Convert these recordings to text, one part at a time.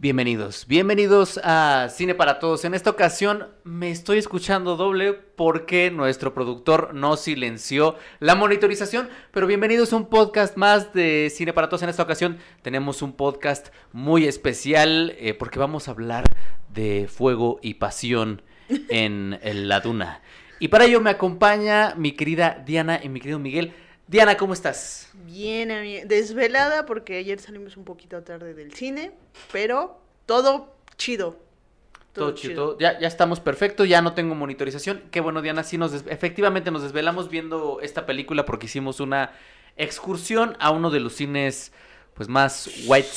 Bienvenidos, bienvenidos a Cine para Todos. En esta ocasión me estoy escuchando doble porque nuestro productor no silenció la monitorización, pero bienvenidos a un podcast más de Cine para Todos. En esta ocasión tenemos un podcast muy especial eh, porque vamos a hablar de fuego y pasión en, en la duna. Y para ello me acompaña mi querida Diana y mi querido Miguel. Diana, ¿cómo estás? Bien, desvelada porque ayer salimos un poquito tarde del cine, pero todo chido. Todo chido. Ya, ya estamos perfecto, ya no tengo monitorización. Qué bueno, Diana, sí nos des- efectivamente nos desvelamos viendo esta película porque hicimos una excursión a uno de los cines pues más white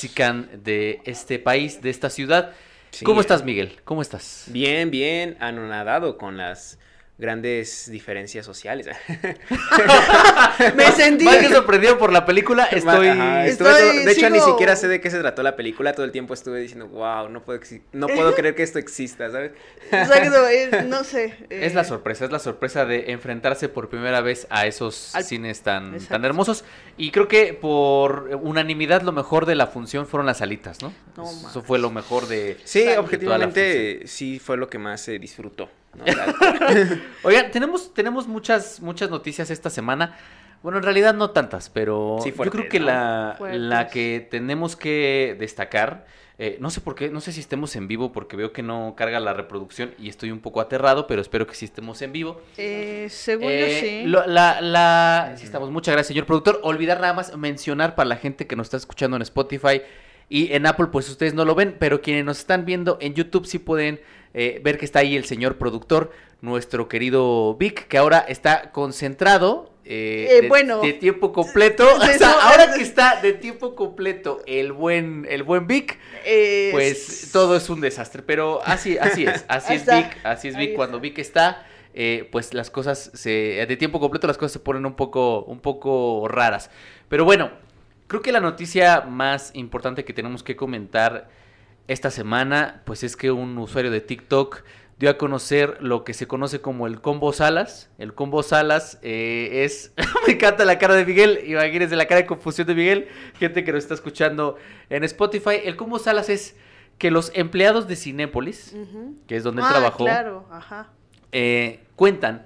de este país, de esta ciudad. Sí. ¿Cómo estás, Miguel? ¿Cómo estás? Bien, bien, anonadado con las grandes diferencias sociales. Me sentí. Más que sorprendido por la película, estoy... Ajá, estuve Estoy- todo- de hecho, ni siquiera sé de qué se trató la película. Todo el tiempo estuve diciendo, wow, no puedo, exi- no puedo creer que esto exista, ¿sabes? Exacto, eh, no sé. eh, Es la sorpresa, es la sorpresa de enfrentarse por primera vez a esos Al- cines tan, tan hermosos. Y creo que por unanimidad lo mejor de la función fueron las alitas, ¿no? No Eso fue lo mejor de... Sí, objetivamente, sí fue lo que más se disfrutó. ¿No? La- Oigan, tenemos, tenemos muchas, muchas noticias esta semana. Bueno, en realidad no tantas, pero Sí, yo creo que ¿no? la, la que tenemos que destacar, eh, no sé por qué, no sé si estemos en vivo porque veo que no carga la reproducción y estoy un poco aterrado, pero espero que sí estemos en vivo. eh, según yo Eh, sí. lo- la, la, sí estamos, muchas gracias, señor productor. Olvidar nada más mencionar para la gente que nos está escuchando en Spotify y en Apple, pues ustedes no lo ven, pero quienes nos están viendo en YouTube sí pueden eh, ver que está ahí el señor productor, nuestro querido Vic, que ahora está concentrado. eh, Eh, de, bueno. de tiempo completo. O sea, ahora que está de tiempo completo el buen, el buen Vic, pues todo es un desastre, pero así, así es, así es Vic, así es Vic, cuando. Vic está, eh, pues las cosas se, de tiempo completo las cosas se ponen un poco, un poco raras. Pero bueno, creo que la noticia más importante que tenemos que comentar esta semana, pues es que un usuario de TikTok dio a conocer lo que se conoce como el combo Salas. El combo Salas eh, es, me encanta la cara de Miguel, imagínense la cara de confusión de Miguel, gente que nos está escuchando en Spotify. El combo Salas es que los empleados de Cinépolis, que es donde él Ah, trabajó, claro, ajá. eh, cuentan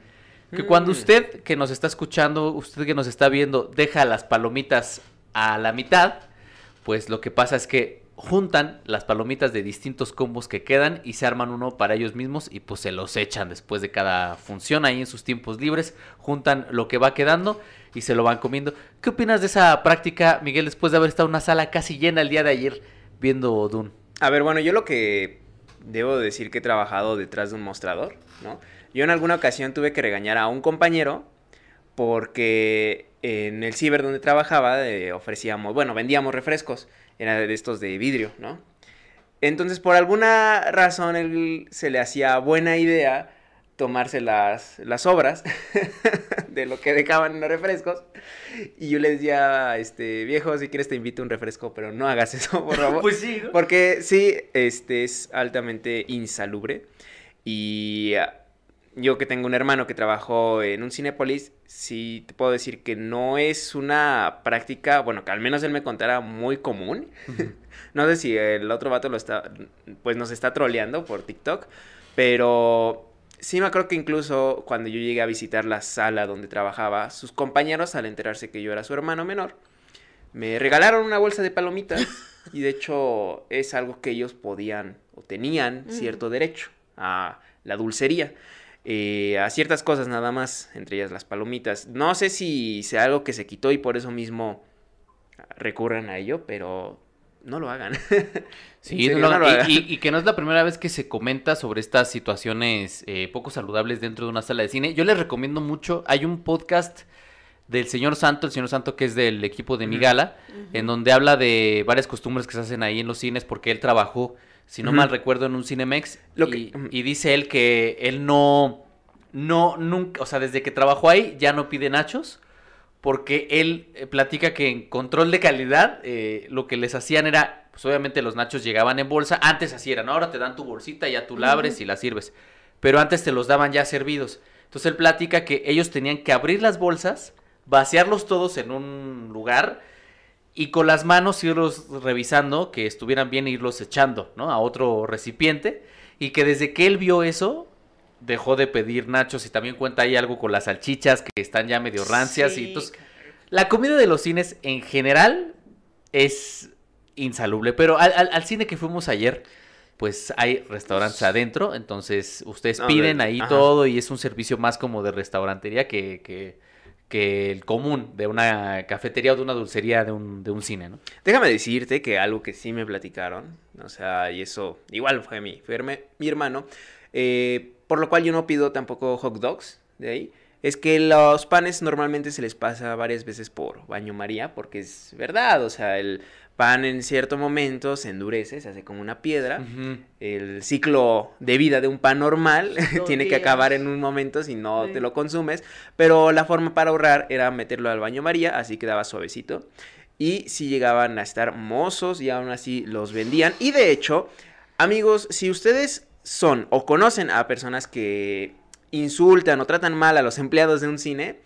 que cuando Mm. usted que nos está escuchando, usted que nos está viendo, deja las palomitas a la mitad, pues lo que pasa es que juntan las palomitas de distintos combos que quedan y se arman uno para ellos mismos y pues se los echan después de cada función ahí en sus tiempos libres, juntan lo que va quedando y se lo van comiendo. ¿Qué opinas de esa práctica, Miguel, después de haber estado en una sala casi llena el día de ayer viendo Dune? A ver, bueno, yo lo que debo decir que he trabajado detrás de un mostrador, ¿no? Yo en alguna ocasión tuve que regañar a un compañero porque en el ciber donde trabajaba eh, ofrecíamos, bueno, vendíamos refrescos, era de estos de vidrio, ¿no? Entonces, por alguna razón, él se le hacía buena idea tomarse las, las obras de lo que dejaban en los refrescos. Y yo le decía, este, viejo, si quieres te invito a un refresco, pero no hagas eso, por favor. Pues sí, ¿no? Porque sí, este es altamente insalubre. Y yo que tengo un hermano que trabajó en un Cinépolis, sí te puedo decir que no es una práctica, bueno, que al menos él me contara muy común. no sé si el otro vato lo está, pues nos está troleando por TikTok, pero sí me acuerdo que incluso cuando yo llegué a visitar la sala donde trabajaba, sus compañeros al enterarse que yo era su hermano menor, me regalaron una bolsa de palomitas y de hecho es algo que ellos podían o tenían cierto derecho a la dulcería. Eh, a ciertas cosas nada más, entre ellas las palomitas. No sé si sea algo que se quitó y por eso mismo recurran a ello, pero no lo hagan. Sí, En serio, no lo no lo hagan. hagan. y, y- y que no es la primera vez que se comenta sobre estas situaciones eh, poco saludables dentro de una sala de cine. Yo les recomiendo mucho, hay un podcast del señor Santo, el señor Santo que es del equipo de. Migala, ujú. en donde habla de varias costumbres que se hacen ahí en los cines porque él trabajó, si no mal recuerdo, en un Cinemex. Lo y, que- ujú. y dice él que él no, no, nunca, o sea, desde que trabajó ahí ya no pide nachos porque él eh, platica que en control de calidad eh, lo que les hacían era, pues obviamente los nachos llegaban en bolsa, antes así era, ¿no? Ahora te dan tu bolsita, ya tú la abres y la sirves, pero antes te los daban ya servidos. Entonces él platica que ellos tenían que abrir las bolsas, vaciarlos todos en un lugar y con las manos irlos revisando que estuvieran bien e irlos echando, ¿no? A otro recipiente. Y que desde que él vio eso dejó de pedir nachos. Y también cuenta ahí algo con las salchichas que están ya medio rancias. Y entonces la comida de los cines en general es insalubre, pero al, al- al cine que fuimos ayer, pues hay restaurantes adentro, entonces ustedes No, piden de- ahí ajá. todo y es un servicio más como de restaurantería que, que, que el común de una cafetería o de una dulcería de un, de un cine, ¿no? Déjame decirte que algo que sí me platicaron, o sea, y eso igual fue mi, fue mi hermano, eh, por lo cual yo no pido tampoco hot dogs de ahí, es que los panes normalmente se les pasa varias veces por baño María, porque es verdad, o sea, el pan en cierto momento se endurece, se hace como una piedra. El ciclo de vida de un pan normal tiene que acabar en un momento si no Sí. te lo consumes, pero la forma para ahorrar era meterlo al baño María, así quedaba suavecito. Y si llegaban a estar mozos y aún así los vendían. Y de hecho, amigos, si ustedes son o conocen a personas que insultan o tratan mal a los empleados de un cine,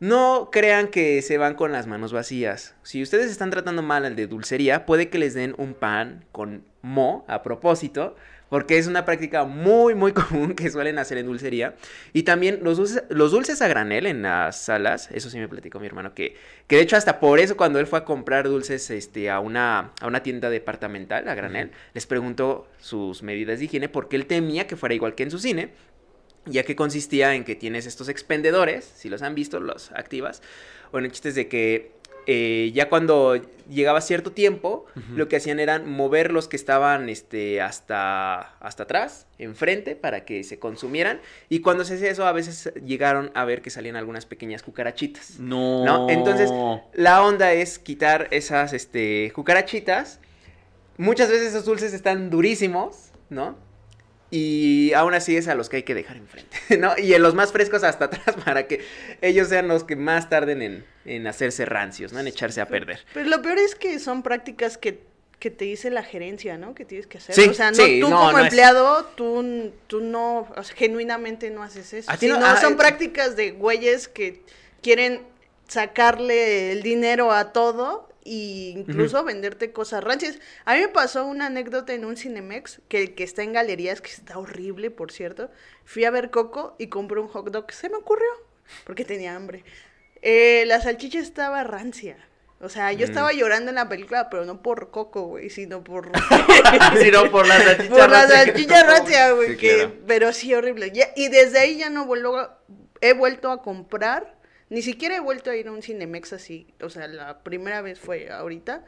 no crean que se van con las manos vacías. Si ustedes están tratando mal al de dulcería, puede que les den un pan con mo a propósito, porque es una práctica muy, muy común que suelen hacer en dulcería. Y también los dulces, los dulces a granel en las salas, eso sí me platicó mi hermano, que, que de hecho hasta por eso cuando él fue a comprar dulces este, a, una, a una tienda departamental, a granel, les preguntó sus medidas de higiene porque él temía que fuera igual que en su cine ya que consistía en que tienes estos expendedores, si los han visto, los activas. Bueno, el chiste es de que eh, ya cuando llegaba cierto tiempo, lo que hacían era mover los que estaban este, hasta, hasta atrás, enfrente, para que se consumieran. Y cuando se hacía eso, a veces llegaron a ver que salían algunas pequeñas cucarachitas. No. ¿No? Entonces, La onda es quitar esas este, cucarachitas. Muchas veces esos dulces están durísimos, ¿no? Y aún así es a los que hay que dejar enfrente, ¿no? Y en los más frescos hasta atrás para que ellos sean los que más tarden en, en hacerse rancios, ¿no? En echarse a perder. Pero lo peor es que son prácticas que, que te dice la gerencia, ¿no? Que tienes que hacer. Sí, o sea, no, sí, tú no, como no es- empleado, tú, tú no, o sea, genuinamente no haces eso. Sino ah, son eh, prácticas de güeyes que quieren sacarle el dinero a todo incluso venderte cosas rancias. A mí me pasó una anécdota en un Cinemex que, que está en galerías, que está horrible, por cierto. Fui a ver Coco y compré un hot dog. Se me ocurrió, porque tenía hambre. Eh, la salchicha estaba rancia. O sea, yo Mm. estaba llorando en la película, pero no por Coco, güey, sino por... Sino por la salchicha por la salchicha rancia, güey, Sí, claro. Pero sí, horrible. Ya- y desde ahí ya no vuelvo... a- He vuelto a comprar. Ni siquiera he vuelto a ir a un Cinemex así. O sea, la primera vez fue ahorita.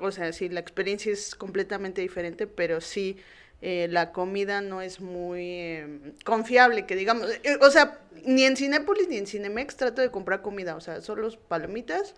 O sea, sí, la experiencia es completamente diferente, pero sí, eh, la comida no es muy eh, confiable, que digamos. Eh, o sea, ni en Cinépolis ni en Cinemex trato de comprar comida. O sea, solo palomitas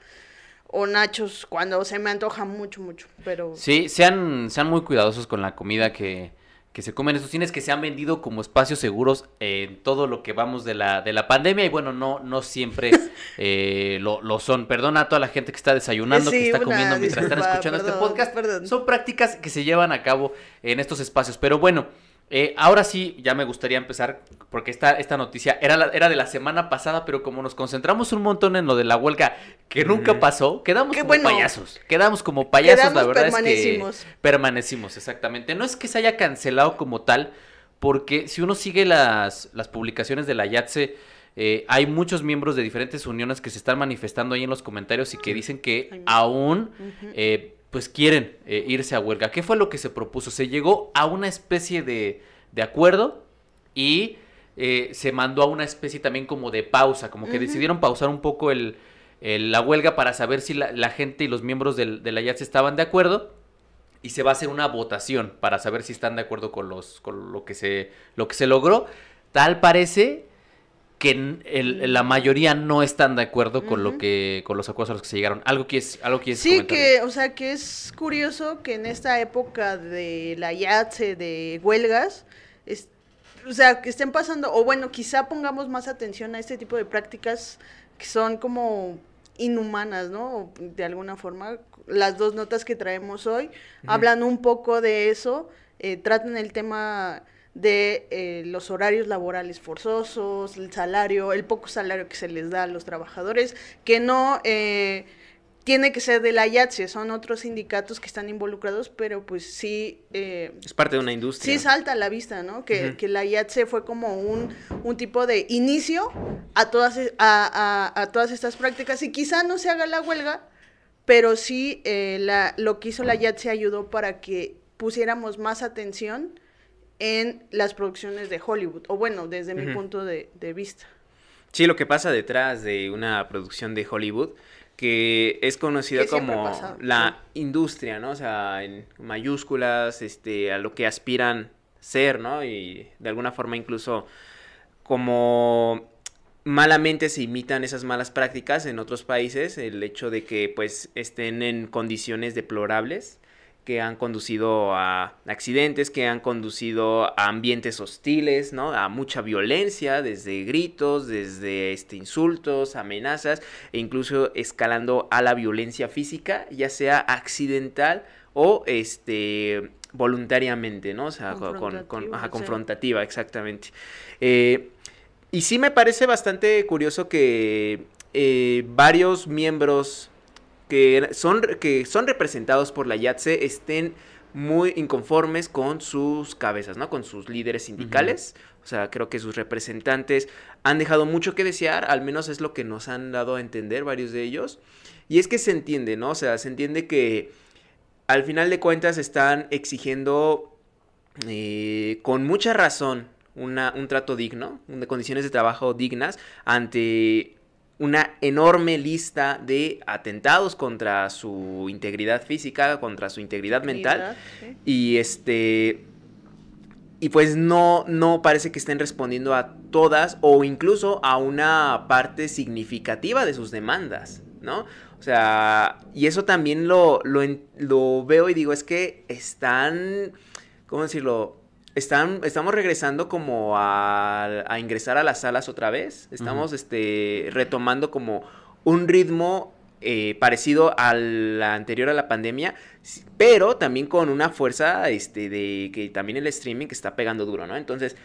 o nachos cuando se me antoja mucho, mucho. Pero Sí, sean, sean muy cuidadosos con la comida que, que se comen en estos cines que se han vendido como espacios seguros en todo lo que vamos de la, de la pandemia y bueno, no, no siempre eh, lo, lo son. Perdona a toda la gente que está desayunando, que está comiendo mientras están escuchando este podcast. perdón. Son prácticas que se llevan a cabo en estos espacios. Pero bueno, eh, ahora sí, ya me gustaría empezar, porque esta, esta noticia era, la- era de la semana pasada, pero como nos concentramos un montón en lo de la huelga que nunca pasó, quedamos Qué como bueno. payasos. Quedamos como payasos, la Quedamos, verdad es permanecimos. que permanecimos, exactamente. No es que se haya cancelado como tal, porque si uno sigue las, las publicaciones de la YATSE, eh, hay muchos miembros de diferentes uniones que se están manifestando ahí en los comentarios y que dicen que aún eh, pues quieren eh, irse a huelga. ¿Qué fue lo que se propuso? Se llegó a una especie de, de acuerdo y eh, se mandó a una especie también como de pausa, como que decidieron pausar un poco el, el- la huelga para saber si la, la gente y los miembros del, de la YATSE estaban de acuerdo y se va a hacer una votación para saber si están de acuerdo con los con lo que se lo que se logró. Tal parece que el- la mayoría no están de acuerdo con lo que con los acuerdos a los que se llegaron. Algo que es algo que Sí, que, o sea, que es curioso que en esta época de la YATSE, de huelgas, es- o sea, que estén pasando, o bueno, quizá pongamos más atención a este tipo de prácticas que son como inhumanas, ¿no? De alguna forma. Las dos notas que traemos hoy hablan un poco de eso, eh, tratan el tema de eh, los horarios laborales forzosos, el salario, el poco salario que se les da a los trabajadores, que no... eh, tiene que ser de la IATSE, son otros sindicatos que están involucrados, pero pues sí... Eh, es parte de una industria. Sí salta a la vista, ¿no? Que, que la IATSE fue como un, un, tipo de inicio a todas, a, a, a, todas estas prácticas y quizá no se haga la huelga, pero sí eh, la, lo que hizo la IATSE ayudó para que pusiéramos más atención en las producciones de Hollywood, o bueno, desde mi punto de, de vista. Sí, lo que pasa detrás de una producción de Hollywood que es conocida como la industria, ¿no? O sea, en mayúsculas, este, a lo que aspiran ser, ¿no? Y de alguna forma incluso como malamente se imitan esas malas prácticas en otros países, el hecho de que pues estén en condiciones deplorables que han conducido a accidentes, que han conducido a ambientes hostiles, ¿no? A mucha violencia, desde gritos, desde este, insultos, amenazas, e incluso escalando a la violencia física, ya sea accidental o este voluntariamente, ¿no? O sea, con, confrontativa, exactamente. Eh, y sí me parece bastante curioso que eh, varios miembros que son, que son representados por la YATSE estén muy inconformes con sus cabezas, ¿no? Con sus líderes sindicales. O sea, creo que sus representantes han dejado mucho que desear, al menos es lo que nos han dado a entender varios de ellos. Y es que se entiende, ¿no? O sea, se entiende que al final de cuentas están exigiendo eh, con mucha razón una, un trato digno, de condiciones de trabajo dignas ante una enorme lista de atentados contra su integridad física, contra su integridad mental. Y este. Y pues no, no parece que estén respondiendo a todas o incluso a una parte significativa de sus demandas, ¿no? O sea, y eso también lo, lo, lo veo y digo, es que están, ¿cómo decirlo? Están, estamos regresando como a, ingresar a las salas otra vez. Estamos este, retomando como un ritmo eh, parecido al anterior a la pandemia, pero también con una fuerza este, de que también el streaming está pegando duro, ¿no? Entonces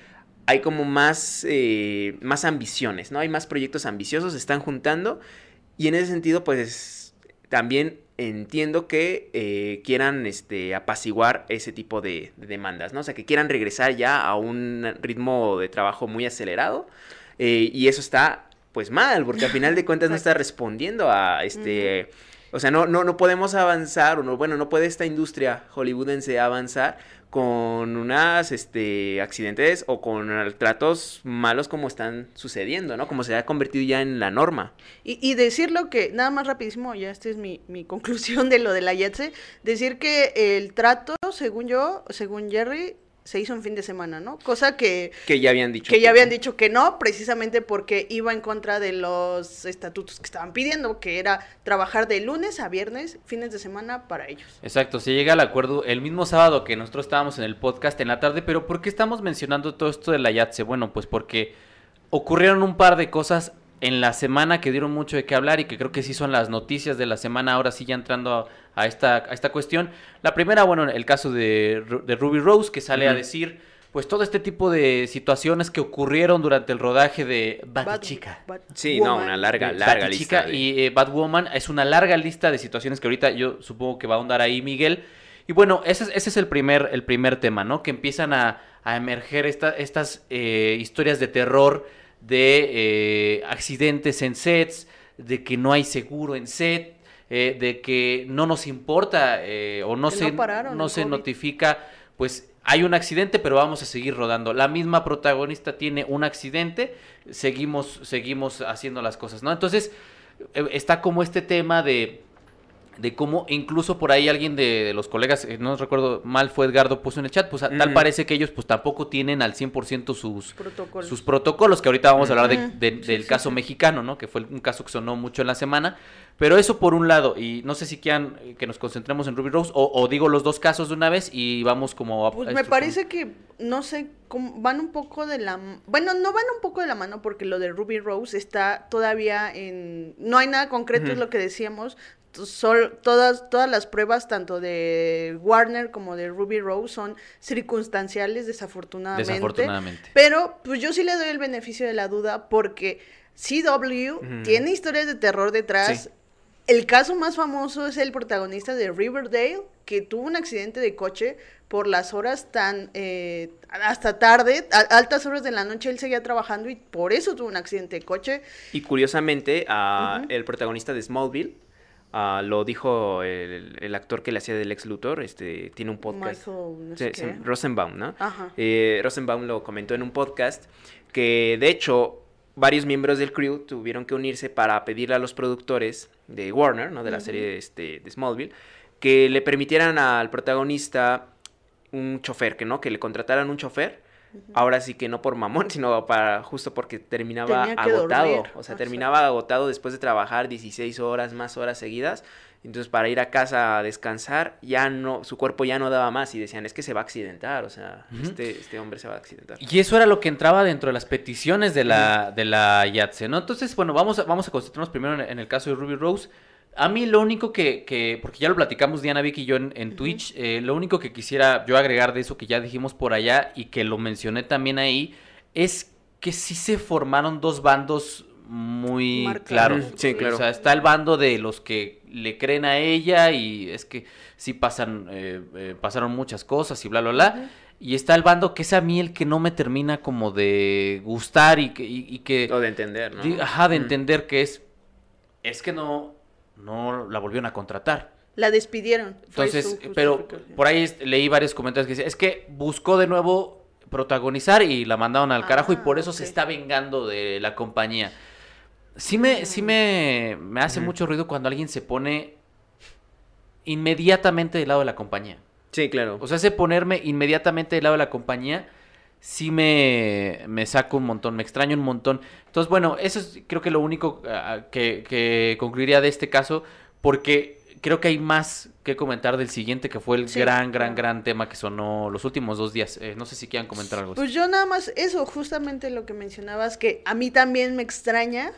hay como más, eh, más ambiciones, ¿no? Hay más proyectos ambiciosos, se están juntando y en ese sentido pues también entiendo que eh, quieran este, apaciguar ese tipo de, demandas, ¿no? O sea, que quieran regresar ya a un ritmo de trabajo muy acelerado eh, y eso está pues mal, porque al final de cuentas no está respondiendo a este... O sea, no, no, no podemos avanzar, o no, bueno, no puede esta industria hollywoodense avanzar con unas este, accidentes o con tratos malos como están sucediendo, ¿no? Como se ha convertido ya en la norma. Y, y decirlo que, nada más rapidísimo, ya esta es mi, mi conclusión de lo de la IATSE, decir que el trato, según yo, según Jerry, se hizo un fin de semana, ¿no? Cosa que... Que ya habían dicho. Que, ya habían dicho que no, precisamente porque iba en contra de los estatutos que estaban pidiendo, que era trabajar de lunes a viernes, fines de semana para ellos. Exacto, se llega al acuerdo el mismo sábado que nosotros estábamos en el podcast en la tarde, pero ¿por qué estamos mencionando todo esto de la YATSE? Bueno, pues porque ocurrieron un par de cosas en la semana que dieron mucho de qué hablar y que creo que sí son las noticias de la semana, ahora sí ya entrando a, esta, a esta cuestión. La primera, bueno, el caso de, Ruby Rose, que sale a decir, pues todo este tipo de situaciones que ocurrieron durante el rodaje de Bad, Chica. sí, no, una larga, larga lista. Y eh, Bad Woman es una larga lista de situaciones que ahorita yo supongo que va a ahondar ahí Miguel. Y bueno, ese, ese es el primer, el primer tema, ¿no? Que empiezan a, emerger estas eh, historias de terror de eh, accidentes en sets, de que no hay seguro en set, eh, de que no nos importa eh, o no se, no, se notifica, pues hay un accidente, pero vamos a seguir rodando. La misma protagonista tiene un accidente, seguimos, seguimos haciendo las cosas, ¿no? Entonces, está como este tema de de cómo incluso por ahí alguien de, los colegas, eh, no recuerdo mal, fue Edgardo, puso en el chat, pues tal parece que ellos pues tampoco tienen al 100% sus protocolos. sus protocolos, que ahorita vamos a hablar de, del caso mexicano, ¿no? Que fue un caso que sonó mucho en la semana. Pero eso por un lado, y no sé si quieran eh, que nos concentremos en Ruby Rose, o, digo los dos casos de una vez y vamos como a... Pues me parece que, no sé, van un poco de la... Bueno, no van un poco de la mano porque lo de Ruby Rose está todavía en... No hay nada concreto, es lo que decíamos, son todas, todas las pruebas, tanto de Warner como de Ruby Rose, son circunstanciales, desafortunadamente. Desafortunadamente. Pero, pues yo sí le doy el beneficio de la duda porque CW tiene historias de terror detrás el caso más famoso es el protagonista de Riverdale, que tuvo un accidente de coche por las horas tan eh, hasta tarde, a altas horas de la noche él seguía trabajando y por eso tuvo un accidente de coche. Y curiosamente, ah, el protagonista de Smallville ah, lo dijo el, actor que le hacía del ex Luthor, este, tiene un podcast. Michael, no sé. Rosenbaum, ¿no? Ajá. Eh, Rosenbaum lo comentó en un podcast que de hecho varios miembros del crew tuvieron que unirse para pedirle a los productores de Warner, ¿no? De la serie este, de Smallville, que le permitieran al protagonista un chofer, que no, que le contrataran un chofer. Ahora sí que no por mamón, sino para justo porque terminaba agotado. O sea, terminaba agotado después de trabajar 16 horas, más horas seguidas. Entonces, para ir a casa a descansar, ya no, su cuerpo ya no daba más y decían, es que se va a accidentar, o sea, este, este hombre se va a accidentar. Y eso era lo que entraba dentro de las peticiones de la, de la YATSE, ¿no? Entonces, bueno, vamos a, vamos a concentrarnos primero en, el caso de Ruby Rose. A mí lo único que, que, porque ya lo platicamos Diana, Vicky y yo en, Twitch, eh, lo único que quisiera yo agregar de eso que ya dijimos por allá y que lo mencioné también ahí, es que sí se formaron dos bandos muy claros. Sí, claro. O sea, está el bando de los que le creen a ella y es que sí pasan, eh, eh, pasaron muchas cosas y bla, bla, bla. Y está el bando que es a mí el que no me termina como de gustar y que... Y, que o de entender, ¿no? ajá, de entender que es... Es que no, no la volvieron a contratar. La despidieron. Entonces, pero por ahí leí varios comentarios que decían, es que buscó de nuevo protagonizar y la mandaron al carajo y por ah, eso se está vengando de la compañía. Sí me, sí me, me hace mucho ruido cuando alguien se pone inmediatamente del lado de la compañía. Sí, claro. O sea, ese ponerme inmediatamente del lado de la compañía sí me, me saca un montón, me extraño un montón. Entonces, bueno, eso es creo que lo único ah, que, que concluiría de este caso, porque creo que hay más que comentar del siguiente, que fue el gran, gran, gran tema que sonó los últimos dos días. Eh, no sé si quieran comentar algo. Pues yo nada más, eso, justamente lo que mencionabas, que a mí también me extraña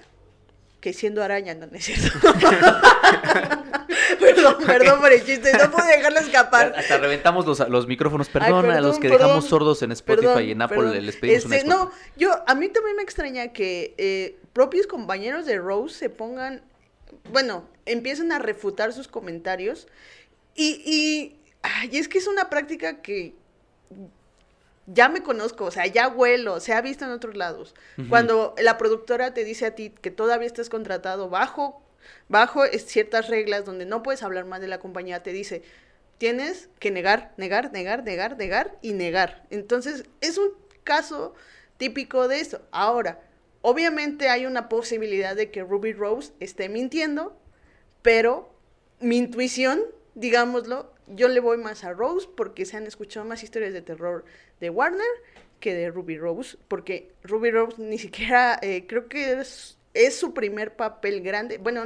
que siendo araña, no, es cierto. perdón, perdón por el chiste, no pude dejarlo escapar. Hasta reventamos los, los micrófonos, perdón, a los que dejamos sordos en Spotify y en Apple les pedimos este, No, yo, a mí también me extraña que eh, propios compañeros de Rose se pongan, bueno, empiecen a refutar sus comentarios y, y, ay, es que es una práctica que ya me conozco, o sea, ya huelo, se ha visto en otros lados. Cuando la productora te dice a ti que todavía estás contratado bajo, bajo ciertas reglas donde no puedes hablar más de la compañía, te dice, tienes que negar, negar, negar, negar, negar y negar. Entonces, es un caso típico de eso. Ahora, obviamente hay una posibilidad de que Ruby Rose esté mintiendo, pero mi intuición, digámoslo, yo le voy más a Rose porque se han escuchado más historias de terror de Warner que de Ruby Rose, porque Ruby Rose ni siquiera, eh, creo que es, es su primer papel grande, bueno,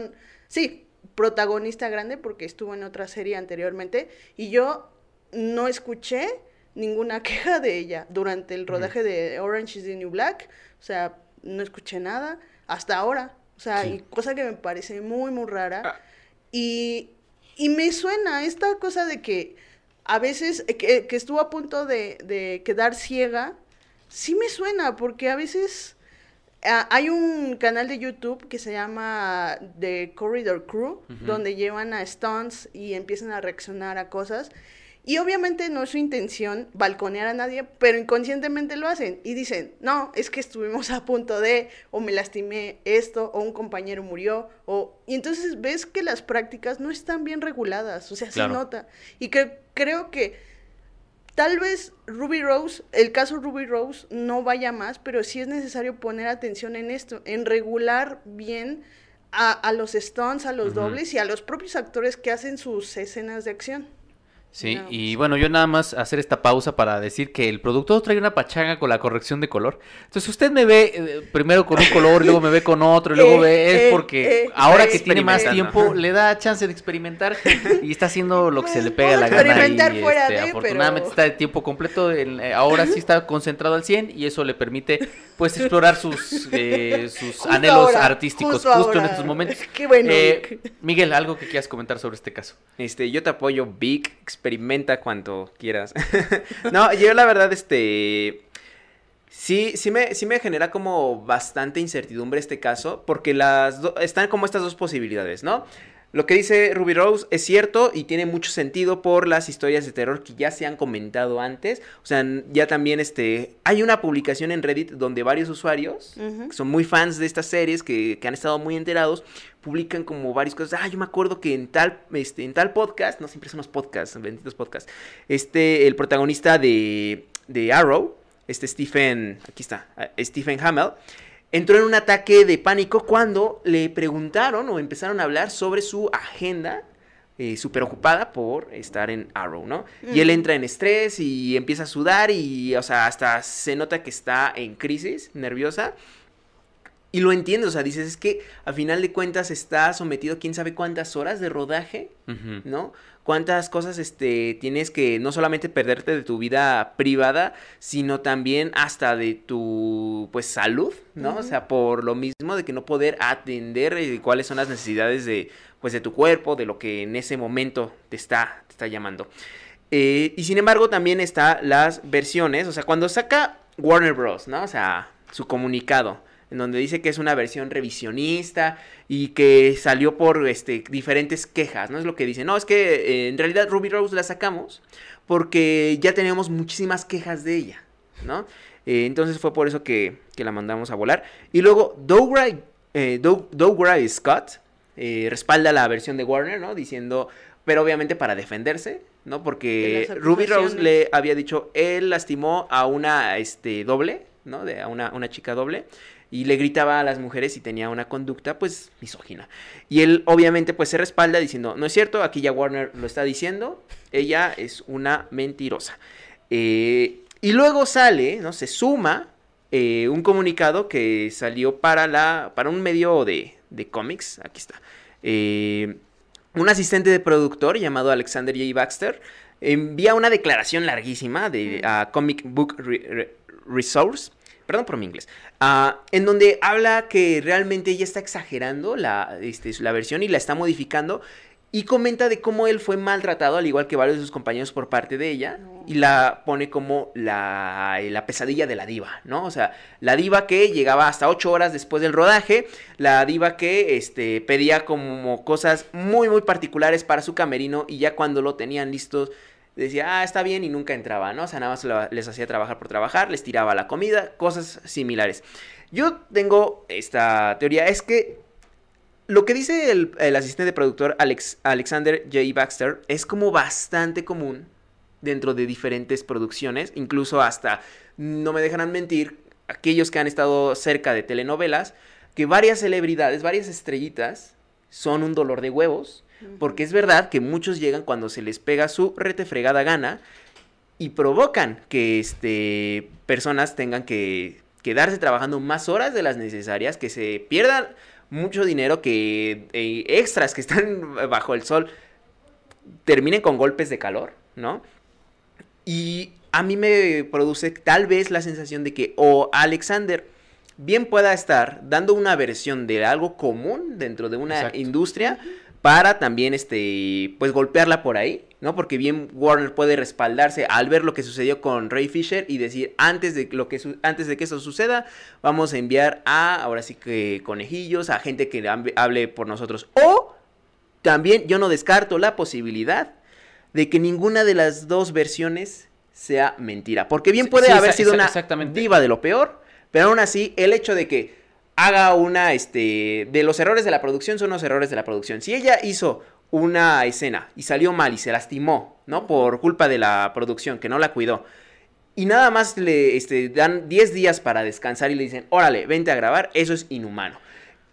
sí, protagonista grande porque estuvo en otra serie anteriormente y yo no escuché ninguna queja de ella durante el rodaje de Orange is the New Black, o sea, no escuché nada hasta ahora, o sea, y cosa que me parece muy, muy rara. Ah. Y y me suena esta cosa de que a veces, eh, que, estuvo a punto de, quedar ciega, sí me suena, porque a veces ah, hay un canal de YouTube que se llama The Corridor Crew, donde llevan a stunts y empiezan a reaccionar a cosas. Y obviamente no es su intención balconear a nadie, pero inconscientemente lo hacen y dicen, no, es que estuvimos a punto de, o me lastimé esto, o un compañero murió, o... Y entonces ves que las prácticas no están bien reguladas, o sea, se nota. Y que creo que tal vez Ruby Rose, el caso Ruby Rose no vaya más, pero sí es necesario poner atención en esto, en regular bien a, los stunts, a los dobles y a los propios actores que hacen sus escenas de acción. Sí, y bueno, yo nada más hacer esta pausa para decir que el productor trae una pachanga con la corrección de color. Entonces, si usted me ve eh, primero con un color, luego me ve con otro, y luego ve, es eh, porque eh, ahora que tiene más tiempo, le da chance de experimentar y está haciendo lo que se le pega a la gana. Y, este, afortunadamente está de tiempo completo, ahora sí está concentrado al 100 y eso le permite pues explorar sus, sus anhelos artísticos justo, en estos momentos. Qué bueno. Miguel, algo que quieras comentar sobre este caso. Este, yo te apoyo, Vic experimenta cuanto quieras. no, yo la verdad, este... Sí, sí me, sí me genera como bastante incertidumbre este caso, porque las están como estas dos posibilidades, ¿no? lo que dice Ruby Rose es cierto y tiene mucho sentido por las historias de terror que ya se han comentado antes. O sea, ya también este, hay una publicación en Reddit donde varios usuarios, que son muy fans de estas series, que, que, han estado muy enterados, publican como varias cosas. Ah, yo me acuerdo que en tal, este, en tal podcast, no siempre son los podcasts, benditos podcasts, este, el protagonista de, de Arrow, este Stephen, aquí está, Stephen Hamel, entró en un ataque de pánico cuando le preguntaron o empezaron a hablar sobre su agenda eh, súper ocupada por estar en Arrow, ¿no? Y él entra en estrés y empieza a sudar y, o sea, hasta se nota que está en crisis nerviosa. Y lo entiendo, o sea, dices, es que a final de cuentas está sometido a quién sabe cuántas horas de rodaje, ¿no? Cuántas cosas este, tienes que no solamente perderte de tu vida privada, sino también hasta de tu, pues, salud, ¿no? O sea, por lo mismo de que no poder atender eh, cuáles son las necesidades de, pues, de tu cuerpo, de lo que en ese momento te está, te está llamando. Eh, y sin embargo, también está las versiones, o sea, cuando saca Warner Bros., ¿no? O sea, su comunicado en donde dice que es una versión revisionista y que salió por este, diferentes quejas, ¿no? Es lo que dice. No, es que eh, en realidad Ruby Rose la sacamos porque ya teníamos muchísimas quejas de ella, ¿no? Eh, entonces fue por eso que, la mandamos a volar. Y luego Dogra, eh, Scott eh, respalda la versión de Warner, ¿no? Diciendo, pero obviamente para defenderse, ¿no? Porque Ruby Rose le había dicho, él lastimó a una este, doble, ¿no? De, a una, una chica doble y le gritaba a las mujeres y tenía una conducta pues misógina. Y él obviamente pues se respalda diciendo, no es cierto, aquí ya Warner lo está diciendo, ella es una mentirosa. Eh, y luego sale, ¿no? Se suma eh, un comunicado que salió para, la, para un medio de, de cómics, aquí está. Eh, un asistente de productor llamado Alexander J. Baxter envía una declaración larguísima de, a Comic Book Resource perdón por mi inglés, ah, en donde habla que realmente ella está exagerando la, este, la versión y la está modificando y comenta de cómo él fue maltratado, al igual que varios de sus compañeros por parte de ella, y la pone como la, la, pesadilla de la diva, ¿no? O sea, la diva que llegaba hasta ocho horas después del rodaje, la diva que este, pedía como cosas muy, muy particulares para su camerino, y ya cuando lo tenían listos, decía, ah, está bien y nunca entraba, ¿no? O sea, nada más les hacía trabajar por trabajar, les tiraba la comida, cosas similares. Yo tengo esta teoría, es que lo que dice el, asistente de productor Alex, Alexander J. Baxter es como bastante común dentro de diferentes producciones, incluso hasta, no me dejarán mentir, aquellos que han estado cerca de telenovelas, que varias celebridades, varias estrellitas, son un dolor de huevos porque es verdad que muchos llegan cuando se les pega su rete fregada gana y provocan que este, personas tengan que quedarse trabajando más horas de las necesarias, que se pierdan mucho dinero, que eh, extras que están bajo el sol terminen con golpes de calor, ¿no? Y a mí me produce tal vez la sensación de que o Alexander bien pueda estar dando una versión de algo común dentro de una industria, para también, este, pues golpearla por ahí, ¿no? Porque bien Warner puede respaldarse al ver lo que sucedió con Ray Fisher y decir, antes de, lo que antes de que eso suceda, vamos a enviar a, ahora sí que conejillos, a gente que hable por nosotros. O también yo no descarto la posibilidad de que ninguna de las dos versiones sea mentira. Porque bien puede haber sido una diva de lo peor, pero aún así el hecho de que haga una, este, de los errores de la producción son los errores de la producción. Si ella hizo una escena y salió mal y se lastimó, ¿no? Por culpa de la producción, que no la cuidó. Y nada más le este, dan 10 días para descansar y le dicen, órale, vente a grabar, eso es inhumano.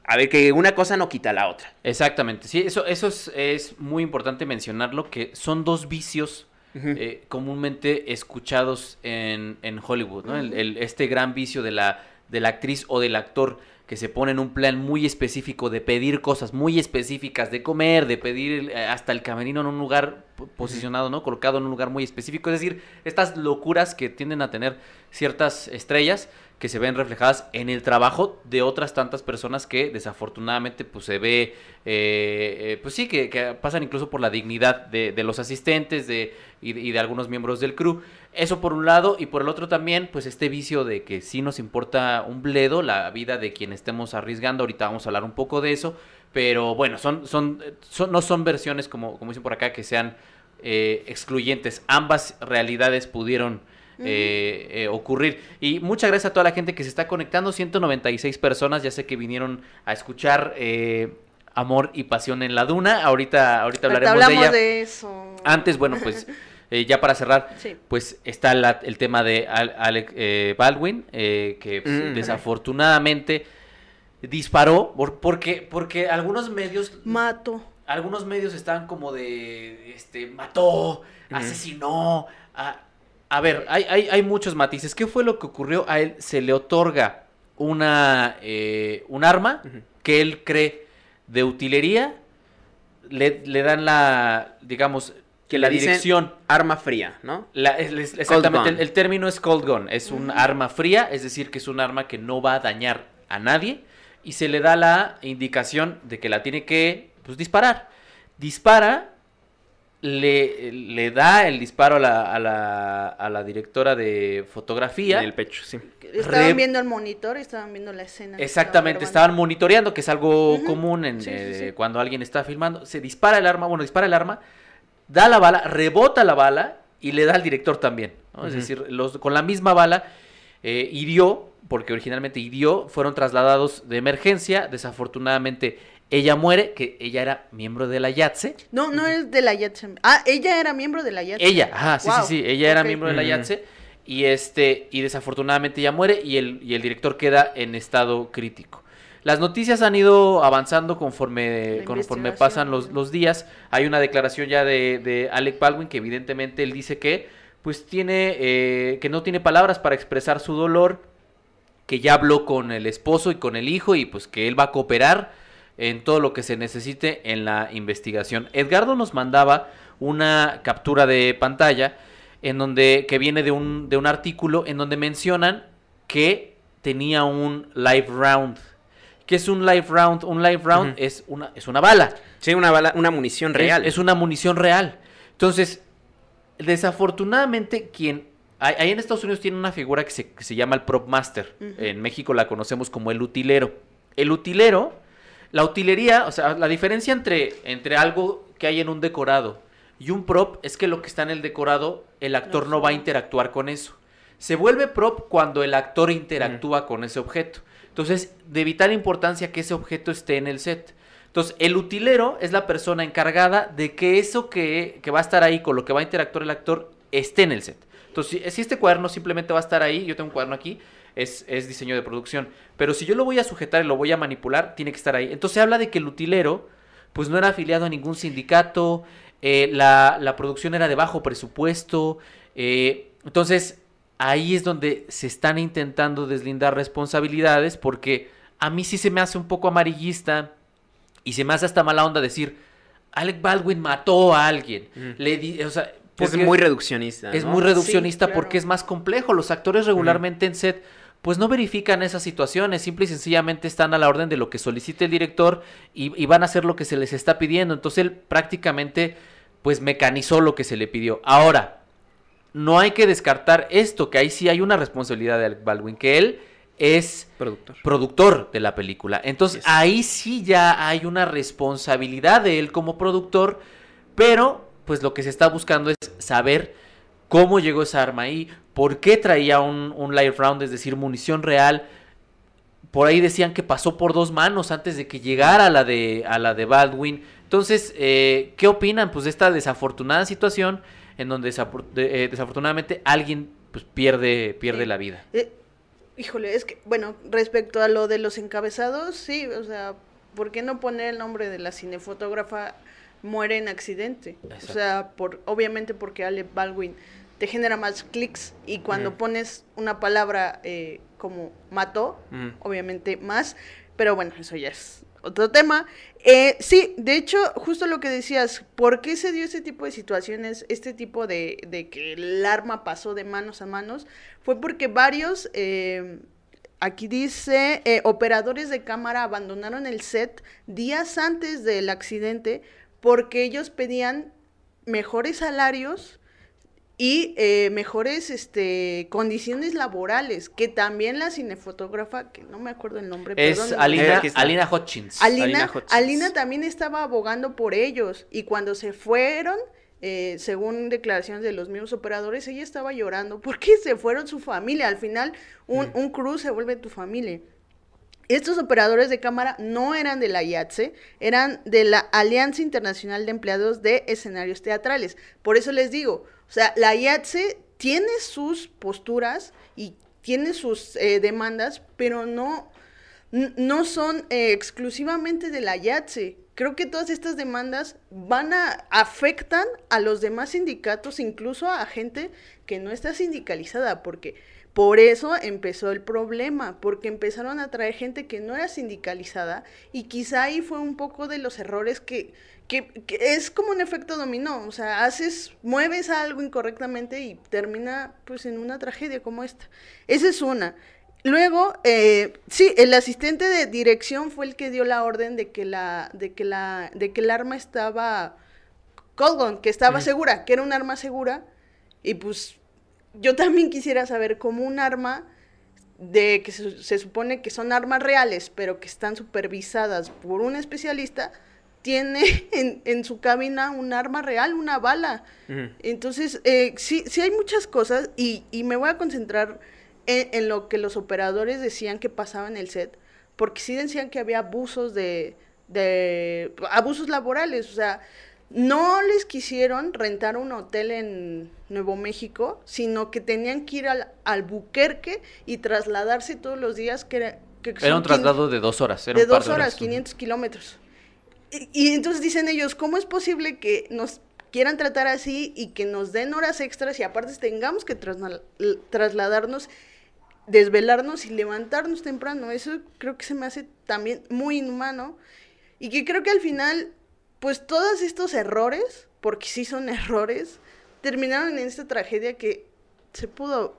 A ver, que una cosa no quita la otra. Exactamente, sí, eso, eso es, muy importante mencionarlo, que son dos vicios eh, comúnmente escuchados en, Hollywood, ¿no? este gran vicio de la de la actriz o del actor que se pone en un plan muy específico de pedir cosas muy específicas, de comer, de pedir eh, hasta el camerino en un lugar posicionado, ¿no? Colocado en un lugar muy específico. Es decir, estas locuras que tienden a tener ciertas estrellas que se ven reflejadas en el trabajo de otras tantas personas que desafortunadamente pues se ve, eh, eh, pues sí, que, pasan incluso por la dignidad de, los asistentes de, y, de algunos miembros del crew. Eso por un lado y por el otro también pues este vicio de que sí nos importa un bledo la vida de quien estemos arriesgando, ahorita vamos a hablar un poco de eso, Pero bueno, son, son, son, no son versiones como, como dicen por acá que sean eh, excluyentes. Ambas realidades pudieron eh, eh, ocurrir. Y muchas gracias a toda la gente que se está conectando. 196 personas, ya sé que vinieron a escuchar eh, Amor y Pasión en la Duna. Ahorita, ahorita hablaremos Ahorita hablamos de ella. de eso. Antes, bueno, pues eh, ya para cerrar, Sí. pues está la- el tema de Al- Alec eh, Baldwin, eh, que pues, Mm. desafortunadamente disparó por- porque, porque algunos medios Mato. algunos medios estaban como de, este, mató, asesinó. A, a ver, hay, hay, hay muchos matices. ¿Qué fue lo que ocurrió? A él se le otorga una, eh, un arma que él cree de utilería. Le, le dan la, digamos, Que la dirección. Arma fría, ¿no? La- es- es- exactamente, el término es cold gun, es un arma fría, es decir, que es un arma que no va a dañar a nadie y se le da la indicación de que la tiene que pues, disparar. Dispara, le, le da el disparo a la, a la, a la directora de fotografía. En el pecho, sí. Estaban Re- viendo el monitor, estaban viendo la escena. Exactamente, estaban estaban monitoreando, que es algo común en, sí, sí, eh, sí. cuando alguien está filmando. Se dispara el arma, bueno, dispara el arma, da la bala, rebota la bala y le da al director también. ¿no? Es decir, los, con la misma bala eh, hirió, porque originalmente hirió, fueron trasladados de emergencia. Desafortunadamente, ella muere, que ella era miembro de la YATSE. No, no es de la Yatsen. Ah, ella era miembro de la Yatsen. Ella, ajá, sí, Wow, sí, sí, ella era miembro de la. YATSE y este y desafortunadamente ella muere y el y el director queda en estado crítico. Las noticias han ido avanzando conforme conforme pasan los, los días. Hay una declaración ya de, de Alec Baldwin que evidentemente él dice que pues tiene eh, que no tiene palabras para expresar su dolor, que ya habló con el esposo y con el hijo y pues que él va a cooperar en todo lo que se necesite en la investigación. Edgardo nos mandaba una captura de pantalla en donde que viene de un de un artículo en donde mencionan que tenía un live round. ¿Qué es un live round? Un live round es una es una bala. Sí, una bala, una munición real. Es, es una munición real. Entonces, desafortunadamente, quien. Ahí en Estados Unidos tiene una figura que se, que se llama el prop master. En México la conocemos como el utilero. El utilero, la utilería, o sea, la diferencia entre, entre algo que hay en un decorado y un prop es que lo que está en el decorado, el actor no va a interactuar con eso. Se vuelve prop cuando el actor interactúa con ese objeto. Entonces, de vital importancia que ese objeto esté en el set. Entonces, el utilero es la persona encargada de que eso que, que va a estar ahí, con lo que va a interactuar el actor, esté en el set. Entonces, si, si este cuaderno simplemente va a estar ahí, yo tengo un cuaderno aquí, es, es diseño de producción. Pero si yo lo voy a sujetar y lo voy a manipular, tiene que estar ahí. Entonces, se habla de que el utilero, pues no era afiliado a ningún sindicato, eh, la, la producción era de bajo presupuesto. eh, entonces, ahí es donde se están intentando deslindar responsabilidades porque a mí sí se me hace un poco amarillista y se me hace hasta mala onda decir, Alec Baldwin mató a alguien. Ujú. Le di- o sea, es muy reduccionista. es muy reduccionista Sí, claro. porque es más complejo. Los actores regularmente en set pues no verifican esas situaciones, simple y sencillamente están a la orden de lo que solicite el director y, y van a hacer lo que se les está pidiendo. Entonces él prácticamente pues mecanizó lo que se le pidió. Ahora, no hay que descartar esto, que ahí sí hay una responsabilidad de Alec Baldwin, que él es Productor. productor de la película. Entonces ahí sí ya hay una responsabilidad de él como productor, pero pues lo que se está buscando es saber cómo llegó esa arma ahí, por qué traía un, un live round, es decir, munición real. Por ahí decían que pasó por dos manos antes de que llegara a la de, a la de Baldwin. Entonces, eh, ¿qué opinan pues, de esta desafortunada situación en donde eh, desafortunadamente alguien pues, pierde, pierde la vida? Eh, híjole, es que, bueno, respecto a lo de los encabezados, sí, o sea, ¿por qué no poner el nombre de la cinefotógrafa muere en accidente? Exacto. O sea, por, obviamente porque Alec Baldwin te genera más clics y cuando pones una palabra eh, como mató, obviamente más, pero bueno, eso ya es otro tema. Eh, sí, de hecho, justo lo que decías, ¿por qué se dio ese tipo de situaciones, este tipo de, de que el arma pasó de manos a manos? Fue porque varios, eh, aquí dice, eh, operadores de cámara abandonaron el set días antes del accidente porque ellos pedían mejores salarios y eh, mejores este, condiciones laborales, que también la cinefotógrafa, que no me acuerdo el nombre, Es perdón, Alina. Alina Hutchins. Alina, Alina Hutchins. Alina también estaba abogando por ellos y cuando se fueron, eh, según declaraciones de los mismos operadores, ella estaba llorando porque se fueron su familia. Al final, un, un crew se vuelve tu familia. Estos operadores de cámara no eran de la IATSE, eran de la Alianza Internacional de Empleados de Escenarios Teatrales. Por eso les digo, o sea, la IATSE tiene sus posturas y tiene sus eh, demandas, pero no, no son eh, exclusivamente de la IATSE. Creo que todas estas demandas van a afectan a los demás sindicatos, incluso a gente que no está sindicalizada, porque por eso empezó el problema, porque empezaron a traer gente que no era sindicalizada y quizá ahí fue un poco de los errores que, que, que es como un efecto dominó, o sea, haces, mueves algo incorrectamente y termina pues en una tragedia como esta. Esa es una. Luego, eh, sí, el asistente de dirección fue el que dio la orden de que la, de que la, de que el arma estaba Colgon, que estaba segura, que era un arma segura, y pues yo también quisiera saber cómo un arma de que se, se supone que son armas reales, pero que están supervisadas por un especialista, tiene en, en su cabina un arma real, una bala. Entonces, eh, sí, sí hay muchas cosas y, y me voy a concentrar en, en lo que los operadores decían que pasaba en el set, porque sí decían que había abusos de, de abusos laborales, o sea, no les quisieron rentar un hotel en Nuevo México, sino que tenían que ir al Albuquerque y trasladarse todos los días, que era, que Era un traslado de dos horas. Era de un par dos horas, Ujú. 500 kilómetros. Y, entonces dicen ellos, ¿cómo es posible que nos quieran tratar así y que nos den horas extras y aparte tengamos que trasladarnos, desvelarnos y levantarnos temprano? Eso creo que se me hace también muy inhumano y que creo que al final, pues todos estos errores, porque sí son errores, terminaron en esta tragedia que se pudo...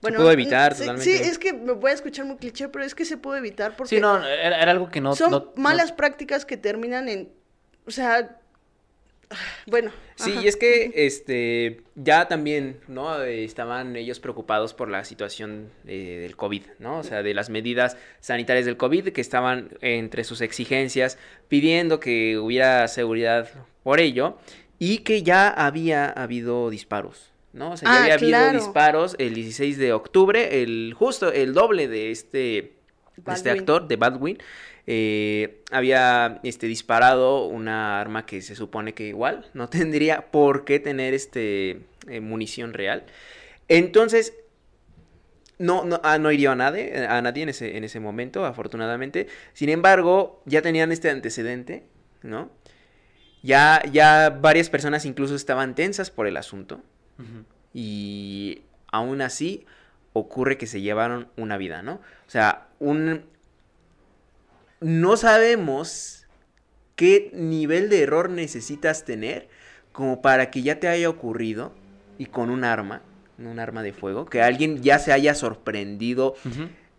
Bueno, pudo evitar sí, totalmente. Sí, es que me voy a escuchar muy cliché, pero es que se pudo evitar porque Sí, no, era, era algo que no. son no- no- malas prácticas que terminan en, o sea, bueno. Sí, ajá. y es que este ya también, ¿no? Eh, estaban ellos preocupados por la situación eh, del COVID, ¿no? O sea, de las medidas sanitarias del COVID que estaban entre sus exigencias pidiendo que hubiera seguridad por ello y que ya había habido disparos, ¿no? O sea, ya Ah, había claro. habido disparos el 16 de octubre, el justo el doble de este de este actor, de Baldwin, eh, había este, disparado una arma que se supone que igual no tendría por qué tener este, eh, munición real. Entonces, no, no, ah, no hirió a nadie, a nadie en ese, en ese momento, afortunadamente. Sin embargo, ya tenían este antecedente, ¿no? Ya, ya varias personas incluso estaban tensas por el asunto. Y aún así ocurre que se llevaron una vida, ¿no? O sea, un... No sabemos qué nivel de error necesitas tener como para que ya te haya ocurrido y con un arma, un arma de fuego, que alguien ya se haya sorprendido.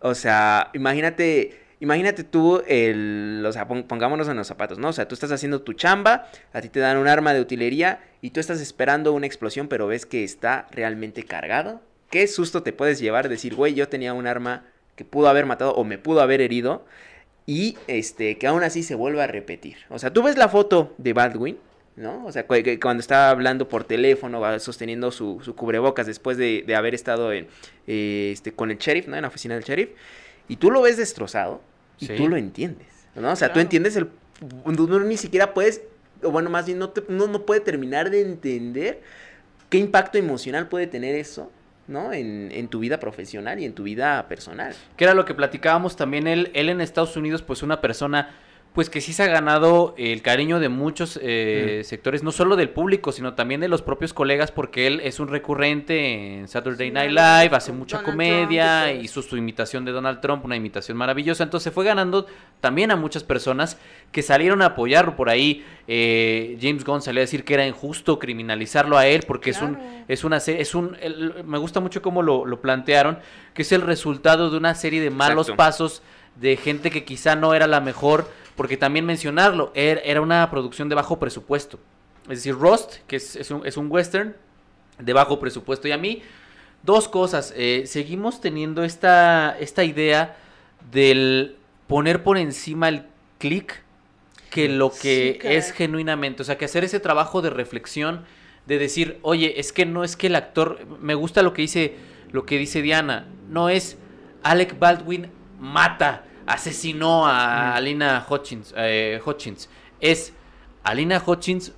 O sea, imagínate, imagínate tú el, o sea, pon- pongámonos en los zapatos, ¿no? O sea, tú estás haciendo tu chamba, a ti te dan un arma de utilería y tú estás esperando una explosión, pero ves que está realmente cargado. ¿Qué susto te puedes llevar? Decir, güey, yo tenía un arma que pudo haber matado o me pudo haber herido y este, que aún así se vuelva a repetir. O sea, tú ves la foto de Baldwin, ¿no? O sea, cuando está hablando por teléfono, va sosteniendo su, su cubrebocas después de, de haber estado en, eh, este, con el sheriff, ¿no? En la oficina del sheriff. Y tú lo ves destrozado y Sí. tú lo entiendes, ¿no? O sea, tú Claro. entiendes el... Tú no- ni siquiera puedes, o bueno, más bien no, te- no, no puede terminar de entender qué impacto emocional puede tener eso, ¿no? En, en tu vida profesional y en tu vida personal. Que era lo que platicábamos también él, él en Estados Unidos, pues una persona, pues que sí se ha ganado el cariño de muchos eh, Mm. sectores, no solo del público, sino también de los propios colegas, porque él es un recurrente en Saturday Sí, Night Live, hace mucha Donald comedia, Trump hizo su imitación de Donald Trump, una imitación maravillosa, entonces fue ganando también a muchas personas que salieron a apoyarlo por ahí. eh, James Gunn salió a decir que era injusto criminalizarlo a él, porque es un es una es un, el- me gusta mucho cómo lo, lo plantearon, que es el resultado de una serie de malos Exacto. pasos de gente que quizá no era la mejor, porque también mencionarlo, er- era una producción de bajo presupuesto. Es decir, Rust, que es, es un, es un western, de bajo presupuesto. Y a mí, dos cosas. Eh, seguimos teniendo esta, esta idea del poner por encima el clic que lo que Sí, es genuinamente. O sea, que hacer ese trabajo de reflexión, de decir, oye, es que no es que el actor. Me gusta lo que dice, lo que dice Diana. No es Alec Baldwin mata, asesinó a. Alina Hutchins, eh, Hutchins. Es Alina Hutchins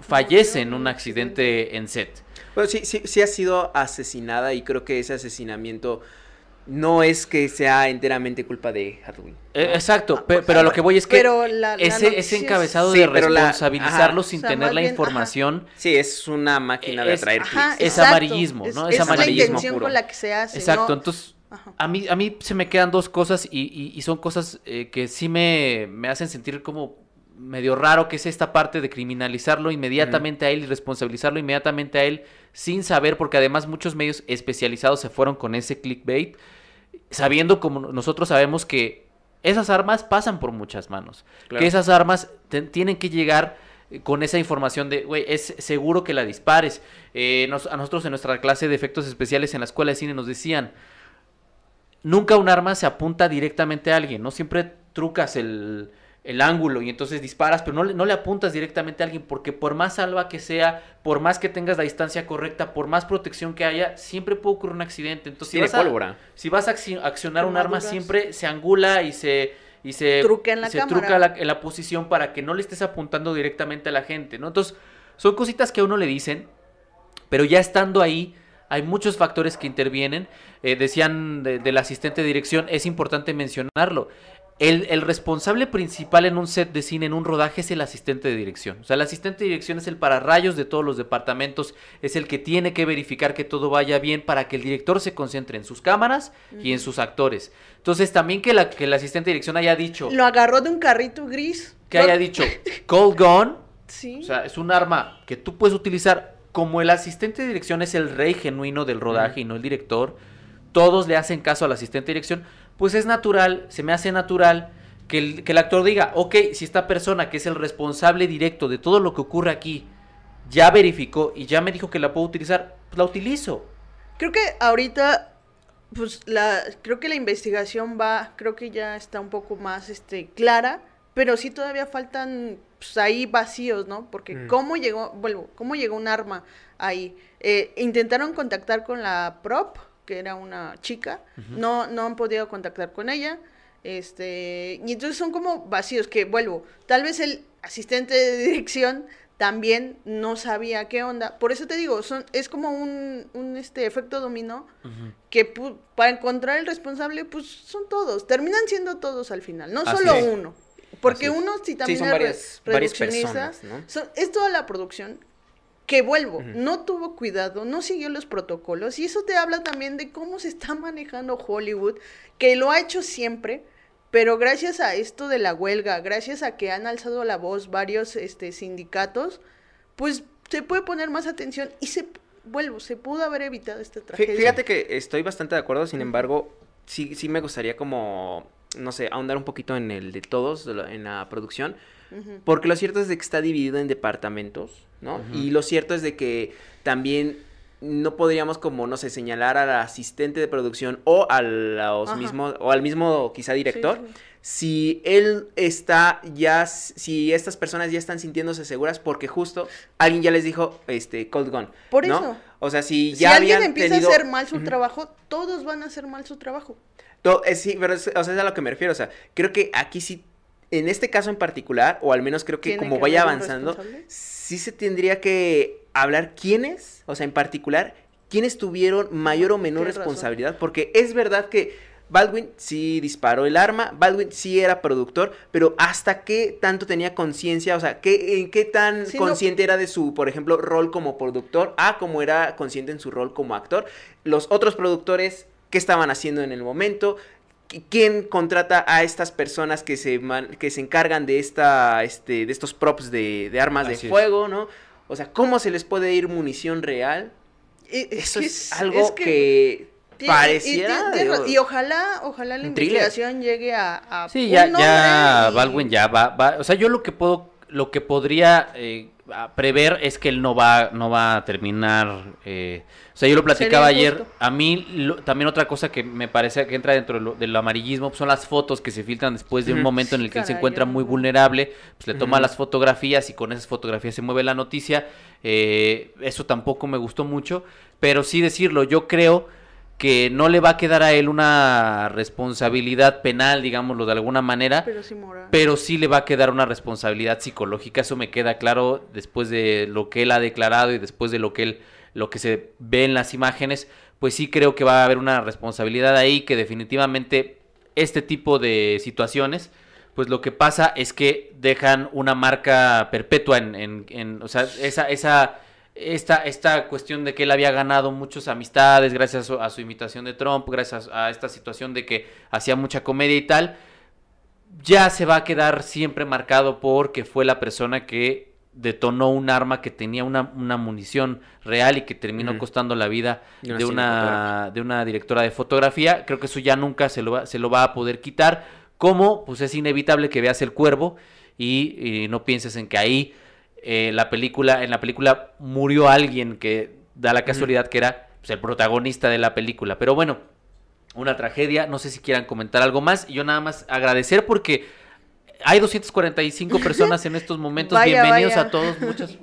fallece en un accidente en set. Bueno, sí, sí, sí ha sido asesinada y creo que ese asesinamiento no es que sea enteramente culpa de Halloween. Eh, exacto, Ah, pues, pero a lo que voy es que pero la- la ese, es- encabezado Sí, de la- responsabilizarlo sin O sea, tener la bien, ajá. información Sí, es una máquina de Es- atraer Ajá. Es exacto. amarillismo, ¿no? Es Es, la amarillismo intención puro. con la que se hace. Exacto, ¿no? entonces Ajá. a mí, a mí se me quedan dos cosas y, y- y son cosas eh, que sí me, me hacen sentir como medio raro, que es esta parte de criminalizarlo inmediatamente a él y responsabilizarlo inmediatamente a él sin saber, porque además muchos medios especializados se fueron con ese clickbait, sabiendo como nosotros sabemos que esas armas pasan por muchas manos, Claro. que esas armas te- tienen que llegar eh, con esa información de, güey, es seguro que la dispares. Eh, nos- a nosotros en nuestra clase de efectos especiales en la escuela de cine nos decían, nunca un arma se apunta directamente a alguien, no siempre trucas el, el ángulo y entonces disparas, pero no le, no le apuntas directamente a alguien, porque por más salva que sea, por más que tengas la distancia correcta, por más protección que haya, siempre puede ocurrir un accidente. Entonces, Tiene si vas a- pólvora. si vas a acci- accionar un arma, siempre se angula y se, y se, Truca en la se cámara. truca la- en la posición para que no le estés apuntando directamente a la gente, ¿no? Entonces, son cositas que a uno le dicen, pero ya estando ahí, hay muchos factores que intervienen. Eh, decían de- del asistente de dirección, es importante mencionarlo. El, el responsable principal en un set de cine, en un rodaje, es el asistente de dirección. O sea, el asistente de dirección es el pararrayos de todos los departamentos, es el que tiene que verificar que todo vaya bien para que el director se concentre en sus cámaras y en sus actores. Entonces, también que, la, que el asistente de dirección haya dicho, Lo agarró de un carrito gris. que haya dicho, Cold Gun, Sí. o sea, es un arma que tú puedes utilizar como el asistente de dirección es el rey genuino del rodaje y no el director. Todos le hacen caso al asistente de dirección. Pues es natural, se me hace natural que el, que el actor diga, ok, si esta persona que es el responsable directo de todo lo que ocurre aquí ya verificó y ya me dijo que la puedo utilizar, pues la utilizo. Creo que ahorita, pues la, creo que la investigación va, creo que ya está un poco más, este, clara, pero sí todavía faltan, pues ahí vacíos, ¿no? Porque Mm. cómo llegó, vuelvo, cómo llegó un arma ahí. Eh, intentaron contactar con la prop, que era una chica, no, no han podido contactar con ella. Este, y entonces son como vacíos que vuelvo. Tal vez el asistente de dirección también no sabía qué onda. Por eso te digo, son, es como un, un este efecto dominó que pu- para encontrar el responsable, pues son todos. Terminan siendo todos al final, no Así solo es. uno. Porque Así uno sí también son es re- varias- varias reduccionista. personas, ¿no? son- es toda la producción que vuelvo, no tuvo cuidado, no siguió los protocolos y eso te habla también de cómo se está manejando Hollywood, que lo ha hecho siempre, pero gracias a esto de la huelga, gracias a que han alzado la voz varios este, sindicatos, pues se puede poner más atención y se, vuelvo, se pudo haber evitado esta tragedia. Fíjate que estoy bastante de acuerdo, sin embargo, sí, sí me gustaría como, no sé, ahondar un poquito en el de todos, en la producción, porque lo cierto es de que está dividido en departamentos, ¿no? Y lo cierto es de que también no podríamos como, no sé, señalar al asistente de producción o a los mismos, o al mismo quizá director, Sí, sí. si él está ya, si estas personas ya están sintiéndose seguras porque justo alguien ya les dijo, este, Cold Gun. Por ¿no? eso. O sea, si Si ya alguien habían empieza tenido- a hacer mal su trabajo, todos van a hacer mal su trabajo. Eh, sí, pero es, o sea, es a lo que me refiero. O sea, creo que aquí sí, en este caso en particular, o al menos creo que como que vaya avanzando, sí se tendría que hablar quiénes, o sea, en particular, quiénes tuvieron mayor o menor razón. responsabilidad. Porque es verdad que Baldwin sí disparó el arma, Baldwin sí era productor, pero hasta qué tanto tenía conciencia, o sea, qué, en qué tan Sí, no- consciente era de su, por ejemplo, rol como productor, a como era consciente en su rol como actor. Los otros productores, qué estaban haciendo en el momento, qui- quién contrata a estas personas que se man- que se encargan de esta este de estos props de, de armas Así de es. fuego, ¿no? O sea, cómo se les puede ir munición real? Y- Eso que es, algo es que, y- pareciera y, ojalá, ojalá la investigación llegue a, a Sí, un ya, ya y- Baldwin ya va, va, o sea, yo lo que puedo, lo que podría eh, a prever es que él no va, no va a terminar. eh, o sea, yo lo platicaba ayer. A mí lo- también otra cosa que me parece que entra dentro de lo- del amarillismo pues, son las fotos que se filtran después de un momento en el que él se encuentra muy vulnerable. Pues le toma las fotografías y con esas fotografías se mueve la noticia. Eh, eso tampoco me gustó mucho. Pero sí decirlo, yo creo que no le va a quedar a él una responsabilidad penal, digámoslo de alguna manera Pero sí moral. pero sí le va a quedar una responsabilidad psicológica, eso me queda claro después de lo que él ha declarado y después de lo que él lo que se ve en las imágenes, pues sí creo que va a haber una responsabilidad ahí que definitivamente este tipo de situaciones pues lo que pasa es que dejan una marca perpetua en, en- en- o sea, esa, esa, esta, esta cuestión de que él había ganado muchas amistades gracias a su, a su imitación de Trump, gracias a esta situación de que hacía mucha comedia y tal, ya se va a quedar siempre marcado porque fue la persona que detonó un arma que tenía una, una munición real y que terminó costando la vida De una de una, cinefotógrafa. de una directora de fotografía. Creo que eso ya nunca se lo va, se lo va a poder quitar. Como pues es inevitable que veas el cuervo y, y no pienses en que ahí eh, la película, en la película murió alguien que da la casualidad que era pues, el protagonista de la película. Pero bueno, una tragedia. No sé si quieran comentar algo más. Y yo nada más agradecer porque hay 245 personas en estos momentos. Vaya, Bienvenidos vaya. a todos. Muchas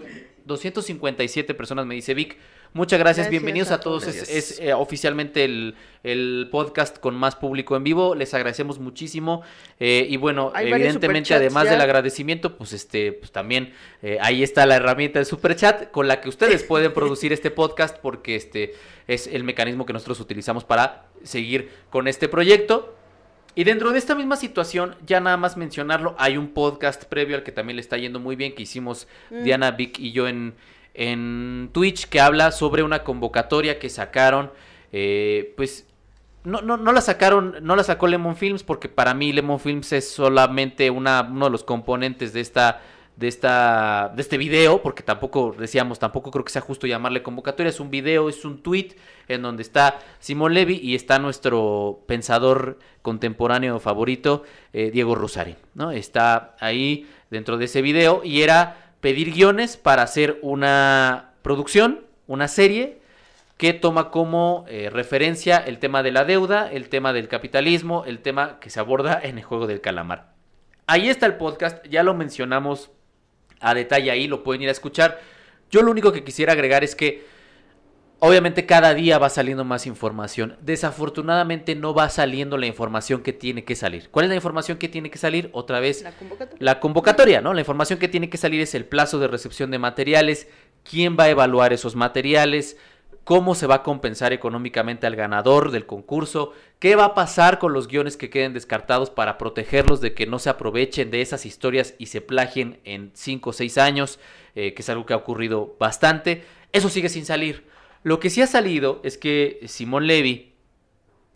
257 personas me dice Vic. Muchas gracias, Gracias bienvenidos a a todos. Es, es, eh, oficialmente el, el podcast con más público en vivo. Les agradecemos muchísimo. Eh, y bueno, Hay evidentemente, además ya. del agradecimiento, pues este, pues también eh, ahí está la herramienta del superchat con la que ustedes pueden producir este podcast, porque este es el mecanismo que nosotros utilizamos para seguir con este proyecto. Y dentro de esta misma situación, ya nada más mencionarlo, hay un podcast previo al que también le está yendo muy bien, que hicimos Mm. Diana, Vic y yo en, en Twitch, que habla sobre una convocatoria que sacaron, eh, pues no, no, no la sacaron, no la sacó Lemon Films, porque para mí Lemon Films es solamente una, uno de los componentes de esta de esta de este video, porque tampoco decíamos, tampoco creo que sea justo llamarle convocatoria, es un video, es un tweet en donde está Simón Levy y está nuestro pensador contemporáneo favorito, eh, Diego Rosari, ¿no? Está ahí dentro de ese video y era pedir guiones para hacer una producción, una serie que toma como eh, referencia el tema de la deuda, el tema del capitalismo, el tema que se aborda en el juego del calamar. Ahí está el podcast, ya lo mencionamos a detalle ahí, lo pueden ir a escuchar. Yo lo único que quisiera agregar es que obviamente cada día va saliendo más información. Desafortunadamente no va saliendo la información que tiene que salir. ¿Cuál es la información que tiene que salir? Otra vez La convocatoria. la convocatoria, ¿no? La información que tiene que salir es el plazo de recepción de materiales, quién va a evaluar esos materiales, cómo se va a compensar económicamente al ganador del concurso, qué va a pasar con los guiones que queden descartados para protegerlos de que no se aprovechen de esas historias y se plagien en 5 o 6 años, eh, que es algo que ha ocurrido bastante. Eso sigue sin salir. Lo que sí ha salido es que Simón Levy,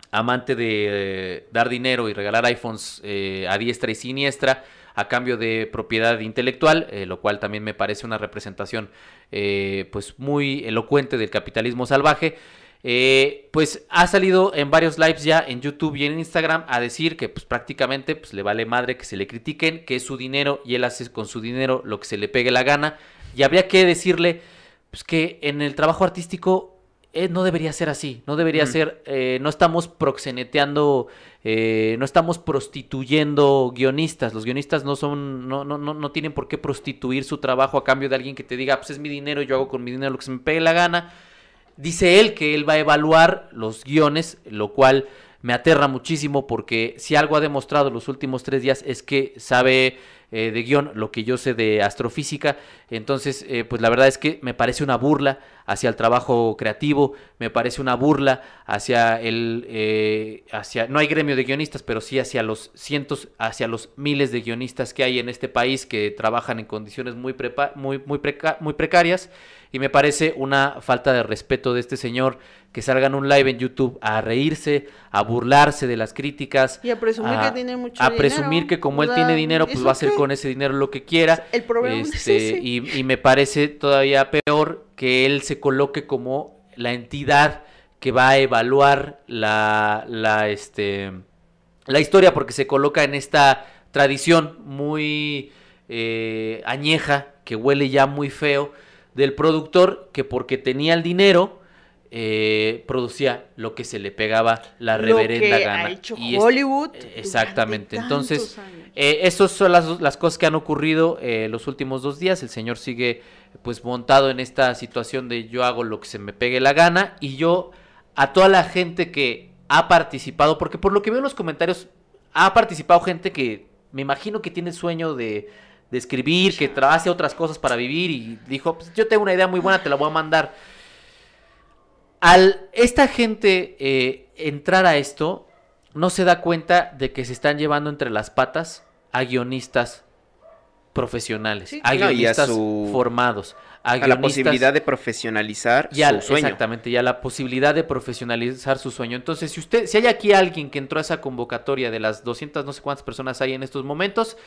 amante de eh, dar dinero y regalar iPhones eh, a diestra y siniestra a cambio de propiedad intelectual, eh, lo cual también me parece una representación pues muy elocuente del capitalismo salvaje. pues ha salido en varios lives ya en YouTube y en Instagram a decir que pues prácticamente pues le vale madre que se le critiquen, que es su dinero y él hace con su dinero lo que se le pegue la gana. Y habría que decirle pues que en el trabajo artístico eh, no debería ser así, no debería Ujú. ser, eh, no estamos proxeneteando, eh, no estamos prostituyendo guionistas, los guionistas no son, no, no, no, no tienen por qué prostituir su trabajo a cambio de alguien que te diga, pues es mi dinero, yo hago con mi dinero lo que se me pegue la gana. Dice él que él va a evaluar los guiones, lo cual me aterra muchísimo porque si algo ha demostrado los últimos tres días es que sabe eh, de guion lo que yo sé de astrofísica. Entonces, eh, pues la verdad es que me parece una burla hacia el trabajo creativo, me parece una burla hacia el, eh, hacia, no hay gremio de guionistas, pero sí hacia los cientos, hacia los miles de guionistas que hay en este país que trabajan en condiciones muy, prepa- muy, muy, muy precarias. Y me parece una falta de respeto de este señor que salga en un live en YouTube a reírse, a burlarse de las críticas, Y a presumir a- que tiene mucho a dinero. presumir que como él tiene dinero, pues ¿eso va a hacer qué? con ese dinero lo que quiera. El problema es Este, ese. y, y me parece todavía peor que él se coloque como la entidad que va a evaluar la, la, este, la historia, porque se coloca en esta tradición muy eh, añeja, que huele ya muy feo, del productor que porque tenía el dinero eh, producía lo que se le pegaba la Lo reverenda que gana. ha hecho Y Hollywood. exactamente. Entonces, eh, esas son las, las cosas que han ocurrido eh, los últimos dos días. El señor sigue pues montado en esta situación de yo hago lo que se me pegue la gana y yo a toda la gente que ha participado, porque por lo que veo en los comentarios ha participado gente que me imagino que tiene sueño de, de escribir, que hace otras cosas para vivir y dijo, pues, yo tengo una idea muy buena, te la voy a mandar. Al esta gente eh, entrar a esto, no se da cuenta de que se están llevando entre las patas a guionistas profesionales, Sí. a No, y a guionistas su- formados, a, A la posibilidad de profesionalizar su sueño. Exactamente, ya la posibilidad de profesionalizar su sueño. Entonces, si usted, si hay aquí alguien que entró a esa convocatoria de las 200, no sé cuántas personas hay en estos momentos,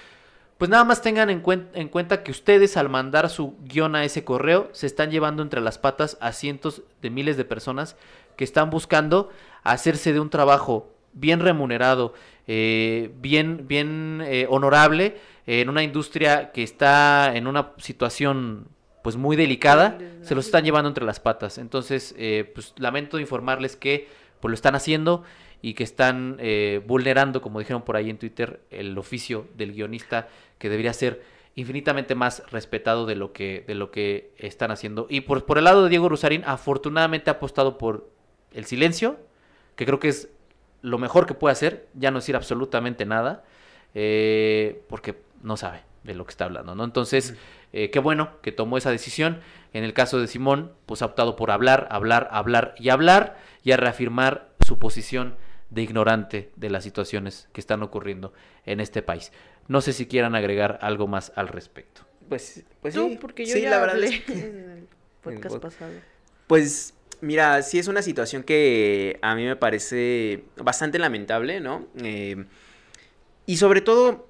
pues nada más tengan en, cuen- en cuenta que ustedes al mandar su guion a ese correo se están llevando entre las patas a cientos de miles de personas que están buscando hacerse de un trabajo bien remunerado, eh, bien, bien eh, honorable eh, en una industria que está en una situación pues muy delicada, se los están llevando entre las patas. Entonces, eh, pues lamento informarles que pues lo están haciendo y que están eh, vulnerando, como dijeron por ahí en Twitter, el oficio del guionista que debería ser infinitamente más respetado de lo que, de lo que están haciendo. Y por, por el lado de Diego Rusarín, afortunadamente ha apostado por el silencio, que creo que es lo mejor que puede hacer, ya no decir absolutamente nada, eh, porque no sabe de lo que está hablando, ¿no? Entonces, eh, qué bueno que tomó esa decisión. En el caso de Simón, pues ha optado por hablar, hablar, hablar y hablar y a reafirmar su posición de ignorante de las situaciones que están ocurriendo en este país. No sé si quieran agregar algo más al respecto. Pues, pues Tú, sí, porque yo sí, ya la verdad hablé es en el podcast pod- pasado. Pues mira, sí es una situación que a mí me parece bastante lamentable, ¿no? Eh, y sobre todo,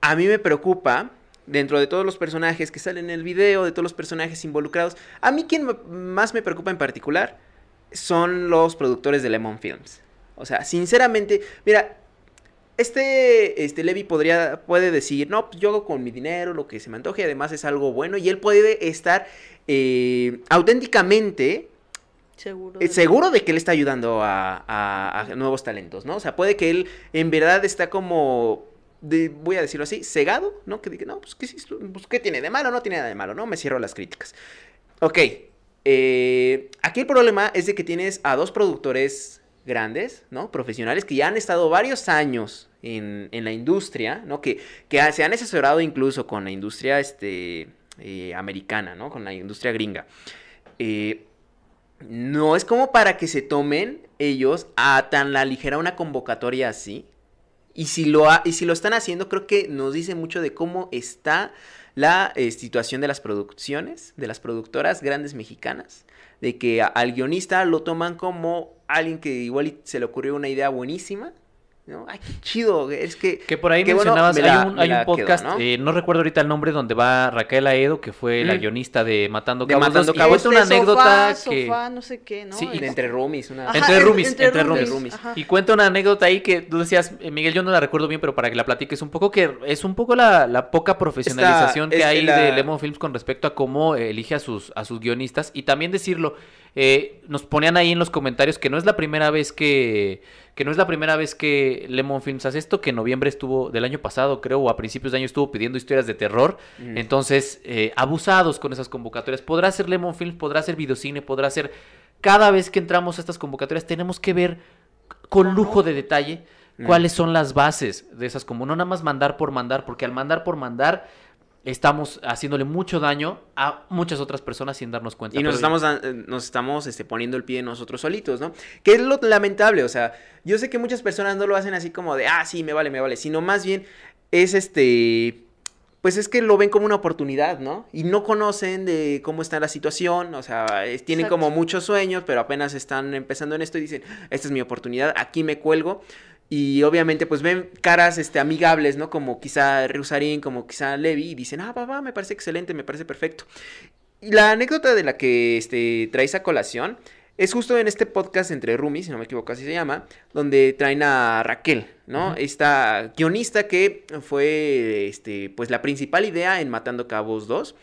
a mí me preocupa, dentro de todos los personajes que salen en el video, de todos los personajes involucrados, a mí quien más me preocupa en particular son los productores de Lemon Films. O sea, sinceramente, mira, este, este Levi podría, puede decir, no, pues yo hago con mi dinero lo que se me antoje, además es algo bueno, y él puede estar eh, auténticamente Seguro. eh, de- seguro de que él está ayudando a, a- a nuevos talentos, ¿no? O sea, puede que él en verdad está como, de- voy a decirlo así, cegado, ¿no? Que diga, no, pues ¿qué, es- pues, ¿qué tiene de malo? No tiene nada de malo, ¿no? Me cierro las críticas. Ok, eh, aquí el problema es de que tienes a dos productores grandes, ¿no? Profesionales que ya han estado varios años en, en la industria, ¿no? Que, que se han asesorado incluso con la industria este, eh, americana, ¿no? Con la industria gringa. Eh, no es como para que se tomen ellos a tan la ligera una convocatoria así. Y si lo, y si lo están haciendo, creo que nos dice mucho de cómo está la eh, situación de las producciones, de las productoras grandes mexicanas, de que al guionista lo toman como alguien que igual se le ocurrió una idea buenísima, ¿no? Ay, qué chido, es que... Que por ahí bueno, mencionabas, me la- hay un, me hay un la quedo, podcast, ¿no? eh, ¿no? recuerdo ahorita el nombre, donde va Raquel Aedo, que fue la guionista de Matando De Cabos, Matando 2, y Cabos. cuenta una anécdota sofá, que... sofá, no sé qué, ¿no? Sí, y entre roomies, una... Ajá, Entre en- roomies, entre roomies. roomies, ajá. Y cuenta una anécdota ahí que tú decías, eh, Miguel, yo no la recuerdo bien, pero para que la platiques un poco, que es un poco la, la poca profesionalización Esta- que hay la- de Lemon Films con respecto a cómo elige a sus, a sus guionistas. Y también decirlo, eh, nos ponían ahí en los comentarios que no es la primera vez que, que no es la primera vez que Lemon Films hace esto, que en noviembre estuvo, del año pasado creo, o a principios de año estuvo pidiendo historias de terror. Mm. Entonces, eh, abusados con esas convocatorias. Podrá ser Lemon Films, podrá ser videocine, podrá ser... Cada vez que entramos a estas convocatorias tenemos que ver con lujo de detalle Mm. cuáles son las bases de esas, como no nada más mandar por mandar, porque al mandar por mandar estamos haciéndole mucho daño a muchas otras personas sin darnos cuenta. Y nos estamos, eh, nos estamos este, poniendo el pie nosotros solitos, ¿no? Que es lo lamentable, o sea, yo sé que muchas personas no lo hacen así como de, ah, sí, me vale, me vale, sino más bien es este, pues es que lo ven como una oportunidad, ¿no? Y no conocen de cómo está la situación, o sea, es- tienen Exacto. como muchos sueños, pero apenas están empezando en esto y dicen, esta es mi oportunidad, aquí me cuelgo. Y obviamente pues ven caras este, amigables, ¿no? Como quizá Rusarín, como quizá Levi, y dicen, ah, va, va, me parece excelente, me parece perfecto. Y la anécdota de la que este, traes a colación es justo en este podcast entre Rumi, si no me equivoco así se llama, donde traen a Raquel, ¿no? Esta guionista que fue, este, pues la principal idea en Matando Cabos 2.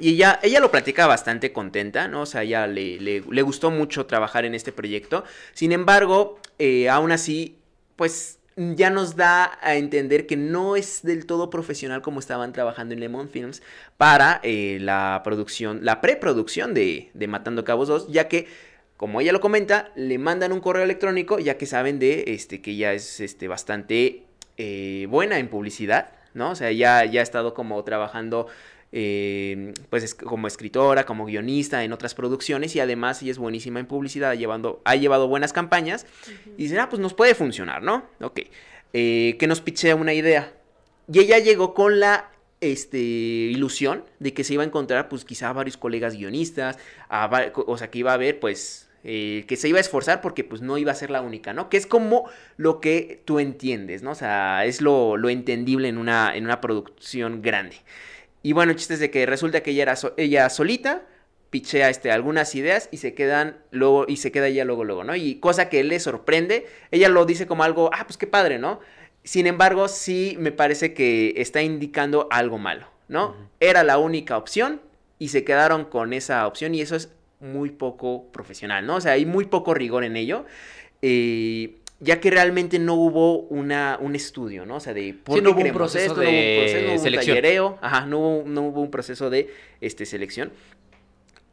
Y ella, ella lo platica bastante contenta, ¿no? O sea, ella le, le, le gustó mucho trabajar en este proyecto. Sin embargo, eh, aún así, pues ya nos da a entender que no es del todo profesional como estaban trabajando en Lemon Films para eh, la producción, la preproducción de, de Matando Cabos 2, ya que como ella lo comenta, le mandan un correo electrónico, ya que saben de este, que ella es este, bastante eh, buena en publicidad, ¿no? O sea, ya, ya ha estado como trabajando eh, pues como escritora, como guionista en otras producciones y además ella es buenísima en publicidad, llevando, ha llevado buenas campañas y dicen, ah, pues nos puede funcionar, ¿no? Ok, eh, que nos pichea una idea. Y ella llegó con la este, ilusión de que se iba a encontrar, pues quizá varios colegas guionistas, o sea, que iba a haber, pues, eh, que se iba a esforzar porque pues no iba a ser la única, ¿no? Que es como lo que tú entiendes, ¿no? O sea, es lo, lo entendible en una, en una producción grande. Y bueno, el chiste es de que resulta que ella era ella solita, pichea este, algunas ideas y se quedan luego, y se queda ella luego, luego, ¿no? Y cosa que le sorprende, ella lo dice como algo, ah, pues qué padre, ¿no? Sin embargo, sí me parece que está indicando algo malo, ¿no? Era la única opción y se quedaron con esa opción y eso es muy poco profesional, ¿no? O sea, hay muy poco rigor en ello. Eh, ya que realmente no hubo una, un estudio, ¿no? O sea, de por sí, no hubo un proceso de no hubo un proceso, no hubo selección. Un tallereo, ajá, no hubo, no hubo un proceso de este, selección.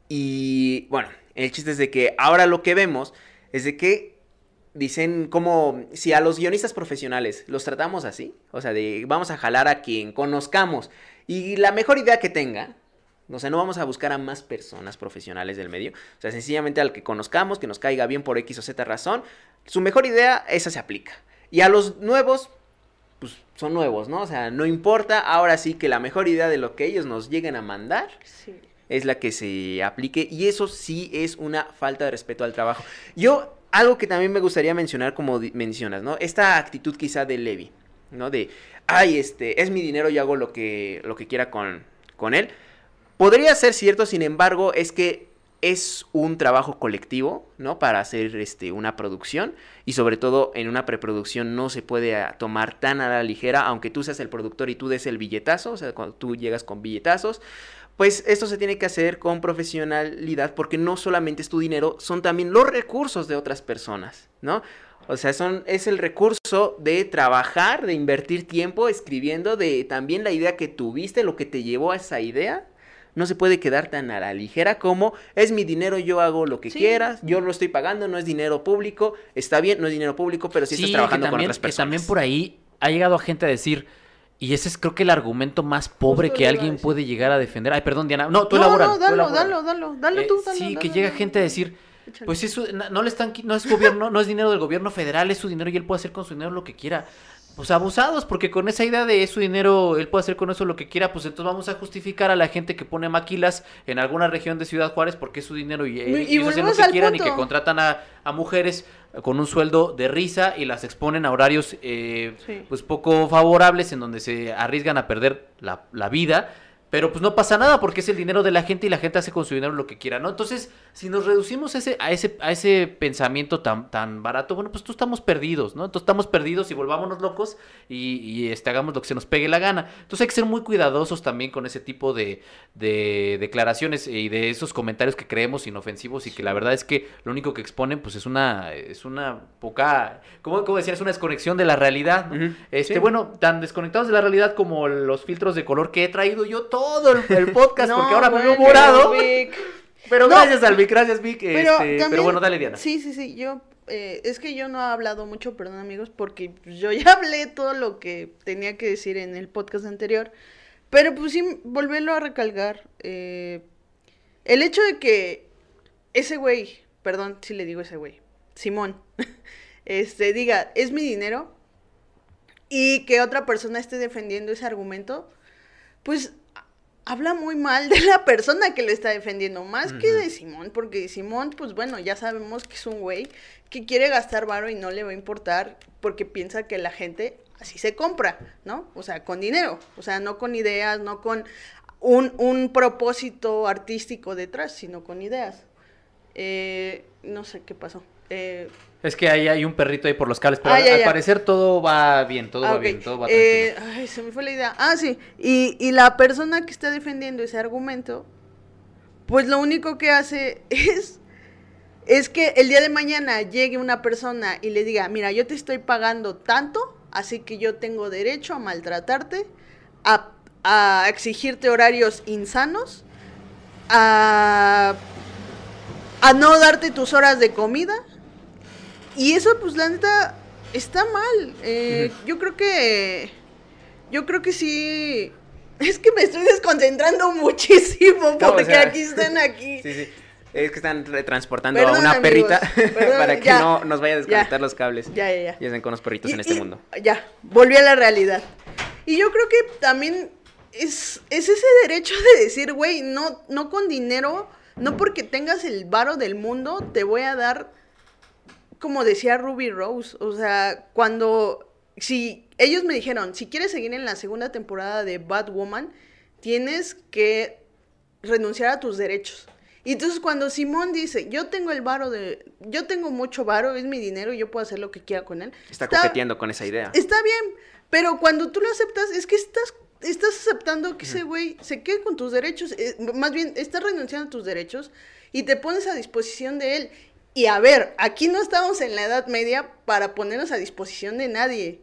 Y bueno, el chiste es de que ahora lo que vemos es de que dicen como si a los guionistas profesionales los tratamos así, o sea, de vamos a jalar a quien conozcamos y la mejor idea que tenga, o sea, no vamos a buscar a más personas profesionales del medio. O sea, sencillamente al que conozcamos, que nos caiga bien por X o Z razón, su mejor idea, esa se aplica. Y a los nuevos, pues son nuevos, ¿no? O sea, no importa, ahora sí que la mejor idea de lo que ellos nos lleguen a mandar es la que se aplique. Y eso sí es una falta de respeto al trabajo. Yo, algo que también me gustaría mencionar, como mencionas, ¿no? Esta actitud quizá de Levi, ¿no? De, ay, este, es mi dinero, yo hago lo que, lo que quiera con, con él. Podría ser cierto, sin embargo, es que es un trabajo colectivo, ¿no? Para hacer este, una producción y sobre todo en una preproducción no se puede ah, tomar tan a la ligera, aunque tú seas el productor y tú des el billetazo, o sea, cuando tú llegas con billetazos, pues esto se tiene que hacer con profesionalidad porque no solamente es tu dinero, son también los recursos de otras personas, ¿no? O sea, son, es el recurso de trabajar, de invertir tiempo escribiendo, de también la idea que tuviste, lo que te llevó a esa idea, no se puede quedar tan a la ligera como es mi dinero, yo hago lo que quieras, yo lo estoy pagando, no es dinero público, está bien, no es dinero público, pero sí, estás trabajando con otras personas. Que también por ahí ha llegado a gente a decir, y ese es creo que el argumento más pobre que alguien puede llegar a defender. Ay, perdón, Diana. No, tú no, No, dalo, dalo, dalo, dale tú, dalo, Sí, que llega gente a decir, pues eso no le están no es gobierno, no es dinero del gobierno federal, es su dinero y él puede hacer con su dinero lo que quiera pues abusados, porque con esa idea de su dinero, él puede hacer con eso lo que quiera, pues entonces vamos a justificar a la gente que pone maquilas en alguna región de Ciudad Juárez porque es su dinero y, ellos hacen lo que quieran y que contratan a, a, mujeres con un sueldo de risa y las exponen a horarios eh, pues poco favorables en donde se arriesgan a perder la, la vida pero pues no pasa nada porque es el dinero de la gente y la gente hace con su dinero lo que quiera, ¿no? Entonces, si nos reducimos ese, a, ese, a ese pensamiento tan, tan barato, bueno, pues tú estamos perdidos, ¿no? Entonces estamos perdidos y volvámonos locos y, y este, hagamos lo que se nos pegue la gana. Entonces hay que ser muy cuidadosos también con ese tipo de, de declaraciones y de esos comentarios que creemos inofensivos y que la verdad es que lo único que exponen pues es una, es una poca, ¿cómo, cómo decía? Es una desconexión de la realidad. Este, bueno, tan desconectados de la realidad como los filtros de color que he traído yo todo el, podcast porque ahora me veo morado. Pero gracias al Vic, gracias Vic. Pero, este, pero, bueno, dale Diana. Sí, sí, sí, yo eh, es que yo no he hablado mucho, perdón amigos, porque yo ya hablé todo lo que tenía que decir en el podcast anterior. Pero pues sí, volverlo a recalcar. Eh, el hecho de que ese güey, perdón si le digo ese güey, Simón, este, diga, es mi dinero, y que otra persona esté defendiendo ese argumento, pues habla muy mal de la persona que lo está defendiendo, más que de Simón, porque Simón, pues bueno, ya sabemos que es un güey que quiere gastar varo y no le va a importar porque piensa que la gente así se compra, ¿no? O sea, con dinero, o sea, no con ideas, no con un, un propósito artístico detrás, sino con ideas. Eh, no sé qué pasó. Eh, Es que ahí hay un perrito ahí por los cables, pero Ah, al, ya, al ya. parecer todo va bien, todo ah, va ok. bien, todo va Eh, tranquilo. ay, se me fue la idea. Ah, sí. Y, y la persona que está defendiendo ese argumento, pues lo único que hace es, es que el día de mañana llegue una persona y le diga, mira, yo te estoy pagando tanto, así que yo tengo derecho a maltratarte, a, a exigirte horarios insanos, a, a no darte tus horas de comida. Y eso, pues la neta, está mal. Eh, Yo creo que. Yo creo que sí. Es que me estoy desconcentrando muchísimo No, porque o sea, aquí están aquí. Sí, sí. Es que están retransportando Perdón, a una amigos, perrita perdón, para que ya, no nos vaya a desconectar ya. los cables. Ya, ya, ya. Ya saben con los perritos Y- en este y- mundo. Ya, volví a la realidad. Y yo creo que también es, es ese derecho de decir, güey, no, no con dinero, no porque tengas el varo del mundo, te voy a dar, como decía Ruby Rose, o sea, cuando, si ellos me dijeron, si quieres seguir en la segunda temporada de Batwoman, tienes que renunciar a tus derechos. Y entonces cuando Simón dice, yo tengo el varo de, yo tengo mucho varo, es mi dinero y yo puedo hacer lo que quiera con él. Está coqueteando con esa idea. Está bien, pero cuando tú lo aceptas, es que estás, estás aceptando que ese güey se quede con tus derechos, eh, más bien, estás renunciando a tus derechos y te pones a disposición de él. Y a ver, aquí no estamos en la Edad Media para ponernos a disposición de nadie.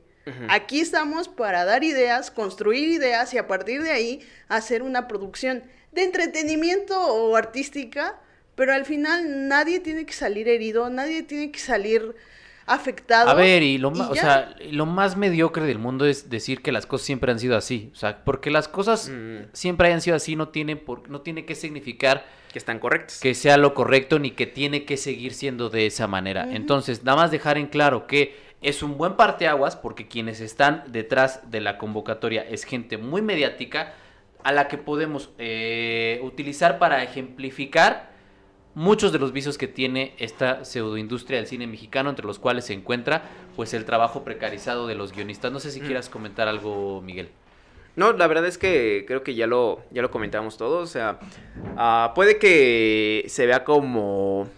Aquí estamos para dar ideas, construir ideas y a partir de ahí hacer una producción de entretenimiento o artística, pero al final nadie tiene que salir herido, nadie tiene que salir afectado. A ver, y lo, y o ya. sea, lo más mediocre del mundo es decir que las cosas siempre han sido así. O sea, porque las cosas Mm, siempre hayan sido así no tiene, por, no tiene que significar que están correctos. que sea lo correcto ni que tiene que seguir siendo de esa manera. Entonces, nada más dejar en claro que es un buen parteaguas porque quienes están detrás de la convocatoria es gente muy mediática a la que podemos eh, utilizar para ejemplificar muchos de los vicios que tiene esta pseudoindustria del cine mexicano, entre los cuales se encuentra pues el trabajo precarizado de los guionistas. No sé si Mm. quieras comentar algo, Miguel. No, la verdad es que creo que ya lo, ya lo comentamos todos. O sea, ah, puede que se vea como.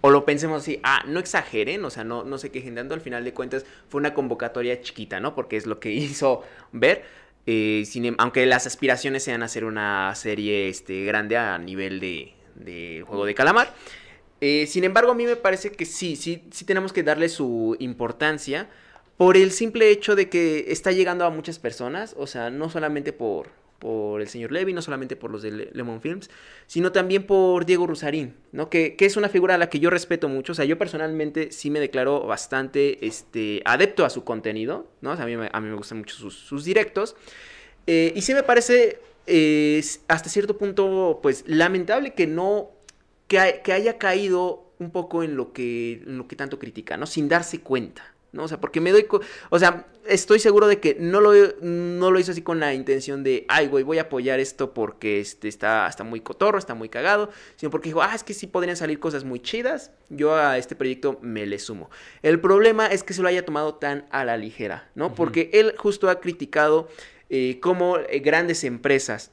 O lo pensemos así, ah, no exageren, o sea, no, no se quejen tanto. Al final de cuentas, fue una convocatoria chiquita, ¿no? Porque es lo que hizo ver. eh, sin em- aunque las aspiraciones sean hacer una serie este, grande a nivel de, de juego de calamar. Eh, sin embargo, a mí me parece que sí, sí, sí tenemos que darle su importancia por el simple hecho de que está llegando a muchas personas, o sea, no solamente por, por el señor Levy, no solamente por los de Le- Lemon Films, sino también por Diego Rusarín, ¿no? Que, que es una figura a la que yo respeto mucho, o sea, yo personalmente sí me declaro bastante este, adepto a su contenido, ¿no? A mí a mí me gustan mucho sus, sus directos, eh, y sí me parece eh, s- hasta cierto punto, pues, lamentable que no, que, hay- que haya caído un poco en lo que, en lo que tanto critica, ¿no? Sin darse cuenta. ¿no? O sea, porque me doy... O sea, estoy seguro de que no lo, no lo hizo así con la intención de, ay, güey, voy a apoyar esto porque este, está, está muy cotorro, está muy cagado, sino porque dijo, ah, es que sí podrían salir cosas muy chidas, yo a este proyecto me le sumo. El problema es que se lo haya tomado tan a la ligera, ¿no? Porque él justo ha criticado eh, cómo eh, grandes empresas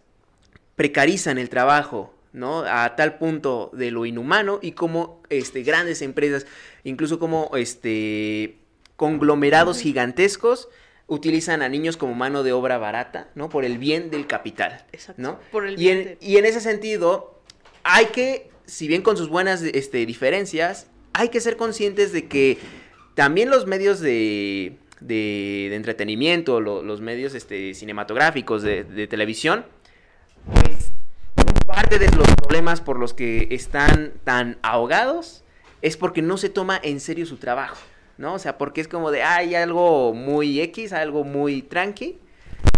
precarizan el trabajo, ¿no? A tal punto de lo inhumano y como este, grandes empresas, incluso como este, conglomerados gigantescos, utilizan a niños como mano de obra barata, ¿no? Por el bien del capital, Exacto. ¿no? Por el Y en, y en ese sentido, hay que, si bien con sus buenas este, diferencias, hay que ser conscientes de que también los medios de, de- entretenimiento, lo- los medios este, cinematográficos de, de televisión, pues parte de los problemas por los que están tan ahogados es porque no se toma en serio su trabajo, ¿no? O sea, porque es como de, hay algo muy X, algo muy tranqui,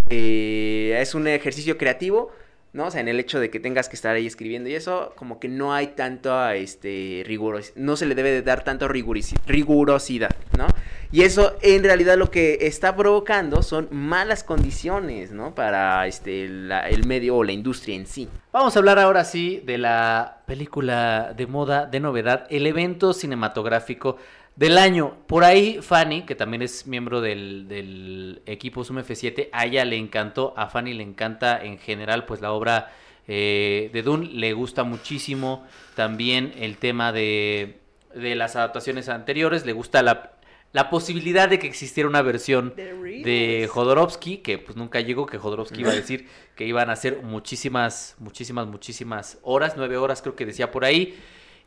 eh, es un ejercicio creativo, ¿no? O sea, en el hecho de que tengas que estar ahí escribiendo y eso, como que no hay tanto, este, riguros, no se le debe de dar tanto rigurosidad, ¿no? Y eso en realidad lo que está provocando son malas condiciones, ¿no? Para, este, el medio o la industria en sí. Vamos a hablar ahora sí de la película de moda, de novedad, el evento cinematográfico del año. Por ahí Fanny, que también es miembro del, del equipo Zoom F7, a ella le encantó, a Fanny le encanta en general pues la obra eh, de Dune, le gusta muchísimo también el tema de, de las adaptaciones anteriores, le gusta la, la posibilidad de que existiera una versión de Jodorowsky, que pues nunca llegó, que Jodorowsky iba a decir que iban a ser muchísimas, muchísimas, muchísimas horas, nueve horas creo que decía por ahí.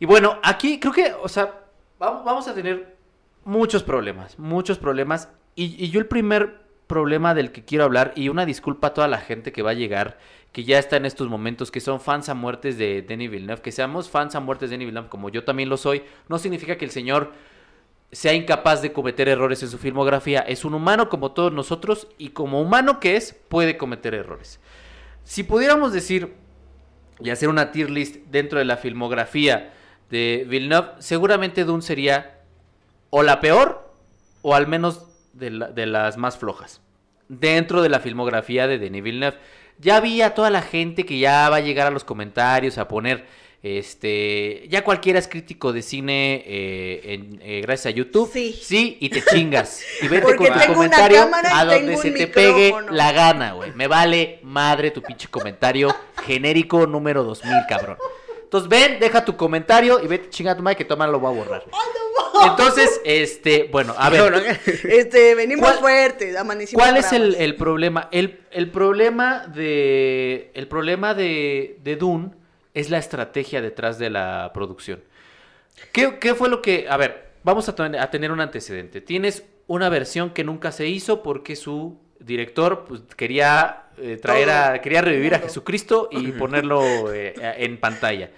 Y bueno, aquí creo que, o sea, vamos, a tener muchos problemas, muchos problemas. Y, y yo el primer problema del que quiero hablar, y una disculpa a toda la gente que va a llegar, que ya está en estos momentos, que son fans a muertes de Denis Villeneuve, que seamos fans a muertes de Denis Villeneuve, como yo también lo soy, no significa que el señor sea incapaz de cometer errores en su filmografía. Es un humano como todos nosotros y como humano que es, puede cometer errores. Si pudiéramos decir y hacer una tier list dentro de la filmografía de Villeneuve, seguramente Dune sería o la peor o al menos de, la- de las más flojas. Dentro de la filmografía de Denis Villeneuve. Ya había toda la gente que ya va a llegar a los comentarios a poner, este, ya cualquiera es crítico de cine eh, en- eh, gracias a YouTube. Sí. Sí, y te chingas. Y vete Porque con tu comentario a donde se te pegue la gana, güey. Me vale madre tu pinche comentario genérico número 2000, cabrón. Entonces ven, deja tu comentario y vete chinga tu madre que toma lo voy a borrar. Entonces, este, bueno, a ver. Este, venimos ¿Cuál- fuertes, amanecimos ¿Cuál es el, problema? El, el problema de. El problema de, de Dune es la estrategia detrás de la producción. ¿Qué, qué fue lo que.? A ver, vamos a, a tener un antecedente. Tienes una versión que nunca se hizo porque su director pues, quería eh, traer a. Quería revivir a. Jesucristo y ponerlo eh, en pantalla.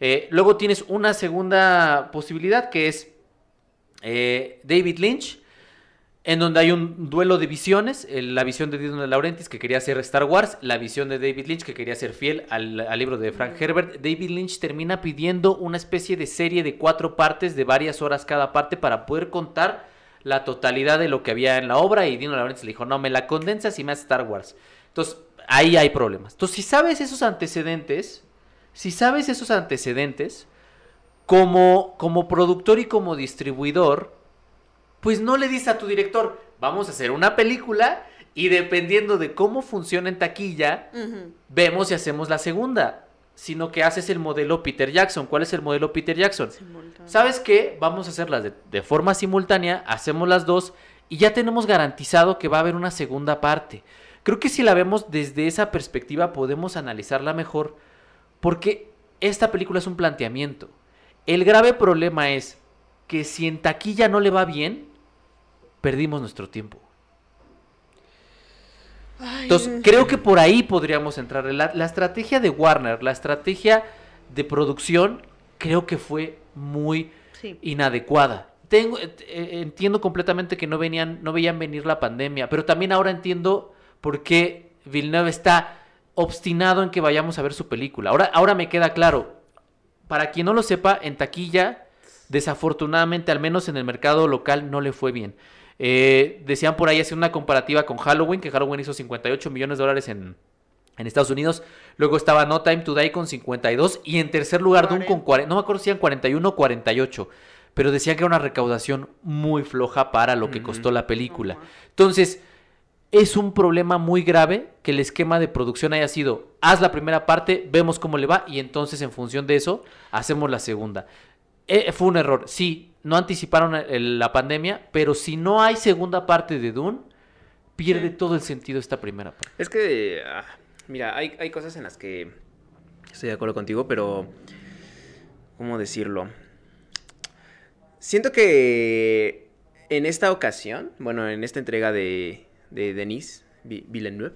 Eh, luego tienes una segunda posibilidad que es eh, David Lynch, en donde hay un duelo de visiones, el- la visión de Dino de Laurentiis que quería hacer Star Wars, la visión de David Lynch que quería ser fiel al, al libro de Frank Herbert. David Lynch termina pidiendo una especie de serie de cuatro partes de varias horas cada parte para poder contar la totalidad de lo que había en la obra y Dino Laurentiis le dijo, no, me la condensas y me haces Star Wars. Entonces, ahí hay problemas. Entonces, si sabes esos antecedentes, si sabes esos antecedentes, como, como productor y como distribuidor, pues no le dices a tu director, vamos a hacer una película y dependiendo de cómo funciona en taquilla, vemos si hacemos la segunda. Sino que haces el modelo Peter Jackson. ¿Cuál es el modelo Peter Jackson? Simultáneo. ¿Sabes qué? Vamos a hacerlas de, de forma simultánea, hacemos las dos y ya tenemos garantizado que va a haber una segunda parte. Creo que si la vemos desde esa perspectiva podemos analizarla mejor porque esta película es un planteamiento. El grave problema es que si en taquilla no le va bien, perdimos nuestro tiempo. Ay, Entonces, creo que por ahí podríamos entrar. La, la estrategia de Warner, la estrategia de producción, creo que fue muy sí. inadecuada. Tengo, eh, eh, entiendo completamente que no venían, no veían venir la pandemia, pero también ahora entiendo por qué Villeneuve está obstinado en que vayamos a ver su película. Ahora, ahora me queda claro. Para quien no lo sepa, en taquilla, desafortunadamente, al menos en el mercado local, no le fue bien. Eh, decían por ahí hacer una comparativa con Halloween, que Halloween hizo 58 millones de dólares en, en Estados Unidos. Luego estaba No Time to Die con 52. Y en tercer lugar, Doom con 40. No me acuerdo si eran 41 o 48. Pero decían que era una recaudación muy floja para lo que costó la película. Entonces, es un problema muy grave que el esquema de producción haya sido, haz la primera parte, vemos cómo le va y entonces en función de eso hacemos la segunda. Eh, fue un error, sí, no anticiparon el- la pandemia, pero si no hay segunda parte de Dune, pierde Sí. todo el sentido esta primera parte. Es que, ah, mira, hay, hay cosas en las que estoy de acuerdo contigo, pero, ¿cómo decirlo? Siento que en esta ocasión, bueno, en esta entrega de, de Denis Vi- Villeneuve,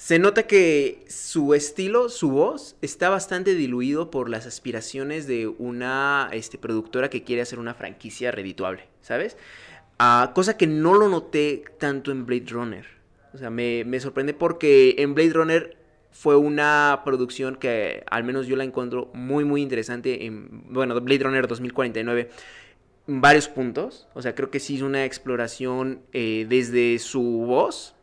se nota que su estilo, su voz, está bastante diluido por las aspiraciones de una este, productora que quiere hacer una franquicia redituable, ¿sabes? Ah, cosa que no lo noté tanto en Blade Runner. O sea, me, me sorprende porque en Blade Runner fue una producción que al menos yo la encuentro muy, muy interesante. En, bueno, Blade Runner 2049 en varios puntos. O sea, creo que sí es una exploración eh, desde su voz,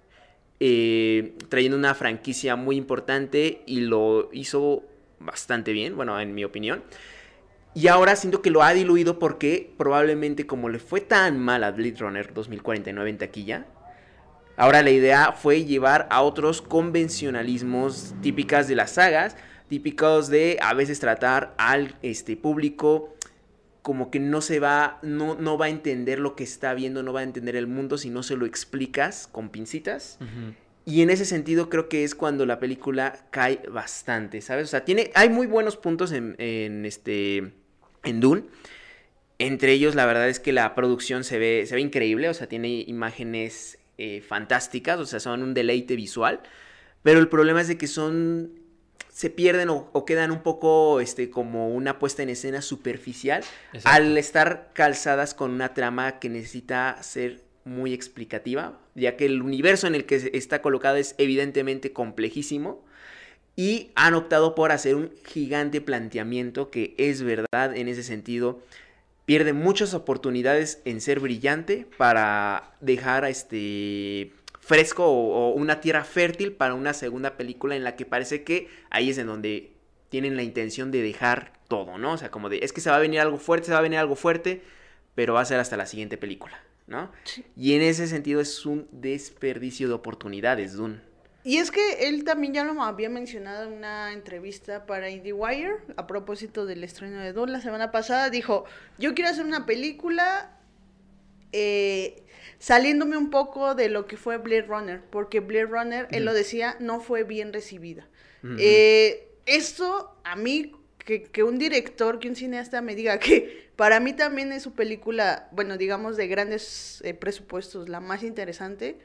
eh, trayendo una franquicia muy importante y lo hizo bastante bien, bueno, en mi opinión. Y ahora siento que lo ha diluido porque probablemente como le fue tan mal a Blade Runner 2049 en taquilla, Ahora la idea fue llevar a otros convencionalismos típicas de las sagas, típicos de a veces tratar al este, público como que no se va, no, no va a entender lo que está viendo, no va a entender el mundo si no se lo explicas con pincitas. Y en ese sentido creo que es cuando la película cae bastante, ¿sabes? O sea, tiene, hay muy buenos puntos en, en este, en Dune. Entre ellos, la verdad es que la producción se ve, se ve increíble, o sea, tiene imágenes eh, fantásticas, o sea, son un deleite visual. Pero el problema es de que son se pierden o, quedan un poco este, como una puesta en escena superficial al estar calzadas con una trama que necesita ser muy explicativa, ya que el universo en el que está colocado es evidentemente complejísimo y han optado por hacer un gigante planteamiento que es verdad en ese sentido pierde muchas oportunidades en ser brillante para dejar este fresco o, una tierra fértil para una segunda película en la que parece que ahí es en donde tienen la intención de dejar todo, ¿no? O sea, como de, es que se va a venir algo fuerte, se va a venir algo fuerte, pero va a ser hasta la siguiente película, ¿no? Y en ese sentido es un desperdicio de oportunidades, Dune. Y es que él también ya lo había mencionado en una entrevista para IndieWire a propósito del estreno de Dune la semana pasada. Dijo, yo quiero hacer una película eh, saliéndome un poco de lo que fue Blade Runner, porque Blade Runner, él lo decía, no fue bien recibida. Eh, esto a mí, que, un director, que un cineasta me diga que para mí también es su película, bueno, digamos de grandes eh, presupuestos, la más interesante,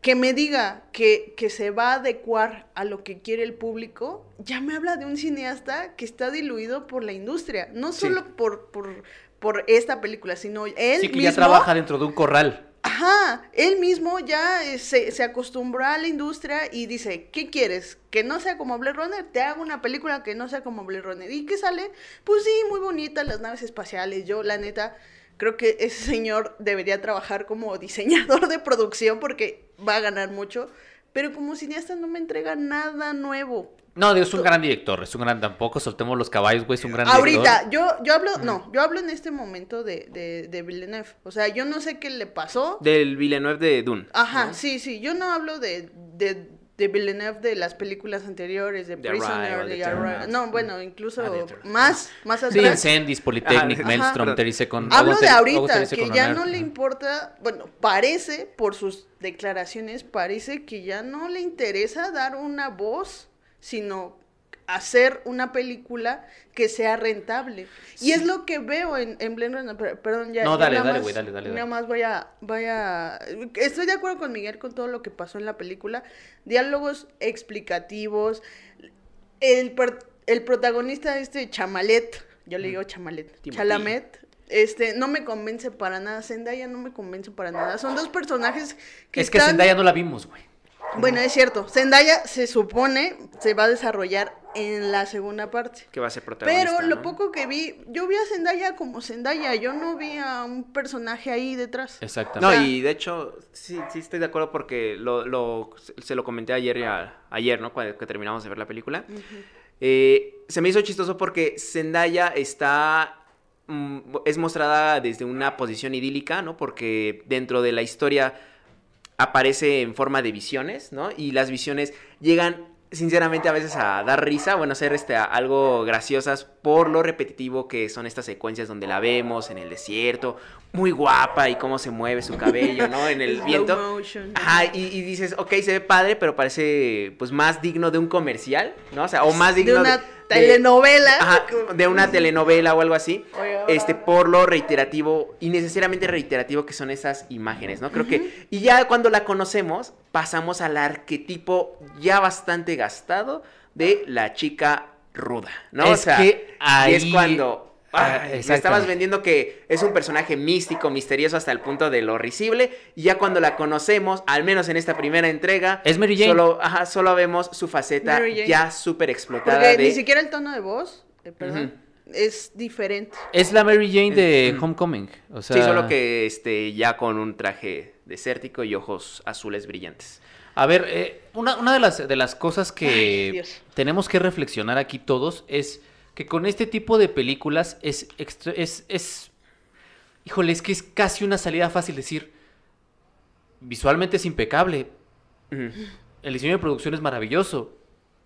que me diga que, que, se va a adecuar a lo que quiere el público, ya me habla de un cineasta que está diluido por la industria, no solo por, por, por, esta película, sino él sí, que ya trabaja dentro de un corral. Ajá, él mismo ya eh, se, se, acostumbró a la industria y dice, ¿qué quieres? ¿Que no sea como Blade Runner? Te hago una película que no sea como Blade Runner. ¿Y qué sale? Pues sí, muy bonita, las naves espaciales. Yo, la neta, creo que ese señor debería trabajar como diseñador de producción porque va a ganar mucho. Pero como cineasta no me entrega nada nuevo. No, es un gran director, es un gran, tampoco soltemos los caballos, güey, es un gran Ahorita, yo, yo hablo, no, yo hablo en este momento de, de, de, Villeneuve, o sea, yo no sé qué le pasó. Del Villeneuve de Dune. Ajá, sí, sí, yo no hablo de, de, de Villeneuve de las películas anteriores, de Prisoner, de no, bueno, incluso más, más atrás. Sí, Incendies, Polytechnic, Maelstrom, Terry con... Hablo de ahorita, que ya no le importa, bueno, parece, por sus declaraciones, parece que ya no le interesa dar una voz sino hacer una película que sea rentable. Y es lo que veo en, en Blend perdón, ya. No, dale, dale, güey, dale, dale, Nada más voy a, voy a. Estoy de acuerdo con Miguel con todo lo que pasó en la película. Diálogos explicativos. El, el protagonista, este Chamalet, yo le digo Chamalet, Chalamet, este, no me convence para nada. Zendaya no me convence para nada. Son dos personajes que. Es que Zendaya no la vimos, güey. Bueno, es cierto. Zendaya se supone se va a desarrollar en la segunda parte. Que va a ser protagonista. Pero lo poco que vi, yo vi a Zendaya como Zendaya, yo no vi a un personaje ahí detrás. Exactamente. No, y de hecho, sí, sí estoy de acuerdo porque lo, lo se lo comenté ayer, ayer ¿no? Cuando que terminamos de ver la película. Eh, se me hizo chistoso porque Zendaya está mm, es mostrada desde una posición idílica, ¿no? Porque dentro de la historia aparece en forma de visiones, ¿no? Y las visiones llegan sinceramente a veces a dar risa, bueno, a ser este, algo graciosas por lo repetitivo que son estas secuencias donde la vemos en el desierto, muy guapa y cómo se mueve su cabello, ¿no? En el viento. Ajá, y, y, dices, ok, se ve padre, pero parece pues más digno de un comercial, ¿no? O sea, o más digno de telenovela. de una telenovela o algo así. este, por lo reiterativo, y necesariamente reiterativo que son esas imágenes, ¿no? Creo que. Y ya cuando la conocemos, pasamos al arquetipo ya bastante gastado de la chica ruda, ¿no? o sea, que ahí... es cuando Ah, estabas vendiendo que es un personaje místico, misterioso hasta el punto de lo risible. Y ya cuando la conocemos, al menos en esta primera entrega, es Mary Jane. Solo, ajá, solo vemos su faceta ya súper explotada. Porque ni siquiera el tono de voz, eh, perdón, es diferente. Es la Mary Jane de Homecoming. O sea... Sí, solo que este, ya con un traje desértico y ojos azules brillantes. A ver, eh, una, una de, las, de las cosas que tenemos que reflexionar aquí todos es que con este tipo de películas es, es, es, híjole, es que es casi una salida fácil decir, visualmente es impecable, el diseño de producción es maravilloso.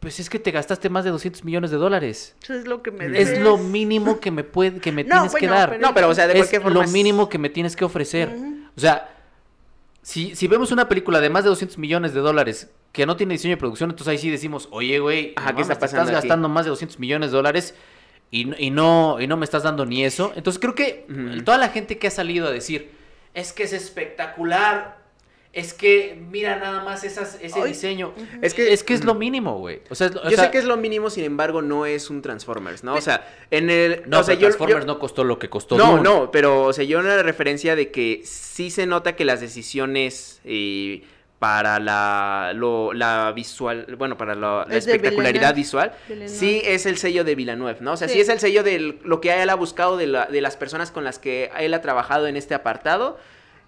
Pues es que te gastaste más de 200 millones de dólares. Eso es lo que me Es debes. lo mínimo que me puede, que me No, tienes que dar. pero- No, pero o sea, de es cualquier forma lo es- mínimo que me tienes que ofrecer. O sea, si, si vemos una película de más de 200 millones de dólares que no tiene diseño de producción, entonces ahí sí decimos, oye, güey, Ajá, ¿qué está mames, te pasando estás aquí? gastando más de 200 millones de dólares y, no- y, no, y no me estás dando ni eso. Entonces creo que toda la gente que ha salido a decir, es que es espectacular, es que mira nada más esas, ese Ay. diseño. Es que- es que es lo mínimo, güey. O sea, es lo- o Yo sea, sé que es lo mínimo, sin embargo, no es un Transformers, ¿no? O sea, en el... No, o sea, yo- Transformers yo- no costó lo que costó No, no, pero, o sea, yo una referencia de que sí se nota que las decisiones eh, para la, lo- la visual, bueno, para la, la Es de espectacularidad visual, Villeneuve. sí es el sello de Villeneuve, ¿no? O sea, sí, Sí. es el sello de lo que él ha buscado de, la- de las personas con las que él ha trabajado en este apartado.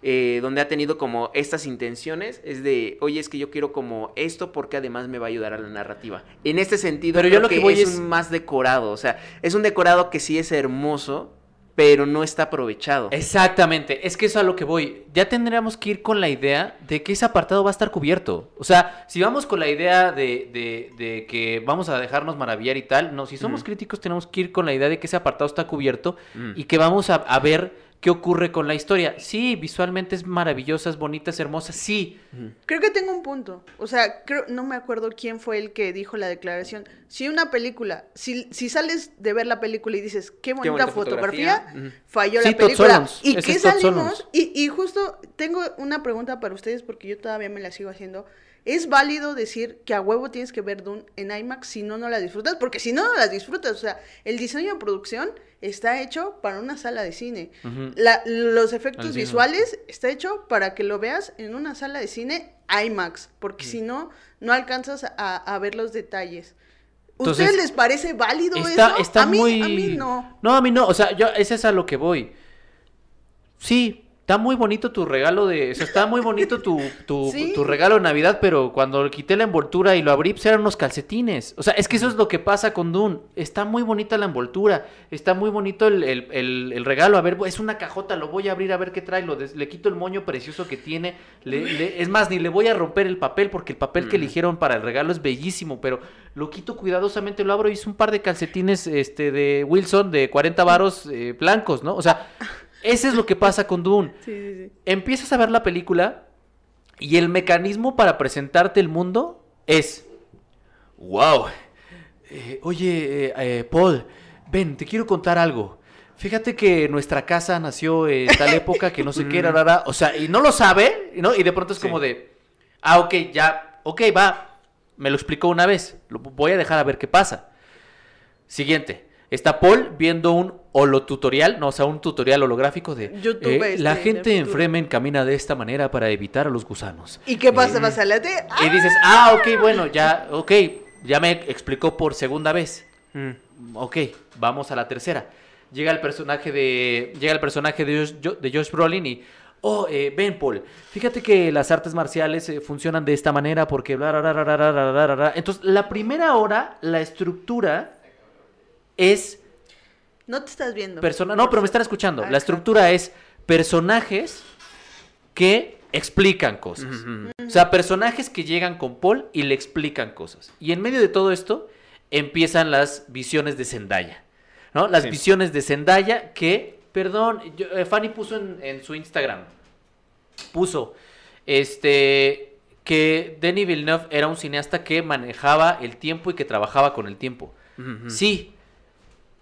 Eh, donde ha tenido como estas intenciones, es de, oye, es que yo quiero como esto porque además me va a ayudar a la narrativa. En este sentido, Pero yo creo lo que que, voy es, es- un más decorado, o sea, es un decorado que sí es hermoso, pero no está aprovechado. Exactamente, es que eso es a lo que voy. Ya tendríamos que ir con la idea de que ese apartado va a estar cubierto. O sea, si vamos con la idea de, de- de que vamos a dejarnos maravillar y tal, no, si somos críticos tenemos que ir con la idea de que ese apartado está cubierto Mm. y que vamos a, a ver qué ocurre con la historia. Sí, visualmente es maravillosa, es bonita, es hermosa, sí. Creo que tengo un punto. O sea, creo, no me acuerdo quién fue el que dijo la declaración. Si una película, si, si sales de ver la película y dices, qué bonita, bonita fotografía, fotografía. Falló Sí, la película. ¿Y Ese qué salimos? Y, y justo tengo una pregunta para ustedes porque yo todavía me la sigo haciendo. ¿Es válido decir que a huevo tienes que ver Dune en IMAX si no, no la disfrutas? Porque si no, no la disfrutas. O sea, el diseño de producción está hecho para una sala de cine. La- los efectos visuales está hecho para que lo veas en una sala de cine IMAX, porque si no, no alcanzas a, a ver los detalles. Entonces, ¿Ustedes les parece válido Está, eso? está a, mí, muy... a mí no. No, a mí no. O sea, yo, es a lo que voy. Sí, está muy bonito tu regalo de... O sea, está muy bonito tu, tu, Sí. tu regalo de Navidad, pero cuando quité la envoltura y lo abrí, pues eran unos calcetines. O sea, es que eso es lo que pasa con Dune. Está muy bonita la envoltura. Está muy bonito el, el- el- el regalo. A ver, es una cajota, lo voy a abrir a ver qué trae. Lo des- le quito el moño precioso que tiene. Le- le- es más, ni le voy a romper el papel porque el papel que Mm. eligieron para el regalo es bellísimo, pero lo quito cuidadosamente, lo abro y es un par de calcetines este, de Wilson de 40 varos eh, blancos, ¿no? O sea, ese es lo que pasa con Dune. Sí, sí, sí. Empiezas a ver la película y el mecanismo para presentarte el mundo es, wow, eh, oye, eh, eh, Paul, ven, te quiero contar algo. Fíjate que nuestra casa nació en tal época que no sé qué, rara, o sea, y no lo sabe, ¿no? Y de pronto es Sí. como de, ah, ok, ya, ok, va, me lo explicó una vez, lo voy a dejar a ver qué pasa. Siguiente. Está Paul viendo un holotutorial, no, o sea, un tutorial holográfico de YouTube eh, este, la gente en Fremen camina de esta manera para evitar a los gusanos. ¿Y qué pasa, eh, Basalate? ¡Ah! Y dices, ah, ok, bueno, ya, ok, ya me explicó por segunda vez. Mm. Ok, vamos a la tercera. Llega el personaje de, llega el personaje de Josh, de Josh Brolin y, oh, eh, Ben Paul, fíjate que las artes marciales eh, funcionan de esta manera porque. Entonces, la primera hora, la estructura es No te estás viendo. persona. No, pero me están escuchando. La estructura es personajes que explican cosas. O sea, personajes que llegan con Paul y le explican cosas. Y en medio de todo esto empiezan las visiones de Zendaya. ¿No? Las Sí. visiones de Zendaya que, perdón, yo- eh, Fanny puso en, en su Instagram, puso, este, que Denis Villeneuve era un cineasta que manejaba el tiempo y que trabajaba con el tiempo. Ujú. Sí,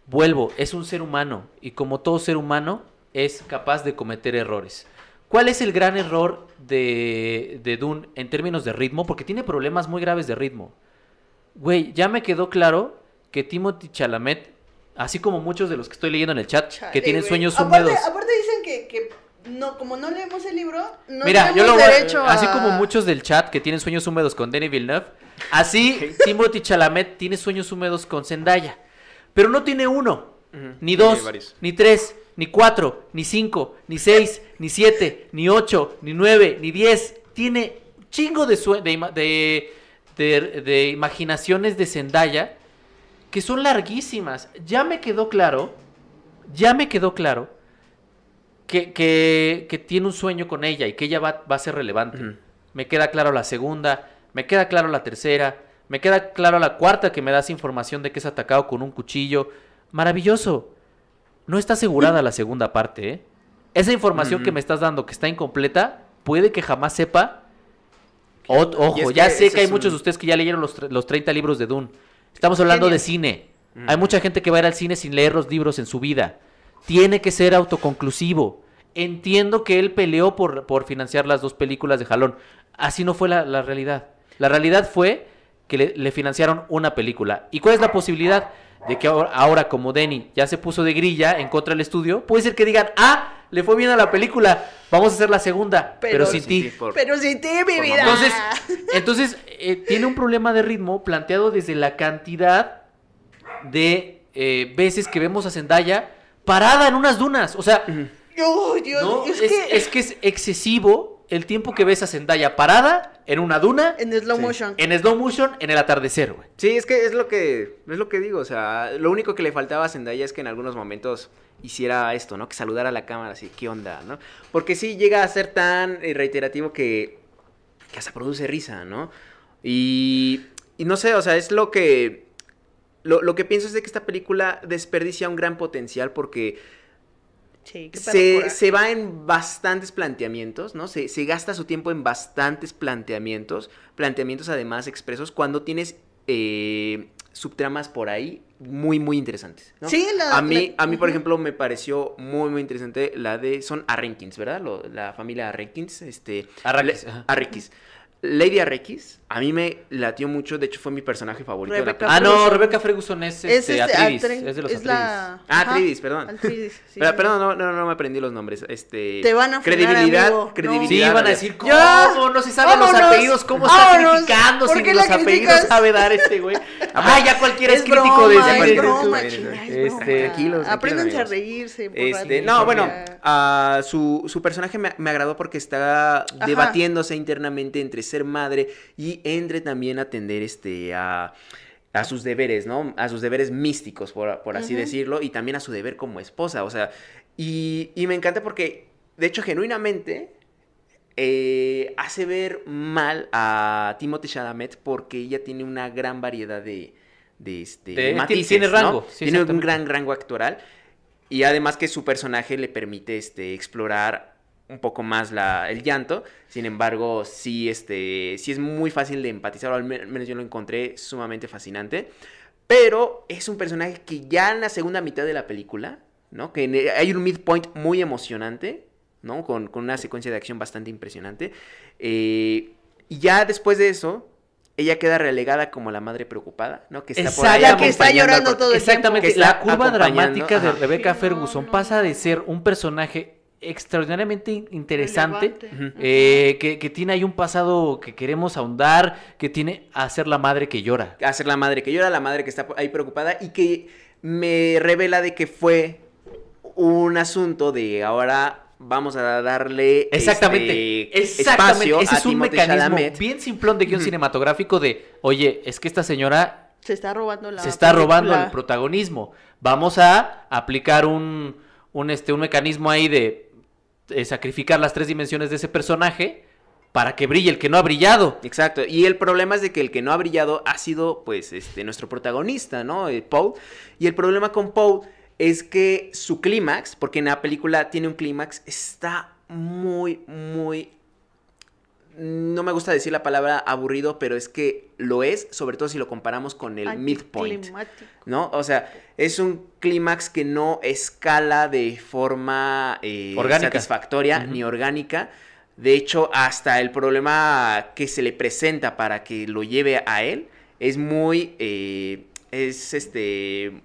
vuelvo, es un ser humano y como todo ser humano es capaz de cometer errores. ¿Cuál es el gran error de, de Dune en términos de ritmo? Porque tiene problemas muy graves de ritmo. Güey, ya me quedó claro que Timothy Chalamet, así como muchos de los que estoy leyendo en el chat, Chale, que tienen sueños aparte, húmedos. Aparte dicen que, que no, como no leemos el libro, no Mira, yo lo voy, derecho a... así como muchos del chat que tienen sueños húmedos con Denis Villeneuve, así Timothy Chalamet tiene sueños húmedos con Zendaya. Pero no tiene uno, ni dos, ni tres, ni cuatro, ni cinco, ni seis, ni siete, ni ocho, ni nueve, ni diez. Tiene chingo de, sue- de, ima- de, de- imaginaciones de Zendaya que son larguísimas. Ya me quedó claro, ya me quedó claro que, que, que tiene un sueño con ella y que ella va, va a ser relevante. Me queda claro la segunda, me queda claro la tercera, me queda claro la cuarta que me das información de que es atacado con un cuchillo. Maravilloso. No está asegurada la segunda parte, ¿eh? Esa información que me estás dando que está incompleta, puede que jamás sepa. O- ojo, Y es que ya sé que hay muchos de ustedes que ya leyeron los, los 30 libros de Dune. Estamos hablando de cine. Hay mucha gente que va a ir al cine sin leer los libros en su vida. Tiene que ser autoconclusivo. Entiendo que él peleó por, por financiar las dos películas de Jalón. Así no fue la, la realidad. La realidad fue que le, le financiaron una película. ¿Y cuál es la posibilidad? De que ahora, ahora, como Denny ya se puso de grilla en contra del estudio, puede ser que digan, ah, le fue bien a la película, vamos a hacer la segunda, pero, Pero sin sin ti. ti, por- Pero sin ti, mi vida. Entonces, entonces eh, tiene un problema de ritmo planteado desde la cantidad de eh, veces que vemos a Zendaya parada en unas dunas. O sea, Ujú. Oh, Dios, no, es, es, que es que es excesivo el tiempo que ves a Zendaya parada en una duna, en slow Sí. motion. en slow motion, en el atardecer, güey. Sí, es que es lo que es lo que digo, o sea, lo único que le faltaba a Zendaya es que en algunos momentos hiciera esto, ¿no? Que saludara a la cámara así, ¿qué onda, no? Porque sí llega a ser tan eh, reiterativo que que hasta produce risa, ¿no? Y y no sé, o sea, es lo que lo, lo que pienso es de que esta película desperdicia un gran potencial porque Sí, qué perro se, se va en bastantes planteamientos, ¿no? Se, se gasta su tiempo en bastantes planteamientos, planteamientos además expresos, cuando tienes eh, subtramas por ahí muy, muy interesantes. ¿no? Sí, la- a mí, la- a mí, por ejemplo, me pareció muy, muy interesante la de, son Arrenkins, ¿verdad? Lo- la familia Arrenkins, este... Arrakis, Le- ajá. Arrakis. Lady Arrakis, a mí me latió mucho, de hecho fue mi personaje favorito de la Ah, no. Rebecca Ferguson es, este, Es este, Atreides, Atre- es de los es la... Ah, ajá, Atreides, perdón. Atreides, sí, Pero- sí. Perdón, no, no, no me aprendí los nombres. Este, Te van a credibilidad, amigo. No. credibilidad. Sí, iban a decir, ¿cómo? Ya. No se saben los apellidos, ¿cómo está Vámonos. criticando ¿Por si los apellidos sabe dar este güey? Ah, ya cualquiera es, Es crítico de es cine. broma, Este, este, tranquilos, Apréndanse a reírse. Este, no, bueno, ah, su, su personaje me, me agradó porque está debatiéndose internamente entre ser madre y entre también atender este a, a sus deberes, ¿no? A sus deberes místicos, por, por así decirlo, y también a su deber como esposa, o sea, y, y me encanta porque, de hecho, genuinamente eh, hace ver mal a Timothée Chalamet porque ella tiene una gran variedad de, de, este, De- matices, tiene ¿no? rango, sí, tiene un gran rango actoral y además que su personaje le permite este, explorar un poco más la, el llanto. Sin embargo, sí, este, sí es muy fácil de empatizar, o al men- menos yo lo encontré sumamente fascinante. Pero es un personaje que ya en la segunda mitad de la película, ¿no? Que en- hay un midpoint muy emocionante, ¿no? Con, con una secuencia de acción bastante impresionante. Eh, y ya después de eso, ella queda relegada como la madre preocupada, ¿no? Que está por. La que está llorando todo el Exactamente, tiempo. la Que está curva dramática de no, Ferguson no, pasa de ser un personaje extraordinariamente interesante, eh, que, que tiene ahí un pasado que queremos ahondar, que tiene a ser la madre que llora. a ser la madre que llora, la madre que está ahí preocupada y que me revela de que fue un asunto de ahora vamos a darle Exactamente, este, exactamente. espacio Ese a es un Timothée mecanismo Chalamet. bien simplón de guion Ujú. cinematográfico de, oye, es que esta señora Se está robando la se está robando el protagonismo. Vamos a aplicar un, un, este, un mecanismo ahí de, eh, sacrificar las tres dimensiones de ese personaje para que brille el que no ha brillado. Exacto, y el problema es de que el que no ha brillado ha sido, pues, este, nuestro protagonista, ¿no? Eh, Paul. Y el problema con Paul es que su clímax, porque en la película tiene un clímax, está muy, muy... No me gusta decir la palabra aburrido, pero es que lo es, sobre todo si lo comparamos con el midpoint. Anticlimático. ¿no? O sea, es un clímax que no escala de forma eh, Orgánica. satisfactoria ni orgánica. De hecho, hasta el problema que se le presenta para que lo lleve a él es muy, eh, es este,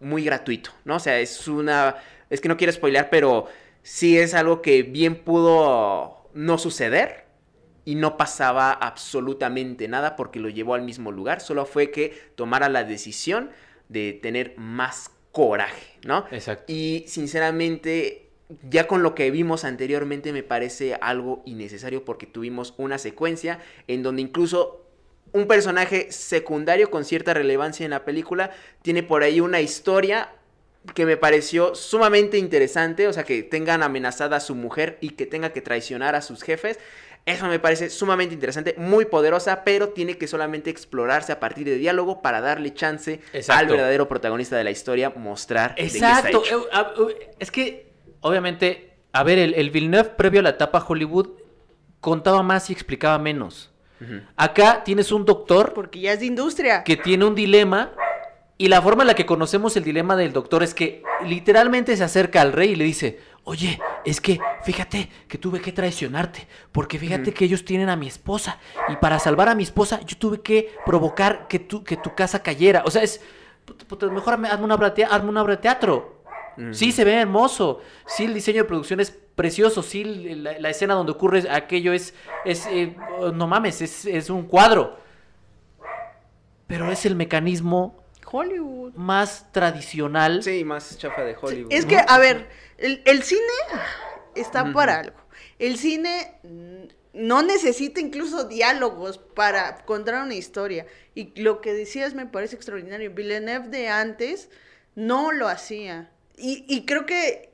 muy gratuito, ¿no? O sea, es una, es que no quiero spoilear, pero sí es algo que bien pudo no suceder y no pasaba absolutamente nada porque lo llevó al mismo lugar, solo fue que tomara la decisión de tener más coraje, ¿no? Exacto. Y sinceramente, ya con lo que vimos anteriormente me parece algo innecesario porque tuvimos una secuencia en donde incluso un personaje secundario con cierta relevancia en la película tiene por ahí una historia que me pareció sumamente interesante, o sea, que tengan amenazada a su mujer y que tenga que traicionar a sus jefes. Eso me parece sumamente interesante, muy poderosa, pero tiene que solamente explorarse a partir de diálogo para darle chance Exacto. al verdadero protagonista de la historia mostrar de qué está Exacto. hecho. Ah, eh, Es que, obviamente, a ver, el, el Villeneuve previo a la etapa Hollywood contaba más y explicaba menos. Acá tienes un doctor Porque ya es de industria. que tiene un dilema y la forma en la que conocemos el dilema del doctor es que literalmente se acerca al rey y le dice, oye, es que fíjate que tuve que traicionarte, porque fíjate que ellos tienen a mi esposa y para salvar a mi esposa yo tuve que provocar que tu, que tu casa cayera. O sea, es, puta, mejor hazme una obra, hazme una obra de teatro. Sí, se ve hermoso. Sí, el diseño de producción es precioso. Sí, la, la escena donde ocurre aquello es, es eh, no mames, es, es un cuadro. Pero es el mecanismo Hollywood. más tradicional. Sí, más chafa de Hollywood. Es que, a ver, el, el cine está para algo. El cine no necesita incluso diálogos para contar una historia. Y lo que decías me parece extraordinario. Villeneuve de antes no lo hacía. Y, y creo que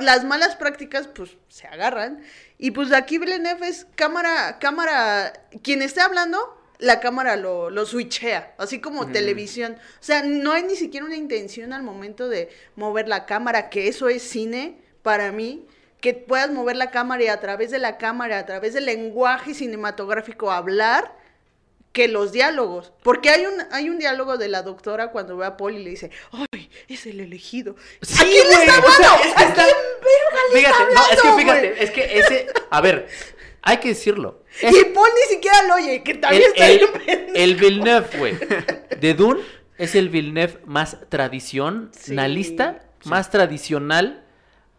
las malas prácticas pues se agarran. Y pues aquí Villeneuve es cámara, cámara, quien esté hablando, la cámara lo, lo switchea, así como televisión. O sea, no hay ni siquiera una intención al momento de mover la cámara, que eso es cine para mí, que puedas mover la cámara y a través de la cámara, a través del lenguaje cinematográfico hablar que los diálogos. Porque hay un, hay un diálogo de la doctora cuando ve a Paul y le dice, ¡ay, es el elegido! Sí, ¿A quién le está o sea, hablando? es que ¿A está- quién verga le Fíjate, está no, es que fíjate, es que ese, a ver, hay que decirlo. Es- Y Paul ni siquiera lo oye, que el, también está el, bien pendejo. el Villeneuve, güey, de Dune es el Villeneuve más tradicionalista, Sí. más tradicional,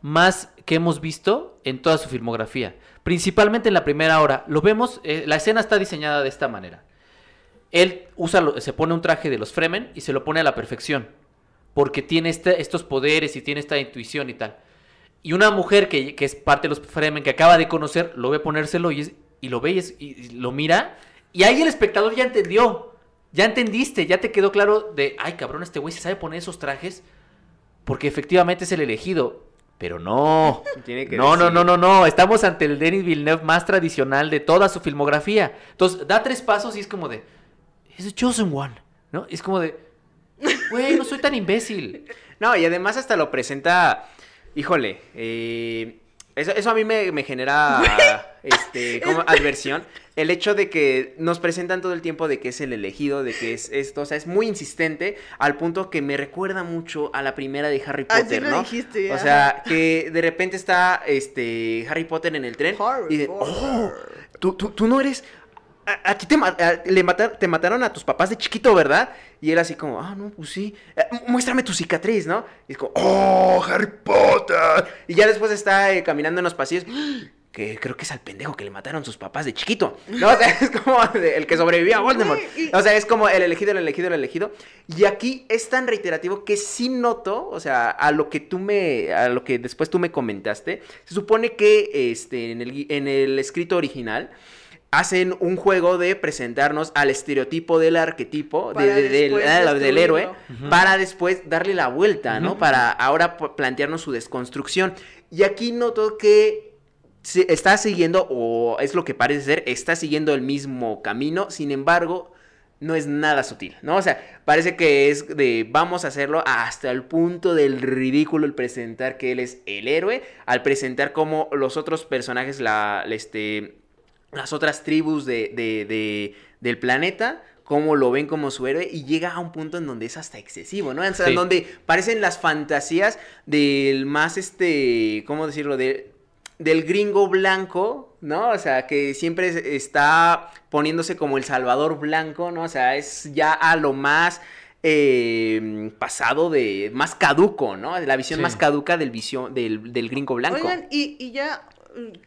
más que hemos visto en toda su filmografía. Principalmente en la primera hora. Lo vemos, eh, la escena está diseñada de esta manera. Él usa, se pone un traje de los Fremen y se lo pone a la perfección. Porque tiene este- estos poderes y tiene esta intuición y tal. Y una mujer que, que es parte de los Fremen, que acaba de conocer, lo ve ponérselo y, es- y lo ve y, es- y- y lo mira. Y ahí el espectador ya entendió. Ya entendiste, ya te quedó claro de, ay cabrón, este güey se sabe poner esos trajes. Porque efectivamente es el elegido. Pero no. Tiene que No, no, decir. no, no, no. Estamos ante el Denis Villeneuve más tradicional de toda su filmografía. Entonces, da tres pasos y es como de. Es the chosen one. ¿No? Es como de. Güey, no soy tan imbécil. No, y además hasta lo presenta, híjole, eh, eso, eso a mí me, me genera este, como adversión. El hecho de que nos presentan todo el tiempo de que es el elegido, de que es esto, o sea, es muy insistente al punto que me recuerda mucho a la primera de Harry Así Potter, lo ¿no? dijiste, O sea, que de repente está este Harry Potter en el tren Harry y de, oh, tú, tú, tú no eres... A, a ti te, a- le mata- te mataron a tus papás de chiquito, ¿verdad? Y él así como, ah, no, pues sí. Eh, mu- muéstrame tu cicatriz, ¿no? Y es como, oh, Harry Potter. Y ya después está eh, caminando en los pasillos. Que creo que es al pendejo que le mataron sus papás de chiquito. ¿No? O sea, es como el que sobrevivió a Voldemort. O sea, es como el elegido, el elegido, el elegido. Y aquí es tan reiterativo que sí noto, o sea, a lo que tú me, a lo que después tú me comentaste, se supone que este, en, el, en el escrito original hacen un juego de presentarnos al estereotipo del arquetipo, de- Para de- del, ah, del héroe, para después darle la vuelta, ¿no? Para ahora plantearnos su desconstrucción. Y aquí noto que se- está siguiendo, o es lo que parece ser, está siguiendo el mismo camino, sin embargo, no es nada sutil, ¿no? O sea, parece que es de vamos a hacerlo hasta el punto del ridículo el presentar que él es el héroe, al presentar como los otros personajes, la, la, este, las otras tribus de, de- de- del planeta, cómo lo ven como su héroe y llega a un punto en donde es hasta excesivo, ¿no? O sea, Sí. en donde parecen las fantasías del más, este, ¿cómo decirlo? De, del gringo blanco, ¿no? O sea, que siempre es- está poniéndose como el salvador blanco, ¿no? O sea, es ya a lo más eh, pasado de, más caduco, ¿no? La visión Sí. más caduca del, visión, del, del gringo blanco. Oigan, y, y ya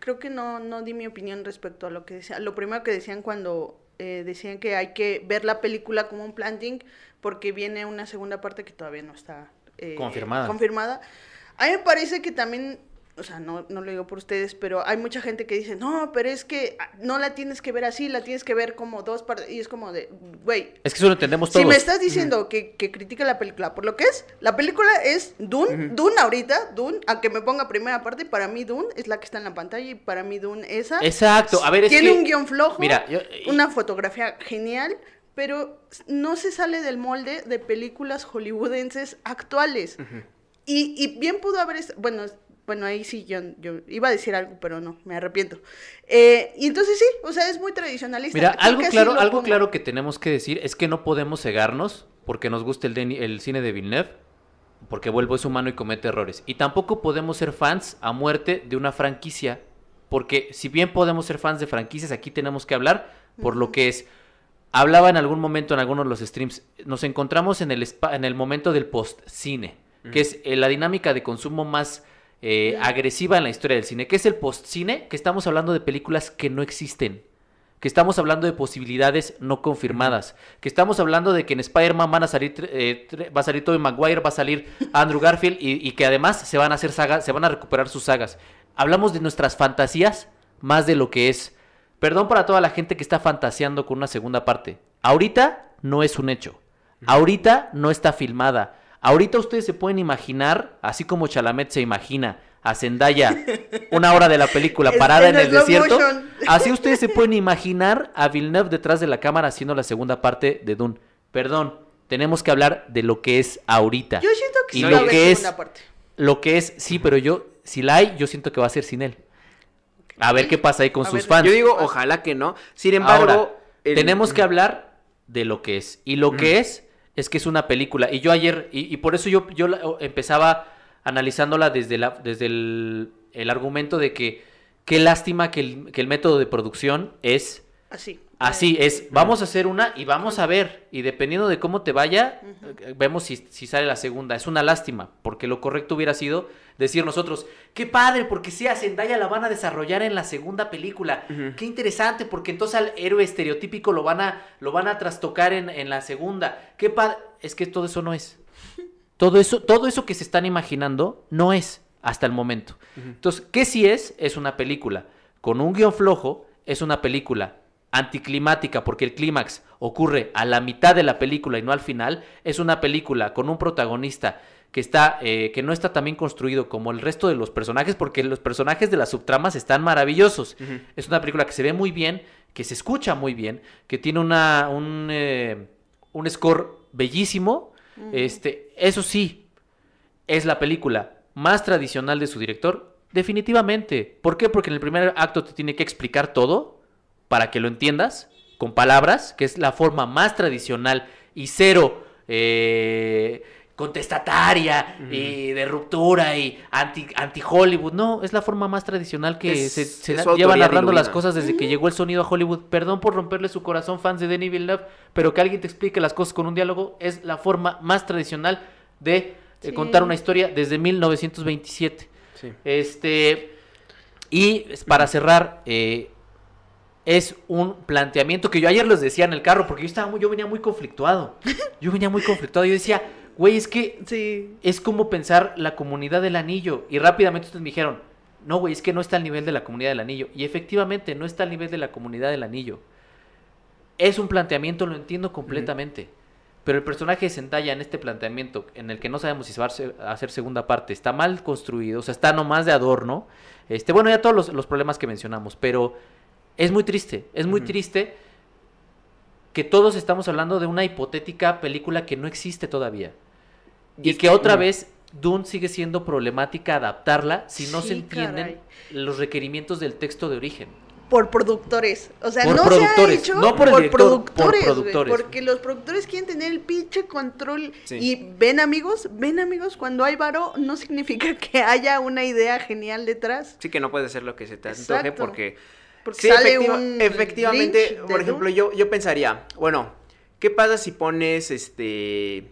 creo que no, no di mi opinión respecto a lo que decían. Lo primero que decían cuando eh, decían que hay que ver la película como un planting porque viene una segunda parte que todavía no está eh, Confirmada. confirmada. A mí me parece que también o sea, no, no lo digo por ustedes, pero hay mucha gente que dice, no, pero es que ah, no la tienes que ver así, la tienes que ver como dos partes, y es como de, güey. Es que eso lo entendemos todos. Si me estás diciendo que, que critica la película por lo que es, la película es Dune, Dune ahorita, Dune, a que me ponga primera parte, para mí Dune es la que está en la pantalla y para mí Dune esa. Exacto, a ver, es Tiene que- un guion flojo, Mira, yo- una fotografía genial, pero no se sale del molde de películas hollywoodenses actuales. y, y bien pudo haber, bueno, bueno, ahí sí yo, yo iba a decir algo, pero no, me arrepiento. Eh, y entonces sí, o sea, es muy tradicionalista. Mira, Creo algo claro, algo pongo. claro que tenemos que decir es que no podemos cegarnos porque nos gusta el cine de Villeneuve, porque vuelvo es humano y comete errores. Y tampoco podemos ser fans a muerte de una franquicia, porque si bien podemos ser fans de franquicias, aquí tenemos que hablar por lo que es. Hablaba en algún momento en algunos de los streams, nos encontramos en el, spa- en el momento del post-cine, que es eh, la dinámica de consumo más eh, agresiva en la historia del cine. que es el post-cine? Que estamos hablando de películas que no existen que estamos hablando de posibilidades no confirmadas, que estamos hablando de que en Spider-Man van a salir, eh, va a salir Tobey Maguire, va a salir Andrew Garfield y, y que además se van a hacer sagas, se van a recuperar sus sagas. Hablamos de nuestras fantasías más de lo que es. Perdón para toda la gente que está fantaseando con una segunda parte. Ahorita no es un hecho. Ahorita no está filmada. Ahorita ustedes se pueden imaginar, así como Chalamet se imagina a Zendaya una hora de la película parada en el desierto. motion. Así ustedes se pueden imaginar a Villeneuve detrás de la cámara haciendo la segunda parte de Dune. Perdón, tenemos que hablar de lo que es ahorita. Yo siento que y sí lo va a haber que es, segunda parte. lo que es, sí, pero yo, si la hay, yo siento que va a ser sin él. A ver qué pasa ahí con A sus ver, fans. Yo digo, ojalá que no. Sin embargo, Ahora, el- tenemos que hablar de lo que es. Y lo que es, es que es una película. Y yo ayer, y, y por eso yo, yo la- empezaba analizándola desde, la, desde el, el argumento de que qué lástima que el, que el método de producción es Así. así, es vamos a hacer una y vamos a ver. Y dependiendo de cómo te vaya, eh, vemos si, si sale la segunda. Es una lástima, porque lo correcto hubiera sido decir nosotros, qué padre, porque sí, a Zendaya la van a desarrollar en la segunda película. Qué interesante, porque entonces al héroe estereotípico lo van a, lo van a trastocar en, en la segunda. Qué padre. Es que todo eso no es. Todo eso, todo eso que se están imaginando no es hasta el momento. Entonces, ¿qué sí es? Es una película. Con un guion flojo, es una película anticlimática, porque el clímax ocurre a la mitad de la película y no al final. Es una película con un protagonista que está eh, que no está tan bien construido como el resto de los personajes, porque los personajes de las subtramas están maravillosos. Es una película que se ve muy bien, que se escucha muy bien, que tiene una, un, eh, un score bellísimo. Este, eso sí, es la película más tradicional de su director, definitivamente. ¿Por qué? Porque en el primer acto te tiene que explicar todo para que lo entiendas con palabras, que es la forma más tradicional y cero eh, contestataria y de ruptura y anti, anti Hollywood. No, es la forma más tradicional que Es- se, se es lleva narrando las cosas desde que llegó el sonido a Hollywood. Perdón por romperle su corazón, fans de Denis Villeneuve, pero que alguien te explique las cosas con un diálogo es la forma más tradicional de eh, Sí. contar una historia desde 1927. Sí. Este. Y para cerrar, eh, es un planteamiento que yo ayer les decía en el carro, porque yo estaba muy, yo venía muy conflictuado. Yo venía muy conflictuado. Yo decía, güey, es que Sí. es como pensar la comunidad del anillo. Y rápidamente ustedes me dijeron, no, güey, es que no está al nivel de la comunidad del anillo. Y efectivamente, no está al nivel de la comunidad del anillo. Es un planteamiento, lo entiendo completamente. Pero el personaje de Zendaya en este planteamiento, en el que no sabemos si se va a hacer- segunda parte, está mal construido, o sea, está nomás de adorno. Este, bueno, ya todos los, los problemas que mencionamos, pero es muy triste, es muy triste que todos estamos hablando de una hipotética película que no existe todavía. Y, es que otra vez Dune sigue siendo problemática adaptarla si no se entienden caray. los requerimientos del texto de origen. Por productores. O sea, Por no productores, se ha hecho no por el director, por productores, güey, productores. porque los productores quieren tener el pinche control. Sí. Y ven amigos, ven amigos, cuando hay varo no significa que haya una idea genial detrás. Sí que no puedes hacer lo que se te antoje porque... Porque Sí, sale efectiva- un efectivamente, por ejemplo, Dune. yo, yo pensaría, bueno, ¿qué pasa si pones, este,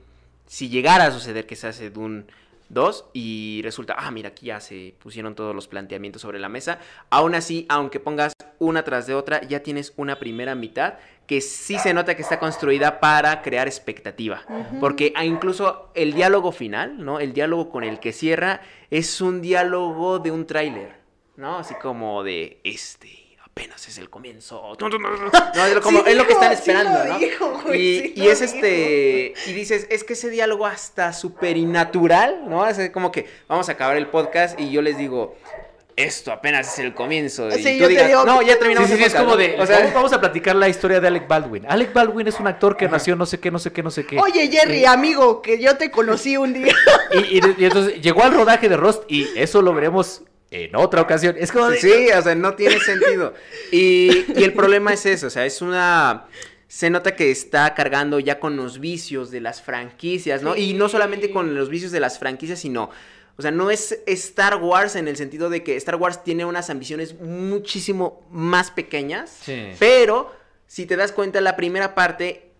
si llegara a suceder que se hace Dune 2 y resulta, ah, mira, aquí ya se pusieron todos los planteamientos sobre la mesa, aún así, aunque pongas una tras de otra, ya tienes una primera mitad que sí se nota que está construida para crear expectativa. Porque incluso el diálogo final, ¿no? El diálogo con el que cierra es un diálogo de un tráiler, ¿no? Así como de este apenas es el comienzo. No, es, como, es lo que están esperando, ¿no? y, es este. Y dices, es que ese diálogo hasta súper innatural, ¿no? Es como que vamos a acabar el podcast y yo les digo. Esto apenas es el comienzo. Y tú digas, no, ya terminamos. Sí, sí, es como de. vamos, a platicar la historia de Alec Baldwin. Alec Baldwin es un actor que nació no sé qué, no sé qué, no sé qué. Oye, Jerry, amigo, que yo te conocí un día. y, y, entonces llegó al rodaje de Rust y eso lo veremos en otra ocasión. Es como Sí, o sea, no tiene sentido. Y, y el problema es eso, o sea, es una... Se nota que está cargando ya con los vicios de las franquicias, ¿no? Y no solamente con los vicios de las franquicias, sino... O sea, no es Star Wars en el sentido de que Star Wars tiene unas ambiciones muchísimo más pequeñas. Sí. Pero, si te das cuenta, la primera parte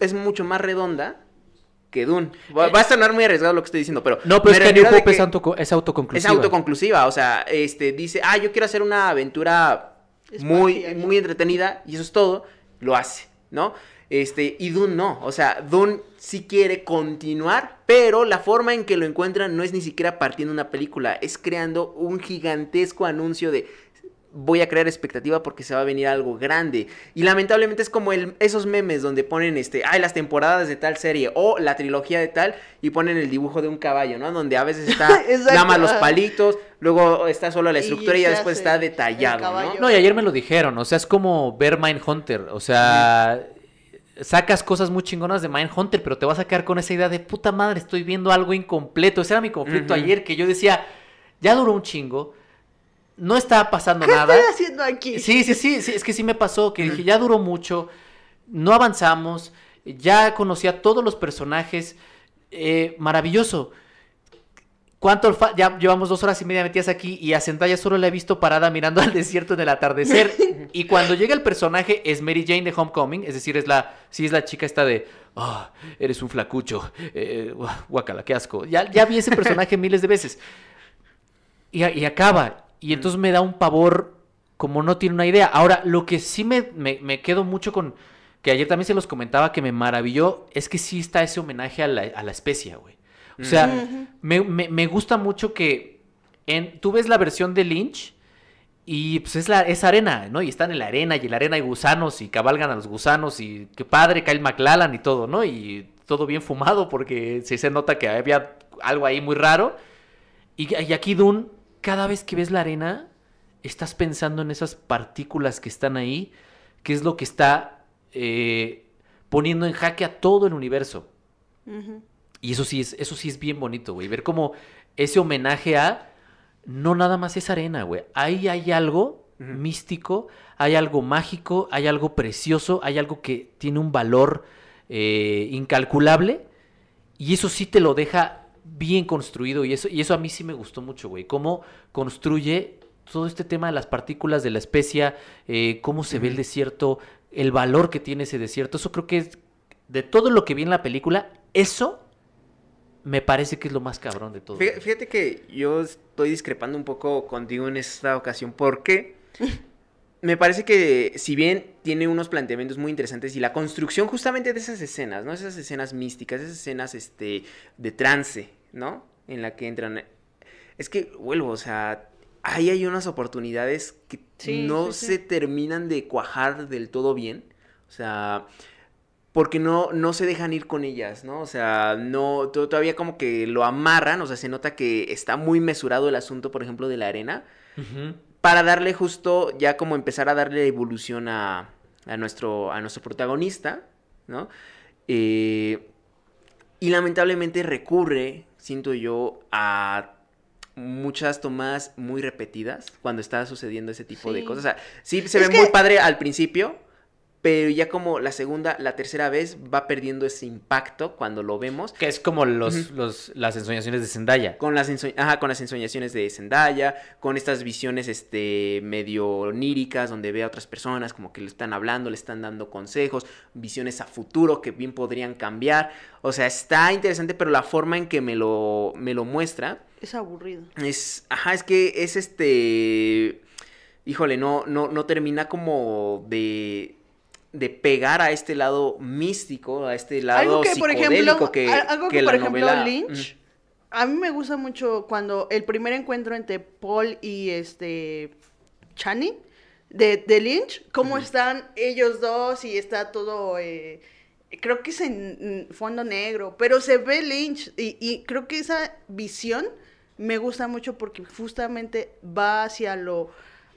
es mucho más redonda que Dune. Va, a sonar muy arriesgado lo que estoy diciendo, pero... No, pero es que New Hope es, autoconclusiva. Es autoconclusiva, o sea, este, dice, ah, yo quiero hacer una aventura muy, muy entretenida, y eso es todo, lo hace, ¿no? Este, y Dune no, o sea, Dune sí quiere continuar, pero la forma en que lo encuentran no es ni siquiera partiendo una película, es creando un gigantesco anuncio de voy a crear expectativa porque se va a venir algo grande. Y lamentablemente es como el, esos memes donde ponen este, ay, las temporadas de tal serie o la trilogía de tal y ponen el dibujo de un caballo, ¿no? Donde a veces está nada más los palitos, luego está solo la estructura y, ya después está detallado, ¿no? No, y ayer me lo dijeron, o sea, es como ver Mindhunter, o sea, sacas cosas muy chingonas de Mindhunter, pero te vas a quedar con esa idea de puta madre, estoy viendo algo incompleto. Ese era mi conflicto ayer que yo decía, ya duró un chingo no estaba pasando nada. ¿Qué estoy haciendo aquí? Sí, sí, sí, sí, es que sí me pasó, que dije, ya duró mucho, no avanzamos, ya conocí a todos los personajes, eh, maravilloso. ¿Cuánto ya llevamos dos horas y media metidas aquí y a Zendaya solo la he visto parada mirando al desierto en el atardecer. y cuando llega el personaje es Mary Jane de Homecoming, es decir, es la, sí es la chica esta de, oh, eres un flacucho, eh, guacala, qué asco. Ya, ya vi ese personaje miles de veces. Y, y acaba, y entonces me da un pavor como no tiene una idea. Ahora, lo que sí me, me, quedo mucho con, que ayer también se los comentaba que me maravilló, es que sí está ese homenaje a la, a la especia, güey. O sea, me, gusta mucho que en, tú ves la versión de Lynch y pues es, la, es arena, ¿no? Y están en la arena y en la arena hay gusanos y cabalgan a los gusanos y qué padre, Kyle McLallan y todo, ¿no? Y todo bien fumado porque sí se nota que había algo ahí muy raro. Y, y aquí Dune cada vez que ves la arena, estás pensando en esas partículas que están ahí, que es lo que está eh, poniendo en jaque a todo el universo. Y eso sí es, eso sí es bien bonito, güey. Ver cómo ese homenaje a no nada más es arena, güey. Ahí hay algo místico, hay algo mágico, hay algo precioso, hay algo que tiene un valor eh, incalculable. Y eso sí te lo deja bien construido y eso, y eso a mí sí me gustó mucho, güey. Cómo construye todo este tema de las partículas de la especia, eh, cómo se ve el desierto, el valor que tiene ese desierto. Eso creo que es, de todo lo que vi en la película, eso me parece que es lo más cabrón de todo. Fíjate que yo estoy discrepando un poco contigo en esta ocasión porque me parece que si bien tiene unos planteamientos muy interesantes y la construcción justamente de esas escenas, ¿no? Esas escenas místicas, esas escenas este, de trance, ¿no? En la que entran... Es que vuelvo, o sea, ahí hay unas oportunidades que no se terminan de cuajar del todo bien. O sea, porque no, no se dejan ir con ellas, ¿no? O sea, no, todavía como que lo amarran, o sea, se nota que está muy mesurado el asunto, por ejemplo, de la arena para darle justo, ya como empezar a darle evolución a, nuestro, a nuestro protagonista, ¿no? Eh, y lamentablemente recurre, siento yo, a muchas tomas muy repetidas cuando está sucediendo ese tipo de cosas. O sea, sí se ve muy padre al principio, pero ya como la segunda, la tercera vez va perdiendo ese impacto cuando lo vemos. Que es como los, los, las ensoñaciones de Zendaya. Con las, Ajá, con las ensoñaciones de Zendaya, con estas visiones este, medio oníricas donde ve a otras personas como que le están hablando, le están dando consejos, visiones a futuro que bien podrían cambiar. O sea, está interesante, pero la forma en que me lo, me lo muestra... Es aburrido. Es, ajá, es que es este híjole, no, no, no termina como de, de pegar a este lado místico, a este lado algo que, por ejemplo, que, algo que, por ejemplo, novela- Lynch, a mí me gusta mucho cuando el primer encuentro entre Paul y este Channing de, de Lynch, cómo están ellos dos y está todo, eh, creo que es en mm, fondo negro, pero se ve Lynch y, y creo que esa visión me gusta mucho porque justamente va hacia lo,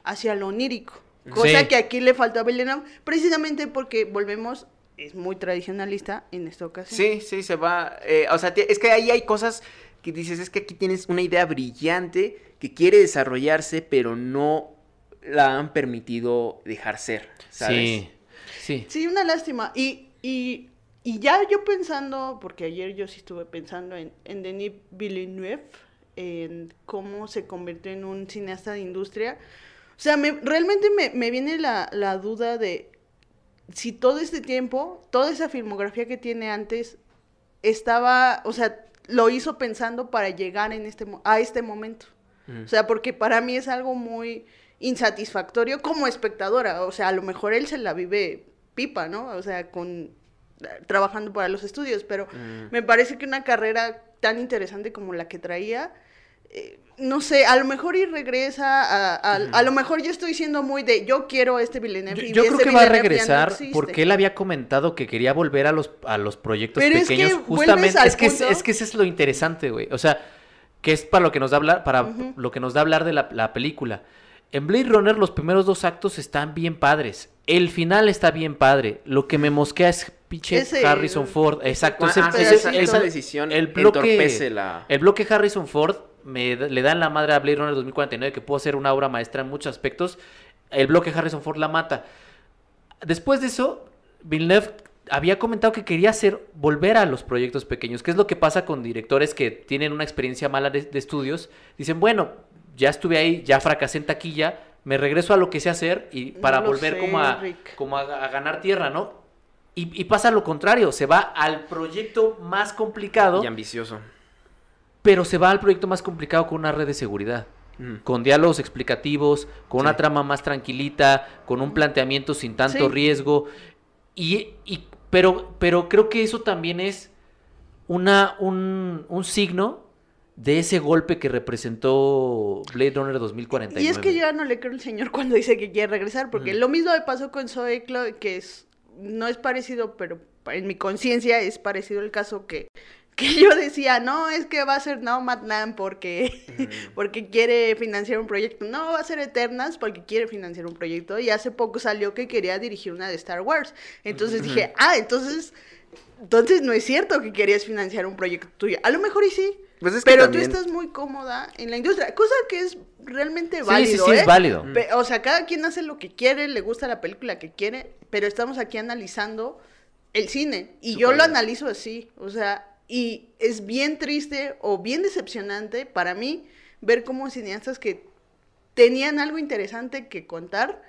hacia lo onírico. Cosa Sí. que aquí le faltó a Villeneuve, precisamente porque volvemos, es muy tradicionalista en esta ocasión. Sí, sí, se va. eh, o sea, es que ahí hay cosas que dices, es que aquí tienes una idea brillante que quiere desarrollarse, pero no la han permitido dejar ser, ¿sabes? Sí, sí. Sí, una lástima. Y, y, y ya yo pensando, porque ayer yo sí estuve pensando en, en Denis Villeneuve, en cómo se convirtió en un cineasta de industria. O sea, me- realmente me, me viene la, la duda de si todo este tiempo, toda esa filmografía que tiene antes, estaba, o sea, lo hizo pensando para llegar en este, a este momento. Ujú. O sea, porque para mí es algo muy insatisfactorio como espectadora. O sea, a lo mejor él se la vive pipa, ¿no? O sea, con trabajando para los estudios, pero Mm. me parece que una carrera tan interesante como la que traía, eh, no sé, a lo mejor y regresa, a, a, a lo mejor yo estoy siendo muy de, yo quiero este Villeneuve. Yo, y yo creo este que va a no regresar porque él había comentado que quería volver a los, a los proyectos Pero es que pequeños. justamente, al es que, es, punto- es que eso es lo interesante, güey. O sea, que es para lo que nos da hablar, para lo que nos da hablar de la, la película. En Blade Runner los primeros dos actos están bien padres. El final está bien padre. Lo que me mosquea es pinche Ese- Harrison Ford. Exacto. Ah, ese- ah, ese- esa, ese- esa decisión el bloque, entorpece la... el bloque Harrison Ford me, le da en la madre a Blade Runner 2049, que pudo ser una obra maestra en muchos aspectos. El bloque Harrison Ford la mata. Después de eso, Villeneuve había comentado que quería hacer volver a los proyectos pequeños, que es lo que pasa con directores que tienen una experiencia mala de, de estudios. Dicen, bueno, ya estuve ahí, ya fracasé en taquilla, me regreso a lo que sé hacer y para volver sé, como, a, Rick. como a, a ganar tierra, ¿no? Y, y pasa lo contrario, se va al proyecto más complicado, Y ambicioso. Pero se va al proyecto más complicado con una red de seguridad Mm. con diálogos explicativos, con una trama más tranquilita, con un planteamiento sin tanto Sí. riesgo. Y, y- pero, pero creo que eso también es una, un, un signo de ese golpe que representó Blade Runner 2049. Y es que yo ya no le creo al señor cuando dice que quiere regresar, porque Ujú. lo mismo me pasó con Zoe Chloe, que es, no es parecido, pero en mi conciencia es parecido el caso que, que yo decía, no, es que va a ser Nomadland porque, porque quiere financiar un proyecto, no, va a ser Eternas porque quiere financiar un proyecto, y hace poco salió que quería dirigir una de Star Wars, entonces dije, ah, entonces, entonces no es cierto que querías financiar un proyecto tuyo, a lo mejor y sí, Pues es que pero también- tú estás muy cómoda en la industria, cosa que es realmente Sí, válido. sí, sí, ¿eh? es válido. Pe- O sea, cada quien hace lo que quiere, le gusta la película que quiere, pero estamos aquí analizando el cine. Y yo lo analizo así. O sea, y es bien triste o bien decepcionante para mí ver cómo cineastas que tenían algo interesante que contar,